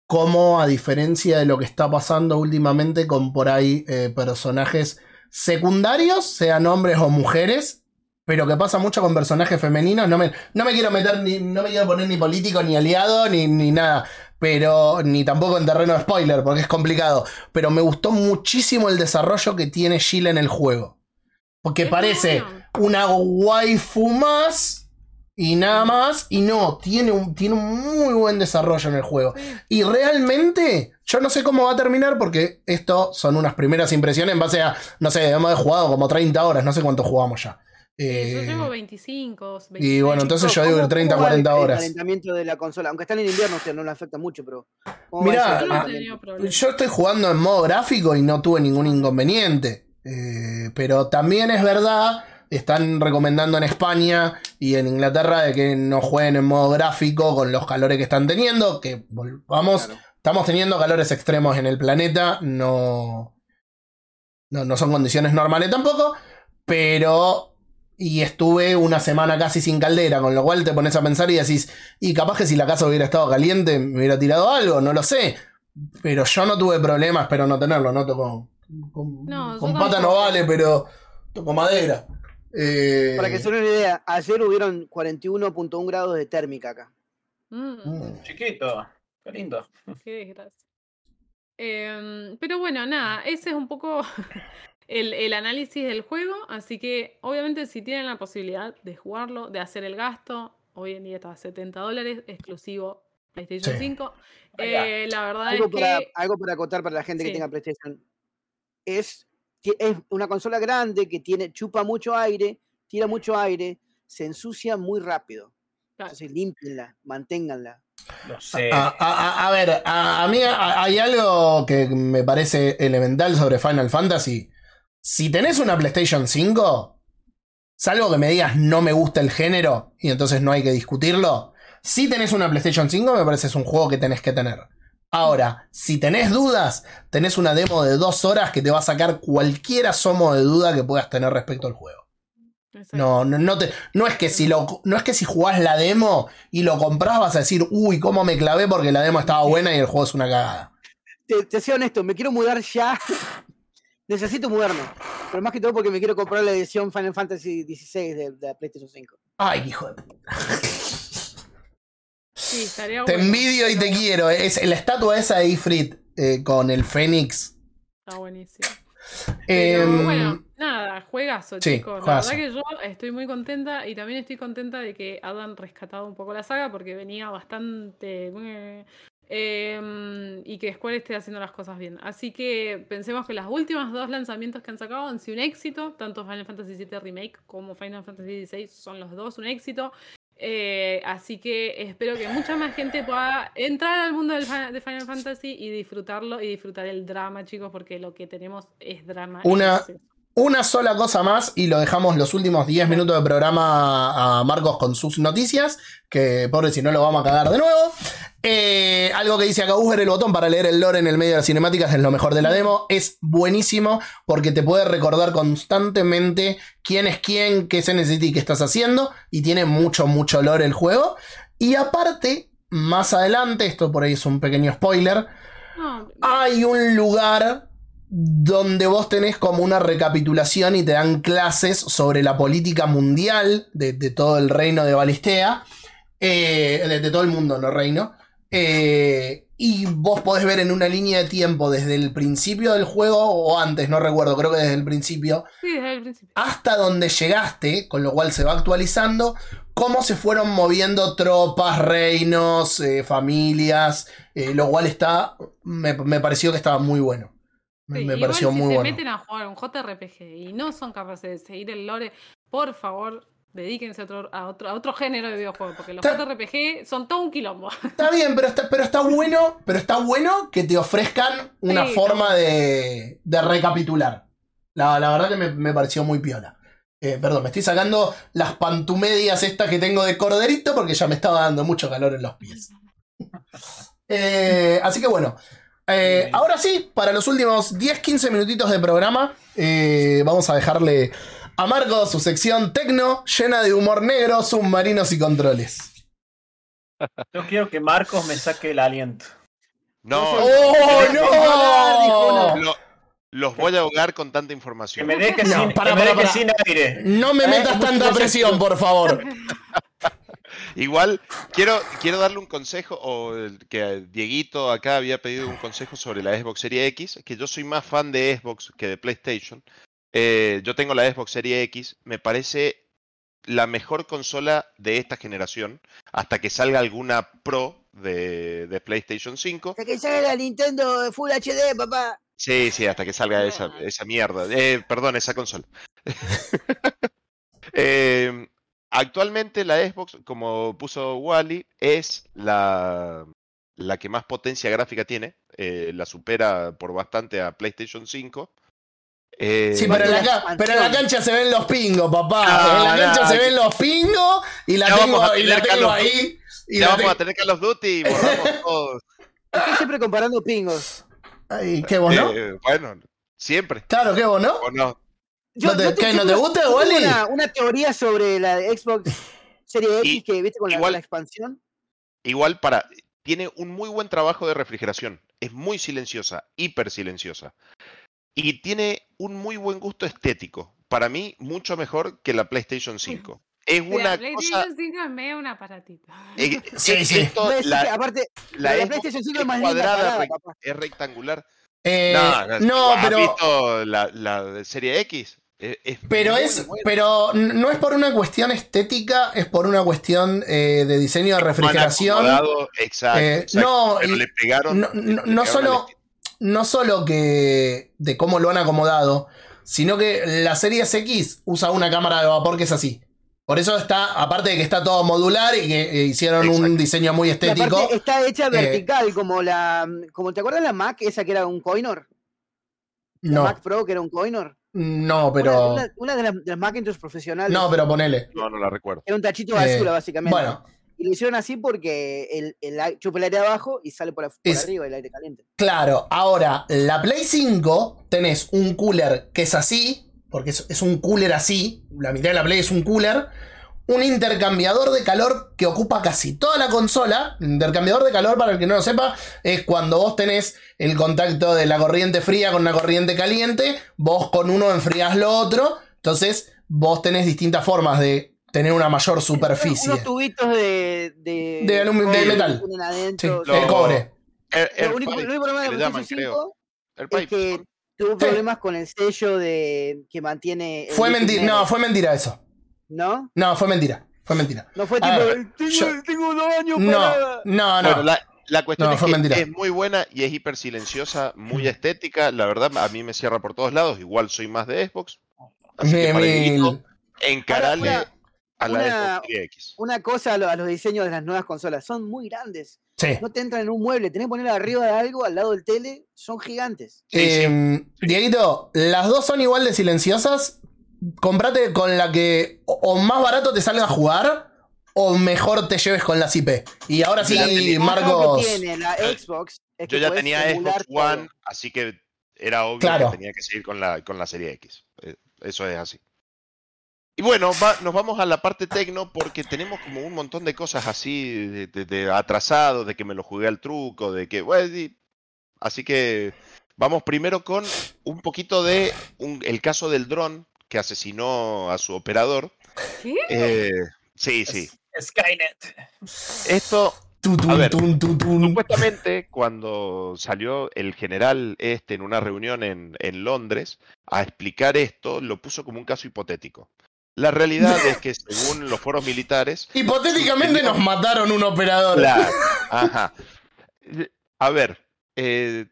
cómo, a diferencia de lo que está pasando últimamente con por ahí eh, personajes secundarios, sean hombres o mujeres, pero que pasa mucho con personajes femeninos. No me, no me quiero meter ni, no me quiero poner ni político, ni aliado, ni, ni nada. Pero, ni tampoco en terreno de spoiler, porque es complicado. Pero me gustó muchísimo el desarrollo que tiene Jill en el juego. Porque parece una waifu más y nada más. Y no, tiene un, tiene un muy buen desarrollo en el juego. Y realmente, yo no sé cómo va a terminar porque esto son unas primeras impresiones en base a, no sé, hemos jugado como 30 horas, no sé cuánto jugamos ya. Yo llevo 25, 26. y bueno, entonces yo ¿Cómo- digo que 30, cómo va el- 40 El horas. calentamiento de la consola, aunque está en el invierno, o sea, no le afecta mucho, pero. ¿cómo va Mirá, problemas. Yo estoy jugando en modo gráfico y no tuve ningún inconveniente. Eh, pero también es verdad, están recomendando en España y en Inglaterra de que no jueguen en modo gráfico con los calores que están teniendo. Que volvamos, Claro. estamos teniendo calores extremos en el planeta. No, no, no son condiciones normales tampoco. Pero. Y estuve una semana casi sin caldera, con lo cual te pones a pensar y decís, y capaz que si la casa hubiera estado caliente me hubiera tirado algo, no lo sé. Pero yo no tuve problemas, espero no tenerlo, ¿no? Con, con, No, yo con pata no vale, pero toco madera. Eh, Para que se den una idea, ayer hubieron 41.1 grados de térmica acá. Mm. mm. Chiquito, qué lindo. [LAUGHS] Qué desgracia. Em, pero bueno, nada, ese es un poco [LAUGHS] el, el análisis del juego. Así que, obviamente, si tienen la posibilidad de jugarlo, de hacer el gasto, hoy en día está a 70 dólares, exclusivo PlayStation Sí. 5. Vaya. Eh, la verdad Algo es para, que. algo para acotar para la gente Sí. que tenga PlayStation. Es, es una consola grande que tiene, chupa mucho aire, tira mucho aire, se ensucia muy rápido. Entonces límpienla, manténganla. Lo sé. A, a- a- a ver, a, a mí a- hay algo que me parece elemental sobre Final Fantasy. Si tenés una PlayStation 5, salvo que me digas no me gusta el género y entonces no hay que discutirlo. Si tenés una PlayStation 5, me parece es un juego que tenés que tener. Ahora, si tenés dudas, tenés una demo de dos horas que te va a sacar cualquier asomo de duda que puedas tener respecto al juego. No, no, no, te- no es que si lo, no es que si jugás la demo y lo comprás vas a decir, uy, cómo me clavé porque la demo estaba buena y el juego es una cagada. Te, te soy honesto, me quiero mudar ya. [LAUGHS] Necesito mudarme. Pero más que todo porque me quiero comprar la edición Final Fantasy XVI de, de la PlayStation 5. Ay, hijo de puta. [LAUGHS] Sí, estaría Te bueno. envidio y te quiero. Es la estatua esa de Ifrit eh, con el Fénix. Está buenísimo. Pero Em, bueno, nada, juegazo, sí, chicos. juegazo. La verdad que yo estoy muy contenta y también estoy contenta de que hayan rescatado un poco la saga porque venía bastante. eh, y que Square esté haciendo las cosas bien. Así que pensemos que los últimos dos lanzamientos que han sacado han sido un éxito. Tanto Final Fantasy VII Remake como Final Fantasy XVI son los dos un éxito. Eh, así que espero que mucha más gente pueda entrar al mundo del de Final Fantasy y disfrutarlo y disfrutar el drama, chicos, porque lo que tenemos es drama. Una-. Una sola cosa más y lo dejamos los últimos 10 minutos de programa a Marcos con sus noticias, que pobre si no lo vamos a cagar de nuevo. Eh, algo que dice acá Uber, el botón para leer el lore en el medio de las cinemáticas es lo mejor de la demo. Es buenísimo porque te puede recordar constantemente quién es quién, qué se necesita y qué estás haciendo. Y tiene mucho, mucho lore el juego. Y aparte, más adelante, esto por ahí es un pequeño spoiler, hay un lugar donde vos tenés como una recapitulación y te dan clases sobre la política mundial de, de todo el reino de Balistea, eh, de, de todo el mundo, no reino. Eh, y vos podés ver en una línea de tiempo desde el principio del juego o antes, no recuerdo, creo que desde el principio, Sí, desde el principio. hasta donde llegaste, con lo cual se va actualizando, cómo se fueron moviendo tropas, reinos, eh, familias, lo cual está, me, me pareció que estaba muy bueno. Me, Sí, me pareció si muy se bueno. meten a jugar un JRPG y no son capaces de seguir el lore, por favor, dedíquense a otro, a otro, a otro género de videojuego, porque los JRPG son todo un quilombo. [LAUGHS] Está bien, pero está, pero está bueno, pero está bueno que te ofrezcan una Sí, forma de, de recapitular. La, la verdad que me, me pareció muy piola. Eh, perdón, me estoy sacando las pantumedias estas que tengo de corderito porque ya me estaba dando mucho calor en los pies. [LAUGHS] Eh, así que bueno. Eh, ahora sí, para los últimos 10-15 minutitos de programa, eh, vamos a dejarle a Marco su sección tecno llena de humor negro, submarinos y controles. Yo quiero que Marcos me saque el aliento. No, ¡Oh, no! lo- los voy a ahogar con tanta Que información. me deje, No, sin, para, que me para, deje para. sin aire. No me Eh, metas tanta presión, por favor. [LAUGHS] Igual, quiero, quiero darle un consejo, o que Dieguito acá había pedido un consejo sobre la Xbox Series X, que yo soy más fan de Xbox que de PlayStation. Eh, yo tengo la Xbox Series X, me parece la mejor consola de esta generación, hasta que salga alguna Pro de, de PlayStation 5. Hasta que salga la Nintendo Full HD, papá. Sí, sí, hasta que salga esa, Claro. esa mierda. Eh, perdón, esa consola. [LAUGHS] Eh, actualmente la Xbox, como puso Wally, es la, la que más potencia gráfica tiene. Eh, la supera por bastante a PlayStation 5. Eh, Sí, pero en, la, ca- pero en la cancha se ven los pingos, papá. en la No, cancha no, se ven los pingos y la tengo, vamos a y la tengo ahí. Y ya la vamos a te- tener Call of Duty y borramos [LAUGHS] todo. Estoy siempre comparando pingos. Ay, ¿Qué vos no? Eh, bueno, siempre. Claro, ¿qué vos no? ¿O no? ¿No te- qué, no te gusta, yo Wally? Una, una teoría sobre la de Xbox Serie X Y- que viste con la, igual- la expansión. Igual para. Tiene un muy buen trabajo de refrigeración. Es muy silenciosa, hiper silenciosa. Y tiene un muy buen gusto estético. Para mí, mucho mejor que la PlayStation 5. Es una cosa. PlayStation 5 es medio un aparatito. eh, [LAUGHS] Sí, es- sí. esto, la, aparte, la la PlayStation 5 es más linda cuadrada, parada, papá. es rectangular. Eh, no, no, ¿has pero. visto la, la de serie X? Es, Pero muy es, pero no es por una cuestión estética, es por una cuestión eh, de diseño de refrigeración. exacto, Eh, exacto. no, pero y- le pegaron. no, le solo, no solo que de cómo lo han acomodado, sino que la serie X usa una cámara de vapor que es así. Por eso está, aparte de que está todo modular y que eh, hicieron un diseño muy estético. está hecha eh, vertical, como la. Como, ¿Te acuerdas la Mac, esa que era un coinor? La No, Mac Pro, que era un coinor. No, pero. Una, una- una de, las, de las Macintosh profesionales. No, pero ponele. No, no la recuerdo. Era un tachito Eh, basura, básicamente. Bueno, Y lo hicieron así porque el, el, chupa el aire abajo y sale por, af- por Es- arriba el aire caliente. Claro, ahora, la Play 5 tenés un cooler que es así, porque es, es un cooler así, la mitad de la Play es un cooler, un intercambiador de calor que ocupa casi toda la consola. Intercambiador de calor, para el que no lo sepa, es cuando vos tenés el contacto de la corriente fría con la corriente caliente, vos con uno enfriás lo otro, entonces vos tenés distintas formas de tener una mayor superficie. Unos tubitos de. De, metal. Sí. Lo- el cobre. Lo Air único, pipe, lo único problema de que llaman, PlayStation creo. 5 Air es pipe, que tuvo Sí. problemas con el sello de que mantiene. el Fue mentira, no, fue mentira eso. ¿No? No, fue mentira, fue mentira. No fue tipo. ver, tengo, yo- tengo dos años No, para. no, no. Bueno, la, la cuestión No, es fue que mentira. es muy buena y es hiper silenciosa, muy estética. La verdad, a mí me cierra por todos lados. Igual soy más de Xbox. Así que Mil- para Ahora, a la una- Xbox. Una cosa a, lo- a los diseños de las nuevas consolas. Son muy grandes. Sí. No te entran en un mueble. Tenés que poner arriba de algo, al lado del tele. Son gigantes. Sí, sí. Eh, Dieguito, las dos son igual de silenciosas. Comprate con la que o, más barato te salga a jugar o mejor te lleves con las IP. Y ahora sí, Yo ya tenía- Marcos. Que tiene la Yo- Xbox es Yo ya tenía Xbox One, todo. así que era obvio Claro. que tenía que seguir con la, con la serie X. Eh, Eso es así. Y bueno, va- nos vamos a la parte tecno porque tenemos como un montón de cosas así de, de- de atrasados, de que me lo jugué al truco, de que... bueno, y- así que vamos primero con un poquito de un- el caso del dron que asesinó a su operador. ¿Qué? Eh, sí, sí. Skynet. Esto A ver, tun. Supuestamente, cuando salió el general este en una reunión en, en Londres a explicar esto, lo puso como un caso hipotético. La realidad es que [LAUGHS] según los foros militares, Hipotéticamente nos mataron un operador. Ajá. A ver, eh,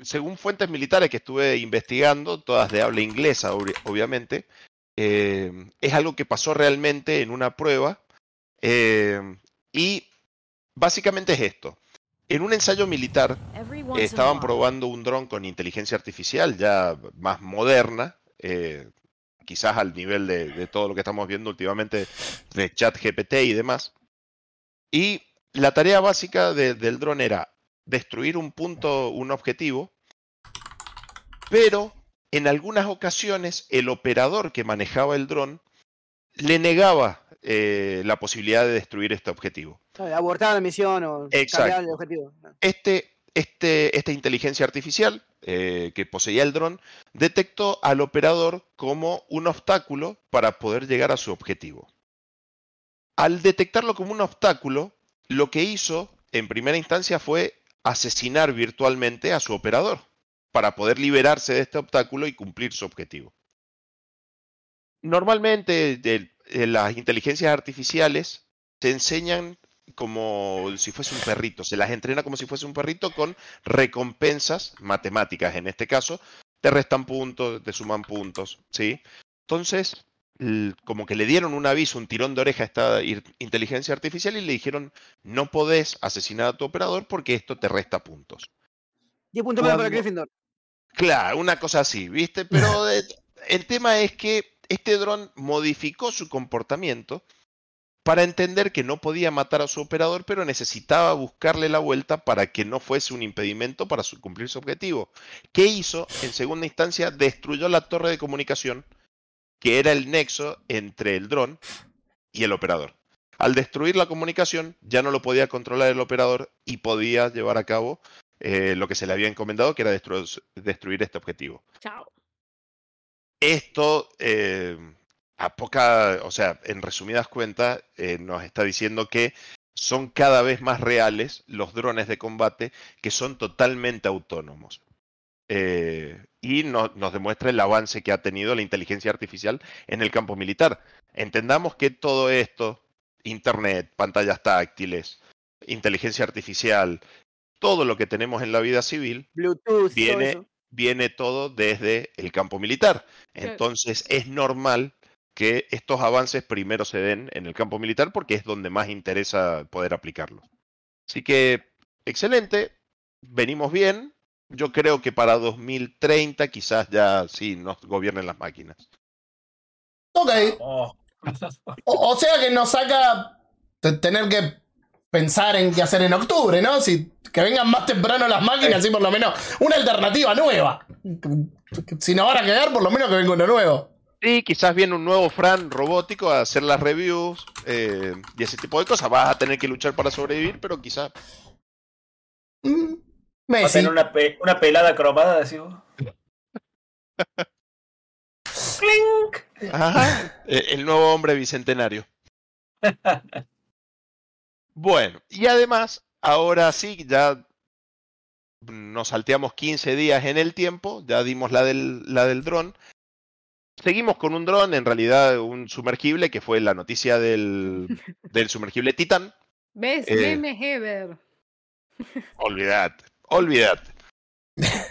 según fuentes militares que estuve investigando, todas de habla inglesa, obvi- obviamente, eh, es algo que pasó realmente en una prueba eh, y básicamente es esto. En un ensayo militar eh, estaban probando un dron con inteligencia artificial ya más moderna, quizás al nivel de, de todo lo que estamos viendo últimamente de chat GPT y demás. Y la tarea básica de- del dron era destruir un punto, un objetivo, pero en algunas ocasiones el operador que manejaba el dron le negaba eh, la posibilidad de destruir este objetivo. Abortar la misión o Exacto. el objetivo. Este, este, esta inteligencia artificial eh, que poseía el dron detectó al operador como un obstáculo para poder llegar a su objetivo. Al detectarlo como un obstáculo, lo que hizo en primera instancia fue asesinar virtualmente a su operador para poder liberarse de este obstáculo y cumplir su objetivo. Normalmente eh, las inteligencias artificiales se enseñan como si fuese un perrito, se las entrena como si fuese un perrito con recompensas matemáticas en este caso, te restan puntos, te suman puntos, ¿sí? Entonces, como que le dieron un aviso, un tirón de oreja a esta inteligencia artificial y le dijeron, no podés asesinar a tu operador porque esto te resta puntos. 10 puntos para Gryffindor. Claro, una cosa así, ¿viste? Pero [LAUGHS] eh, el tema es que este dron modificó su comportamiento para entender que no podía matar a su operador, pero necesitaba buscarle la vuelta para que no fuese un impedimento para su- cumplir su objetivo. ¿Qué hizo? En segunda instancia, destruyó la torre de comunicación, que era el nexo entre el dron y el operador. Al destruir la comunicación, ya no lo podía controlar el operador y podía llevar a cabo eh, lo que se le había encomendado, que era destru- destruir este objetivo. Chao. Esto, eh, a poca, o sea, en resumidas cuentas, eh, nos está diciendo que son cada vez más reales los drones de combate que son totalmente autónomos. Eh, y no- nos demuestra el avance que ha tenido la inteligencia artificial en el campo militar. Entendamos que todo esto, Internet, pantallas táctiles, inteligencia artificial, todo lo que tenemos en la vida civil, Bluetooth, todo Viene- eso. viene todo desde el campo militar. Entonces es normal que estos avances primero se den en el campo militar porque es donde más interesa poder aplicarlos. Así que, excelente, venimos bien. Yo creo que para 2030 quizás ya sí nos gobiernen las máquinas. Ok. Oh. O, o sea que nos saca te- tener que pensar en qué hacer en octubre, ¿no? Si que vengan más temprano las máquinas, así por lo menos una alternativa nueva. Si nos van a cagar, por lo menos que venga uno nuevo. Sí, quizás viene un nuevo Fran robótico a hacer las reviews eh, y ese tipo de cosas. Vas a tener que luchar para sobrevivir, pero quizás Mm, Va a tener una, pe- una pelada cromada, decís [LAUGHS] vos. ¡Clink! Ajá, eh, el nuevo hombre bicentenario. Bueno, y además, ahora sí, ya nos salteamos 15 días en el tiempo, ya dimos la del, la del dron. Seguimos con un dron, en realidad un sumergible, que fue la noticia del, del sumergible Titan. [LAUGHS] ¿Ves? Eh. Ever. Olvidate, olvidate.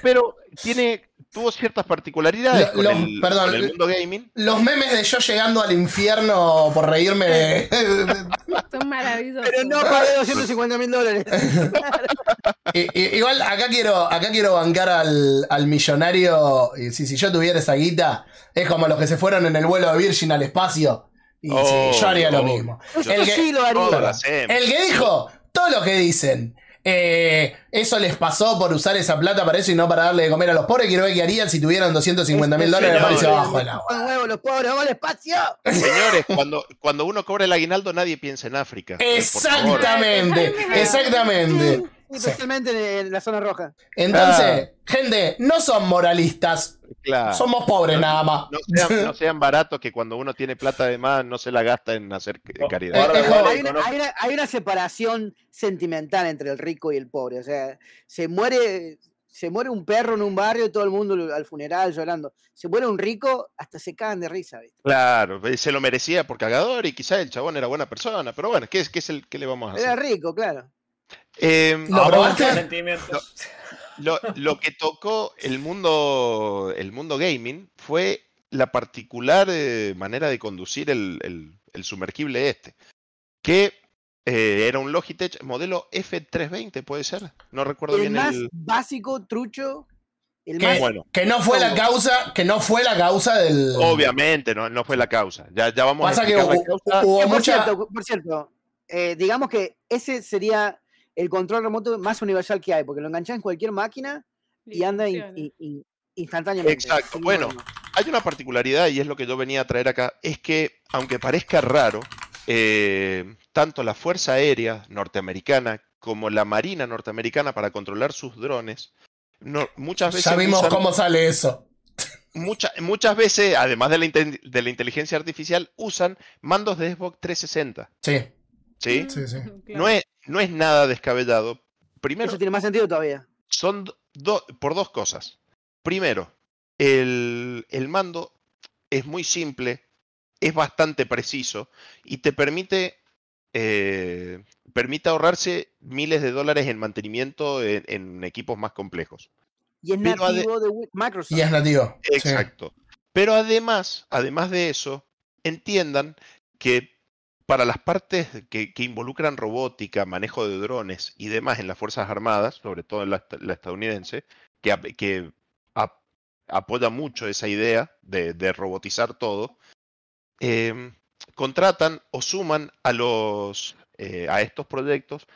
Pero tiene, tuvo ciertas particularidades Lo- con, lo- el, perdón, con el mundo gaming. Los memes de yo llegando al infierno por reírme [LAUGHS] Son maravillosos. Pero no pagué 250 mil dólares. [LAUGHS] Igual acá quiero, acá quiero bancar al, al millonario. Y si, si yo tuviera esa guita, es como los que se fueron en el vuelo de Virgin al espacio. Y sí, Oh, yo haría lo mismo. El que- sí lo hacemos. El que dijo, todo lo que dicen, eh, eso les pasó por usar esa plata para eso y no para darle de comer a los pobres, quiero ver qué harían si tuvieran 250 mil dólares para abajo del agua. Con huevos, los pobres, vamos al espacio. Señores, cuando, cuando uno cobra el aguinaldo nadie piensa en África. Exactamente, exactamente. Especialmente en- en la zona roja. Entonces, gente, no son moralistas. Claro. Somos pobres nada más. No sean, no [LAUGHS] sean baratos que cuando uno tiene plata de más no se la gasta en hacer Oh, caridad. Eh, Hay una, hay una- hay una separación sentimental entre el rico y el pobre. O sea, se muere, se muere un perro en un barrio y todo el mundo al funeral llorando. Se muere un rico, hasta se cagan de risa. ¿viste? Claro, se lo merecía por cagador y quizás el chabón era buena persona, pero bueno, ¿qué, es, qué, es el, qué le vamos a Era hacer? rico, claro. Eh, ¿Lo lo, lo que tocó el mundo, el mundo gaming fue la particular eh, manera de conducir el, el- el sumergible este, que eh, era un Logitech modelo F320, puede ser, no recuerdo El bien más el... básico, trucho, el ¿Qué? más Bueno, Que no fue la causa, que no fue la causa del. obviamente no, no fue la causa, ya, ya vamos Pasa a que la causa. hubo Que, por mucha. cierto, por cierto, eh, digamos que ese sería el control remoto más universal que hay, porque lo enganchás en cualquier máquina y anda in- funciona. in- in- instantáneamente. Exacto, bueno. problema. Hay una particularidad y es lo que yo venía a traer acá, es que aunque parezca raro, eh, tanto la Fuerza Aérea norteamericana como la Marina norteamericana para controlar sus drones, no- muchas veces usan- cómo sale eso. mucha- muchas veces, además de la, de la inteligencia artificial, usan mandos de Xbox 360. Sí. ¿Sí? Sí, sí. [LAUGHS] Claro. No, es, no es nada descabellado. Primero, Eso tiene más sentido todavía. son do- por dos cosas. Primero, el, el mando es muy simple, es bastante preciso y te permite, eh, permite ahorrarse miles de dólares en mantenimiento en, en equipos más complejos. Y es Pero nativo de Microsoft. Y es nativo. Sí. Exacto. Pero además, además de eso, entiendan que para las partes que, involucran robótica, manejo de drones y demás en las Fuerzas Armadas, sobre todo en la, est- la estadounidense, que, ap- que ap- apoya mucho esa idea de, de robotizar todo, em, contratan o suman a los eh, a estos proyectos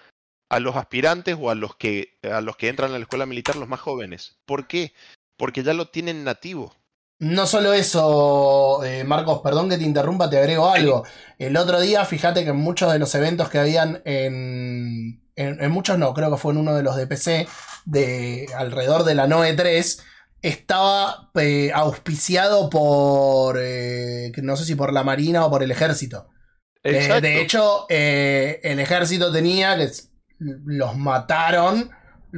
a los aspirantes o a los que a los que entran a la escuela militar los más jóvenes. ¿Por qué? Porque ya lo tienen nativo. No solo eso, eh, Marcos, perdón que te interrumpa, te agrego algo. El otro día, fíjate que en muchos de los eventos que habían en, en, en muchos no, creo que fue en uno de los de PC, de alrededor de la NOE 3, estaba eh, auspiciado por, eh, no sé si por la Marina o por el Ejército. Eh, de hecho, el ejército tenía que los mataron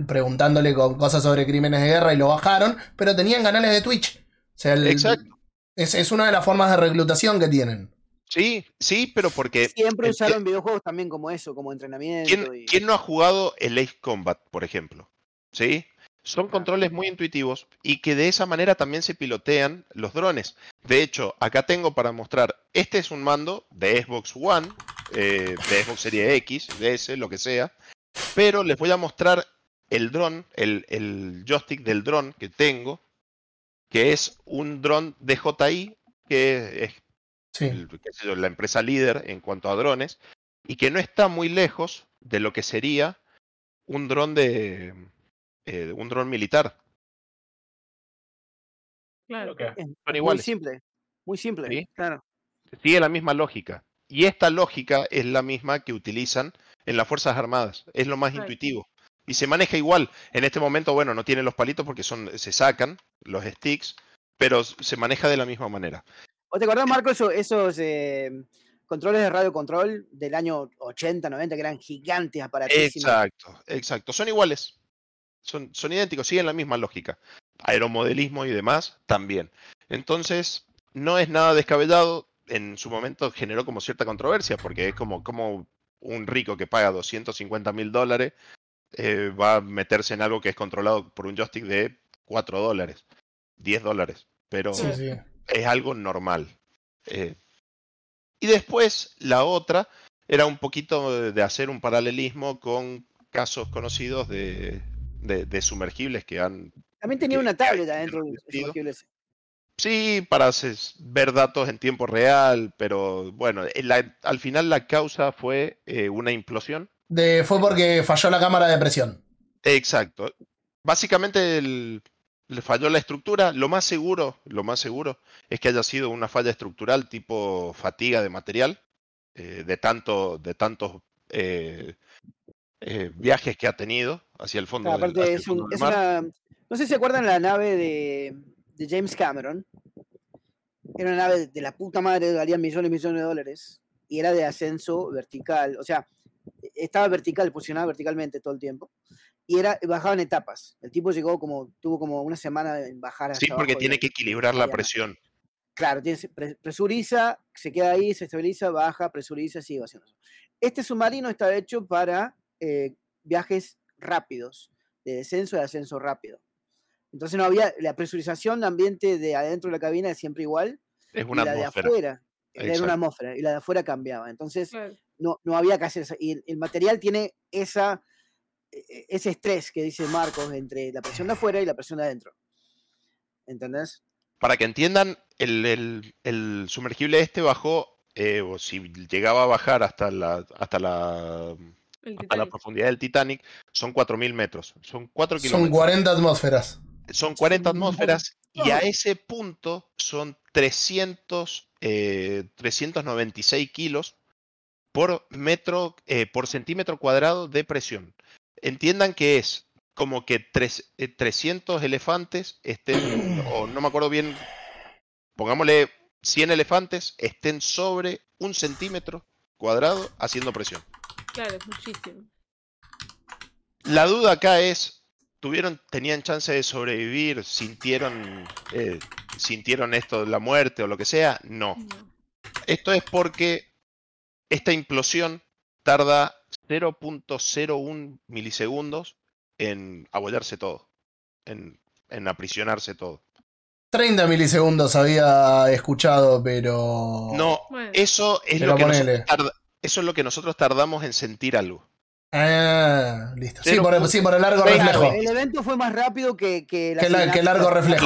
preguntándole con cosas sobre crímenes de guerra y lo bajaron, pero tenían canales de Twitch. O sea, el- Exacto. es, es una de las formas de reclutación que tienen. Sí, sí, pero porque Siempre el- usaron videojuegos también como eso, como entrenamiento. ¿quién, y... quién no ha jugado el Ace Combat, por ejemplo? ¿Sí? Son controles muy intuitivos y que de esa manera también se pilotean los drones. De hecho, acá tengo para mostrar, este es un mando de Xbox One, eh, de Xbox Series X, de S, lo que sea, pero les voy a mostrar el dron, el, el joystick del dron que tengo, que es un dron DJI, que es Sí. el- qué sé yo, la empresa líder en cuanto a drones y que no está muy lejos de lo que sería un dron de eh, un dron militar. Claro. Son muy iguales. simple. Muy simple, Sí. claro. Sigue la misma lógica. Y esta lógica es la misma que utilizan en las Fuerzas Armadas. Es lo más Claro. intuitivo. Y se maneja igual. En este momento, bueno, no tiene los palitos porque son, se sacan los sticks, pero se maneja de la misma manera. ¿O te acordás, Marco, eso- esos eh, controles de radio control del año 80, 90, que eran gigantes, aparatísimos? Exacto, exacto. Son iguales. Son, son idénticos, siguen la misma lógica. Aeromodelismo y demás también. Entonces, no es nada descabellado. En su momento generó como cierta controversia, porque es como, como un rico que paga 250 mil dólares eh, va a meterse en algo que es controlado por un joystick de 4 dólares, 10 dólares. Pero Sí, sí. es algo normal. Eh, y después la otra era un poquito de de hacer un paralelismo con casos conocidos de, de- de sumergibles que han... También tenía que- una que hay tablet en adentro el del sentido. sumergible ese. Sí, para ver datos en tiempo real, pero bueno, en la- al final la causa fue eh, una implosión. De, fue porque falló la cámara de presión. Exacto. Básicamente el- le falló la estructura. Lo más seguro, lo más seguro es que haya sido una falla estructural tipo fatiga de material, eh, de tanto, de tantos eh, eh, viajes que ha tenido hacia el fondo. Claro, del- aparte es, un- una. No sé si se acuerdan la nave de, de James Cameron. Era una nave de la puta madre, valía millones y millones de dólares. Y era de ascenso vertical. O sea, estaba vertical, posicionada verticalmente todo el tiempo. Y era, bajaba en etapas. El tipo llegó como, tuvo como una semana en bajar hasta Sí, porque y- tiene que equilibrar la presión. Claro, presuriza, se queda ahí, se estabiliza, baja, presuriza, sigue haciendo eso. Este submarino está hecho para eh, viajes rápidos, de descenso y ascenso rápido. Entonces no había, la presurización de ambiente de adentro de la cabina es siempre igual, Es y una la de atmósfera. afuera era una atmósfera, y la de afuera cambiaba. Entonces Claro. No, no había que hacer eso. Y el, el material tiene esa, e- e- ese estrés que dice Marcos entre la presión de afuera y la presión de adentro. ¿Entendés? Para que entiendan, el, el- el sumergible este bajó, eh, o si llegaba a bajar hasta la, hasta la, El a la profundidad del Titanic, son 4.000 metros. Son 4 Son kilómetros. 40 atmósferas. Son 40 Son un montón. atmósferas y a ese punto son 300, eh, 396 kilos por metro, eh, por centímetro cuadrado de presión. Entiendan que es como que tres- eh, 300 elefantes estén, o no me acuerdo bien, pongámosle 100 elefantes estén sobre un centímetro cuadrado haciendo presión. Claro, es muchísimo. La duda acá es, ¿tuvieron, tenían chance de sobrevivir? ¿Sintieron, eh, sintieron esto de la muerte o lo que sea? No. No. Esto es porque esta implosión tarda 0.01 milisegundos en abollarse todo, en, en aprisionarse todo. 30 milisegundos había escuchado, pero. No, Bueno, eso es, Pero lo que nosotros tarda- eso es lo que nosotros tardamos en sentir algo. Ah, listo. Sí, por, el- punto sí, por el largo reflejo. El evento fue más rápido que, que la Que la- que largo sinapsis. reflejo.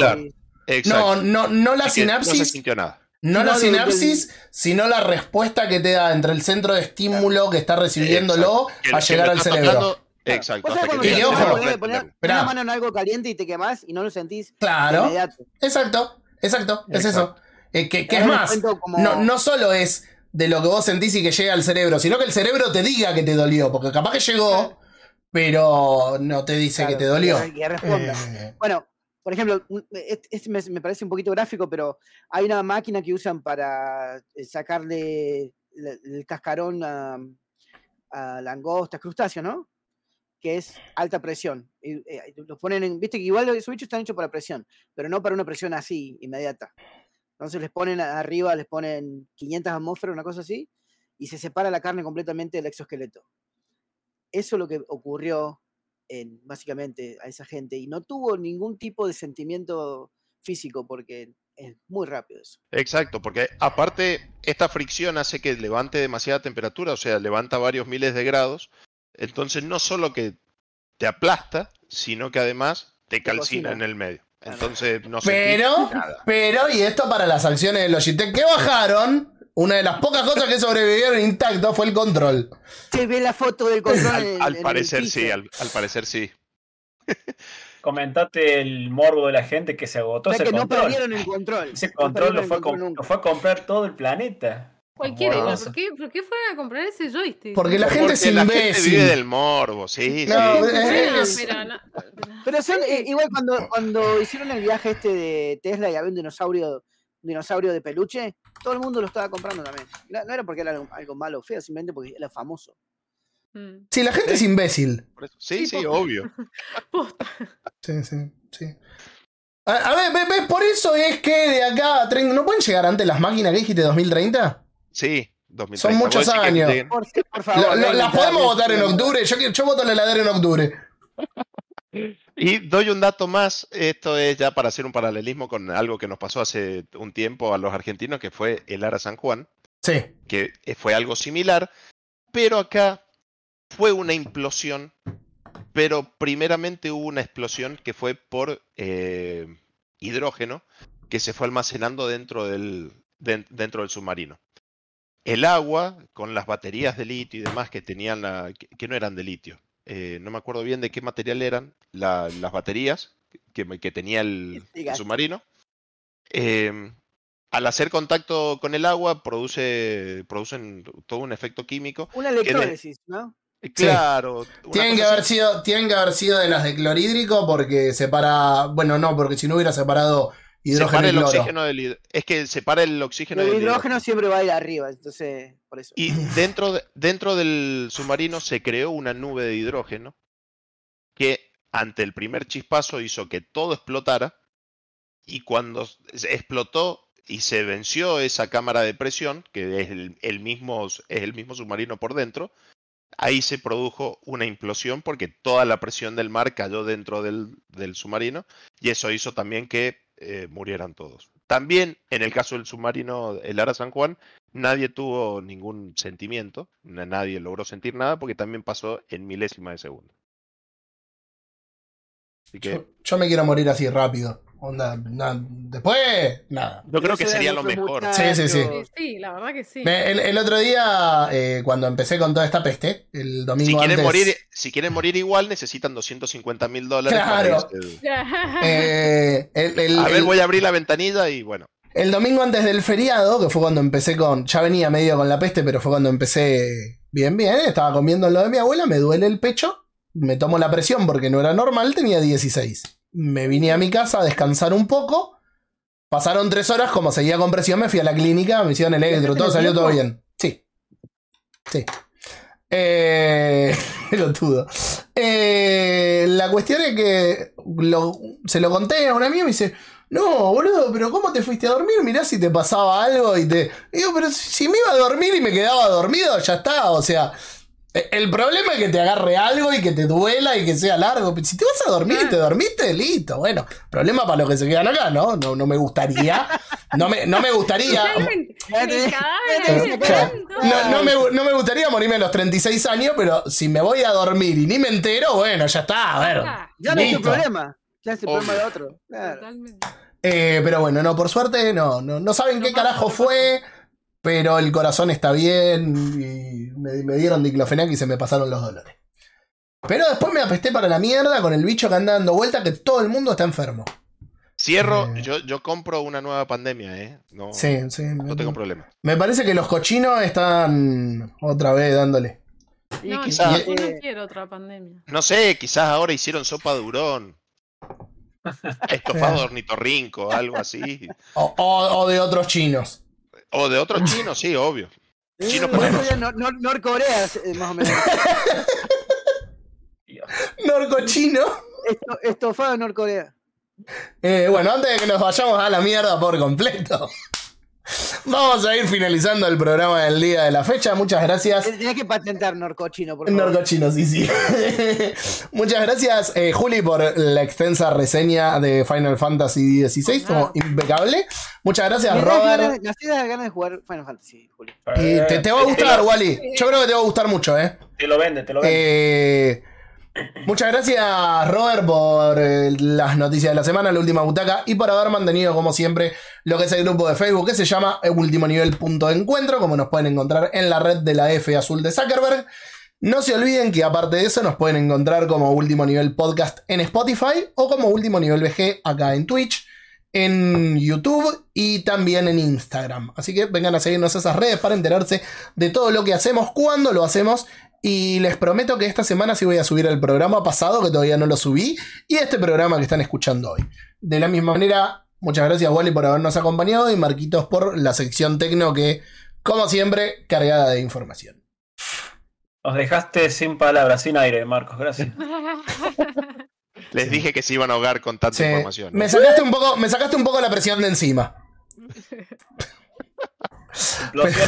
Claro. No, no, no la que No se sinapsis. sintió nada. No No, la sinapsis, sino la respuesta que te da entre el centro de estímulo que está recibiéndolo a llegar al cerebro. tocando, Exacto. Que Y ojo, poner, una mano en algo caliente y te quemás y no lo sentís Claro, exacto, exacto, es eso. Eh, que, que Es más, como- no, no solo es de lo que vos sentís y que llega al cerebro, sino que el cerebro te diga que te dolió, porque capaz que llegó, pero no te dice Claro, que te dolió. Que. Eh, Bueno, por ejemplo, un- este este me, parece un poquito gráfico, pero hay una máquina que usan para eh, sacarle el, cascarón a, a langostas, crustáceos, ¿no? Que es alta presión. Eh, los ponen en, viste que igual esos bichos están hechos para presión, pero no para una presión así, inmediata. Entonces les ponen arriba, les ponen 500 atmósferas, una cosa así, y se separa la carne completamente del exoesqueleto. Eso es lo que ocurrió en, básicamente a esa gente y no tuvo ningún tipo de sentimiento físico porque es muy rápido eso. Exacto, porque aparte esta fricción hace que levante demasiada temperatura, o sea, levanta varios miles de grados. Entonces no solo que te aplasta, sino que además te calcina cocina. en el medio. Entonces no sentís Pero, nada. pero, y esto para las acciones de Logitech que bajaron, una de las pocas cosas que sobrevivieron intactos fue el control. Se ve la foto del control Al, al parecer sí, al, al parecer sí. Comentate el morbo de la gente que se agotó O sea ese que no control. perdieron el control. Ese No control lo el fue, a control com- nunca. lo fue a comprar todo el planeta. Cualquiera ¿Por qué, ¿Por qué fueron a comprar ese joystick? Porque la Porque gente es la gente imbécil. vive del morbo, sí, No, sí. pero no- Pero son, eh, igual cuando, cuando hicieron el viaje este de Tesla y había un dinosaurio, dinosaurio de peluche, todo el mundo lo estaba comprando también. No, era porque era algo, algo malo o feo, simplemente porque era famoso. Mm. Sí, la gente es imbécil. Sí, Sí, obvio. [LAUGHS] Sí, sí, sí. A, a ver, ve- ve, por eso es que de acá a 30 ¿No pueden llegar antes las máquinas que dijiste 2030? Sí, 2030. Son muchos años. Por, favor. las podemos votar en octubre. Yo, quiero- yo voto la heladera en octubre. Y doy un dato más, esto es ya para hacer un paralelismo con algo que nos pasó hace un tiempo a los argentinos, que fue el Ara San Juan, Sí. que eh, fue algo similar, pero acá fue una implosión, pero primeramente hubo una explosión que fue por eh, hidrógeno que se fue almacenando dentro del, den- dentro del submarino. El agua, con las baterías de litio y demás que tenían la, que, que no eran de litio, eh, no me acuerdo bien de qué material eran la- las baterías que, que tenía el, submarino. eh, al hacer contacto con el agua produce, producen todo un efecto químico Una electrólisis, ¿no? Claro. una Tienen que, haber sido, tienen que haber sido de las de clorhídrico porque separa. Bueno, no, porque si no hubiera separado hidrógeno Separa el cloro. oxígeno del Es que separa el oxígeno El del hidrógeno siempre va a ir arriba, entonces, por eso. Y dentro, de- dentro del submarino se creó una nube de hidrógeno que ante el primer chispazo hizo que todo explotara y cuando explotó y se venció esa cámara de presión, que es el, el mismo, es el mismo submarino por dentro, ahí se produjo una implosión porque toda la presión del mar cayó dentro del, del submarino y eso hizo también que eh, murieran todos. También en el caso del submarino, el Ara San Juan, nadie tuvo ningún sentimiento, na- nadie logró sentir nada porque también pasó en milésima de segundo. Yo me quiero morir así rápido. Onda, na- después, nada. yo creo que sería lo mejor. Sí, sí, sí. Sí, sí, la verdad que sí. Me- el, el otro día, eh, cuando empecé con toda esta peste, el domingo Si quieren, antes. morir, si quieren morir igual, necesitan 250 mil dólares. para Claro. [LAUGHS] eh, el, el- A ver, el- voy a abrir la ventanilla y bueno. el domingo antes del feriado, que fue cuando empecé con. Ya venía medio con la peste, pero fue cuando empecé bien, bien. Estaba comiendo en lo de mi abuela, me duele el pecho, me tomo la presión porque no era normal, tenía 16. Me vine a mi casa a descansar un poco. Pasaron tres horas, como seguía con presión, me fui a la clínica, me hicieron electro, todo salió todo bien. Sí. Sí. Eh, [LAUGHS] pelotudo. Eh, la cuestión es que lo- se lo conté a un amigo y me dice, no, boludo, pero ¿cómo te fuiste a dormir? Mirá si te pasaba algo y te... Y digo, pero si si me iba a dormir y me quedaba dormido, ya está. O sea, el problema es que te agarre algo y que te duela y que sea largo. Pero Si te vas a dormir y te dormiste, listo. Bueno, problema para los que se quedan acá, ¿no? No, no me gustaría. No me, no me gustaría. [LAUGHS] No, no me, no me gustaría morirme a los 36 años, pero si me voy a dormir y ni me entero, bueno, ya está, a ver. Ah, Ya no es tu problema. Ya es el problema de otro. Claro. Eh, pero bueno, no, por suerte no, no, no saben qué carajo fue, pero el corazón está bien y me, me dieron diclofenac y se me pasaron los dolores. Pero después me apesté para la mierda con el bicho que anda dando vuelta que todo el mundo está enfermo. Cierro, Eh. yo, yo compro una nueva pandemia, ¿eh? No, Sí, sí. no me, tengo problema. me parece que los cochinos están otra vez dándole. Y No, quizás, yo no Eh, quiero otra pandemia. no sé, quizás ahora hicieron sopa de hurón. [LAUGHS] Estofado de ornitorrinco, algo así. O, o- o de otros chinos. O de otros [LAUGHS] chinos, sí, obvio. Chino por eso ya Nor- Nor- Norcorea, eh, más o menos. [LAUGHS] Norcochino. Esto- estofado Norcorea. Eh, bueno, antes de que nos vayamos a la mierda por completo, vamos a ir finalizando el programa del día de la fecha. Muchas gracias. Tenés que patentar norcochino, por favor. Norcochino, sí, sí. [LAUGHS] Muchas gracias, eh, Juli, por la extensa reseña de Final Fantasy XVI. Estuvo impecable. Muchas gracias, Me Robert. ganas- Me hacías ganas de jugar Final Fantasy, Julio. Y te, te va a Eh, gustar, lo- Wally. Yo creo que te va a gustar mucho, ¿eh? Te lo vende, te lo vende. Eh, muchas gracias, Robert, por eh, las noticias de la semana, la última butaca, y por haber mantenido, como siempre, lo que es el grupo de Facebook que se llama Último Nivel Punto de Encuentro, como nos pueden encontrar en la red de la F azul de Zuckerberg. No se olviden que aparte de eso nos pueden encontrar como Último Nivel Podcast en Spotify o como Último Nivel VG acá en Twitch, en YouTube y también en Instagram. Así que vengan a seguirnos esas redes para enterarse de todo lo que hacemos, cuándo lo hacemos y les prometo que esta semana sí voy a subir el programa pasado, que todavía no lo subí, y este programa que están escuchando hoy. De la misma manera, muchas gracias Wally por habernos acompañado y Marquitos por la sección tecno que, como siempre, cargada de información. Nos dejaste sin palabras, sin aire, Marcos, gracias. [LAUGHS] Les dije que se iban a ahogar con tanta Sí, información. ¿no? me, sacaste un poco, me sacaste un poco la presión de encima.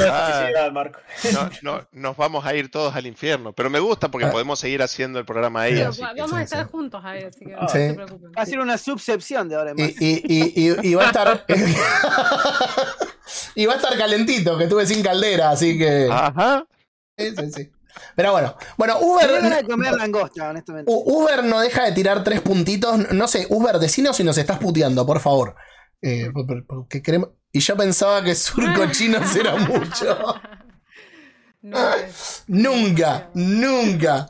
Ah. Marcos. No, no, nos vamos a ir todos al infierno. Pero me gusta porque Ah. podemos seguir haciendo el programa ahí. Pero así va- que- vamos a estar sí. juntos ahí, así que Ah, no sí. se preocupen. Va a ser una subcepción de ahora en Y, más. y- y- y- y va a estar. [LAUGHS] [LAUGHS] y va a estar calentito, que estuve sin caldera, así que. Ajá. Sí, sí, sí. Pero bueno, bueno, Tengo ganas Uber. de comer langosta, honestamente. Uber no deja de tirar tres puntitos. No sé, Uber, decinos si nos estás puteando, por favor. Eh, por- por- porque queremos- Y yo pensaba que surco chino era mucho. [LAUGHS] No, Nunca, nunca.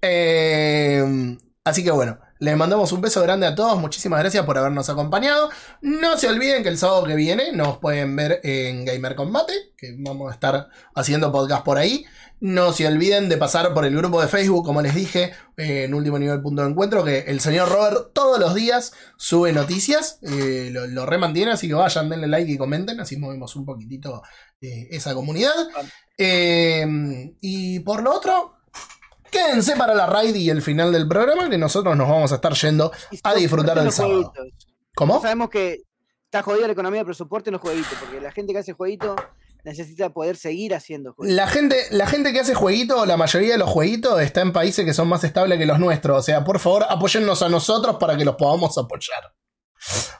Eh, así que bueno, les mandamos un beso grande a todos. Muchísimas gracias por habernos acompañado. No se olviden que el sábado que viene nos pueden ver en Gamer Combate, que vamos a estar haciendo podcast por ahí. No se olviden de pasar por el grupo de Facebook, como les dije, en último nivel punto de encuentro, que el señor Robert todos los días sube noticias, eh, lo, lo remantiene, así que vayan, denle like y comenten, así movemos un poquitito eh, esa comunidad. Eh, y por lo otro, quédense para la raid y el final del programa, que nosotros nos vamos a estar yendo a disfrutar del sábado. jueguitos. ¿Cómo? Sabemos que está jodida la economía, pero soporten los jueguitos, porque la gente que hace jueguitos necesita poder seguir haciendo jueguitos. La gente, la gente que hace jueguito, la mayoría de los jueguitos está en países que son más estables que los nuestros. O sea, por favor, apóyennos a nosotros para que los podamos apoyar.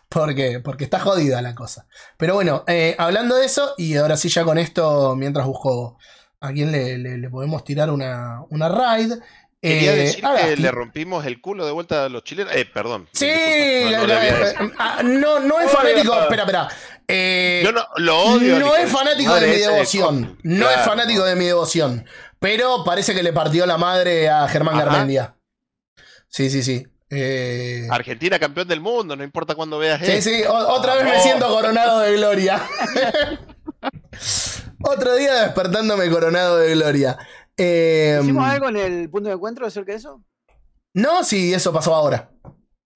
Porque, porque está jodida la cosa. Pero bueno, eh, hablando de eso, y ahora sí ya con esto, mientras busco a quién le, le- le podemos tirar una, una raid. Quería eh, decir a que le rompimos el culo de vuelta a los chilenos. Eh, perdón. Sí, no, la- dicho. ah, no, no es fanático. Espera, espera. Eh, Yo no, lo odio. no es fanático de mi ese devoción. No es fanático de mi devoción. Pero parece que le partió la madre a Germán Ajá. Garmendia. Sí, sí, sí. Eh, Argentina campeón del mundo, no importa cuándo veas sí, sí. o- otra vez me siento coronado de gloria. [LAUGHS] Otro día despertándome coronado de gloria. Eh, ¿Hicimos algo en el punto de encuentro acerca de eso? no, sí, eso pasó ahora.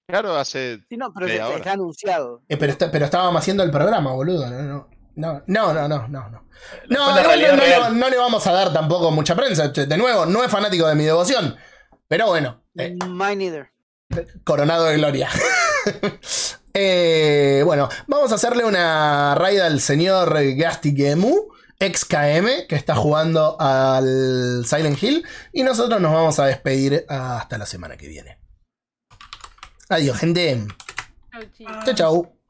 Claro, hace. Sí, no, pero está, está anunciado. Eh, pero, está- pero estábamos haciendo el programa, boludo. No, no, no, no, no, no. no. No, no, no no le vamos a dar tampoco mucha prensa. De nuevo, no es fanático de mi devoción. Pero bueno, eh, Mine neither. coronado de gloria. [LAUGHS] Eh, bueno, vamos a hacerle una raid al señor Gasti Gemu, ex KM, que está jugando al Silent Hill. Y nosotros nos vamos a despedir hasta la semana que viene. Adiós, gente. Chau, chau.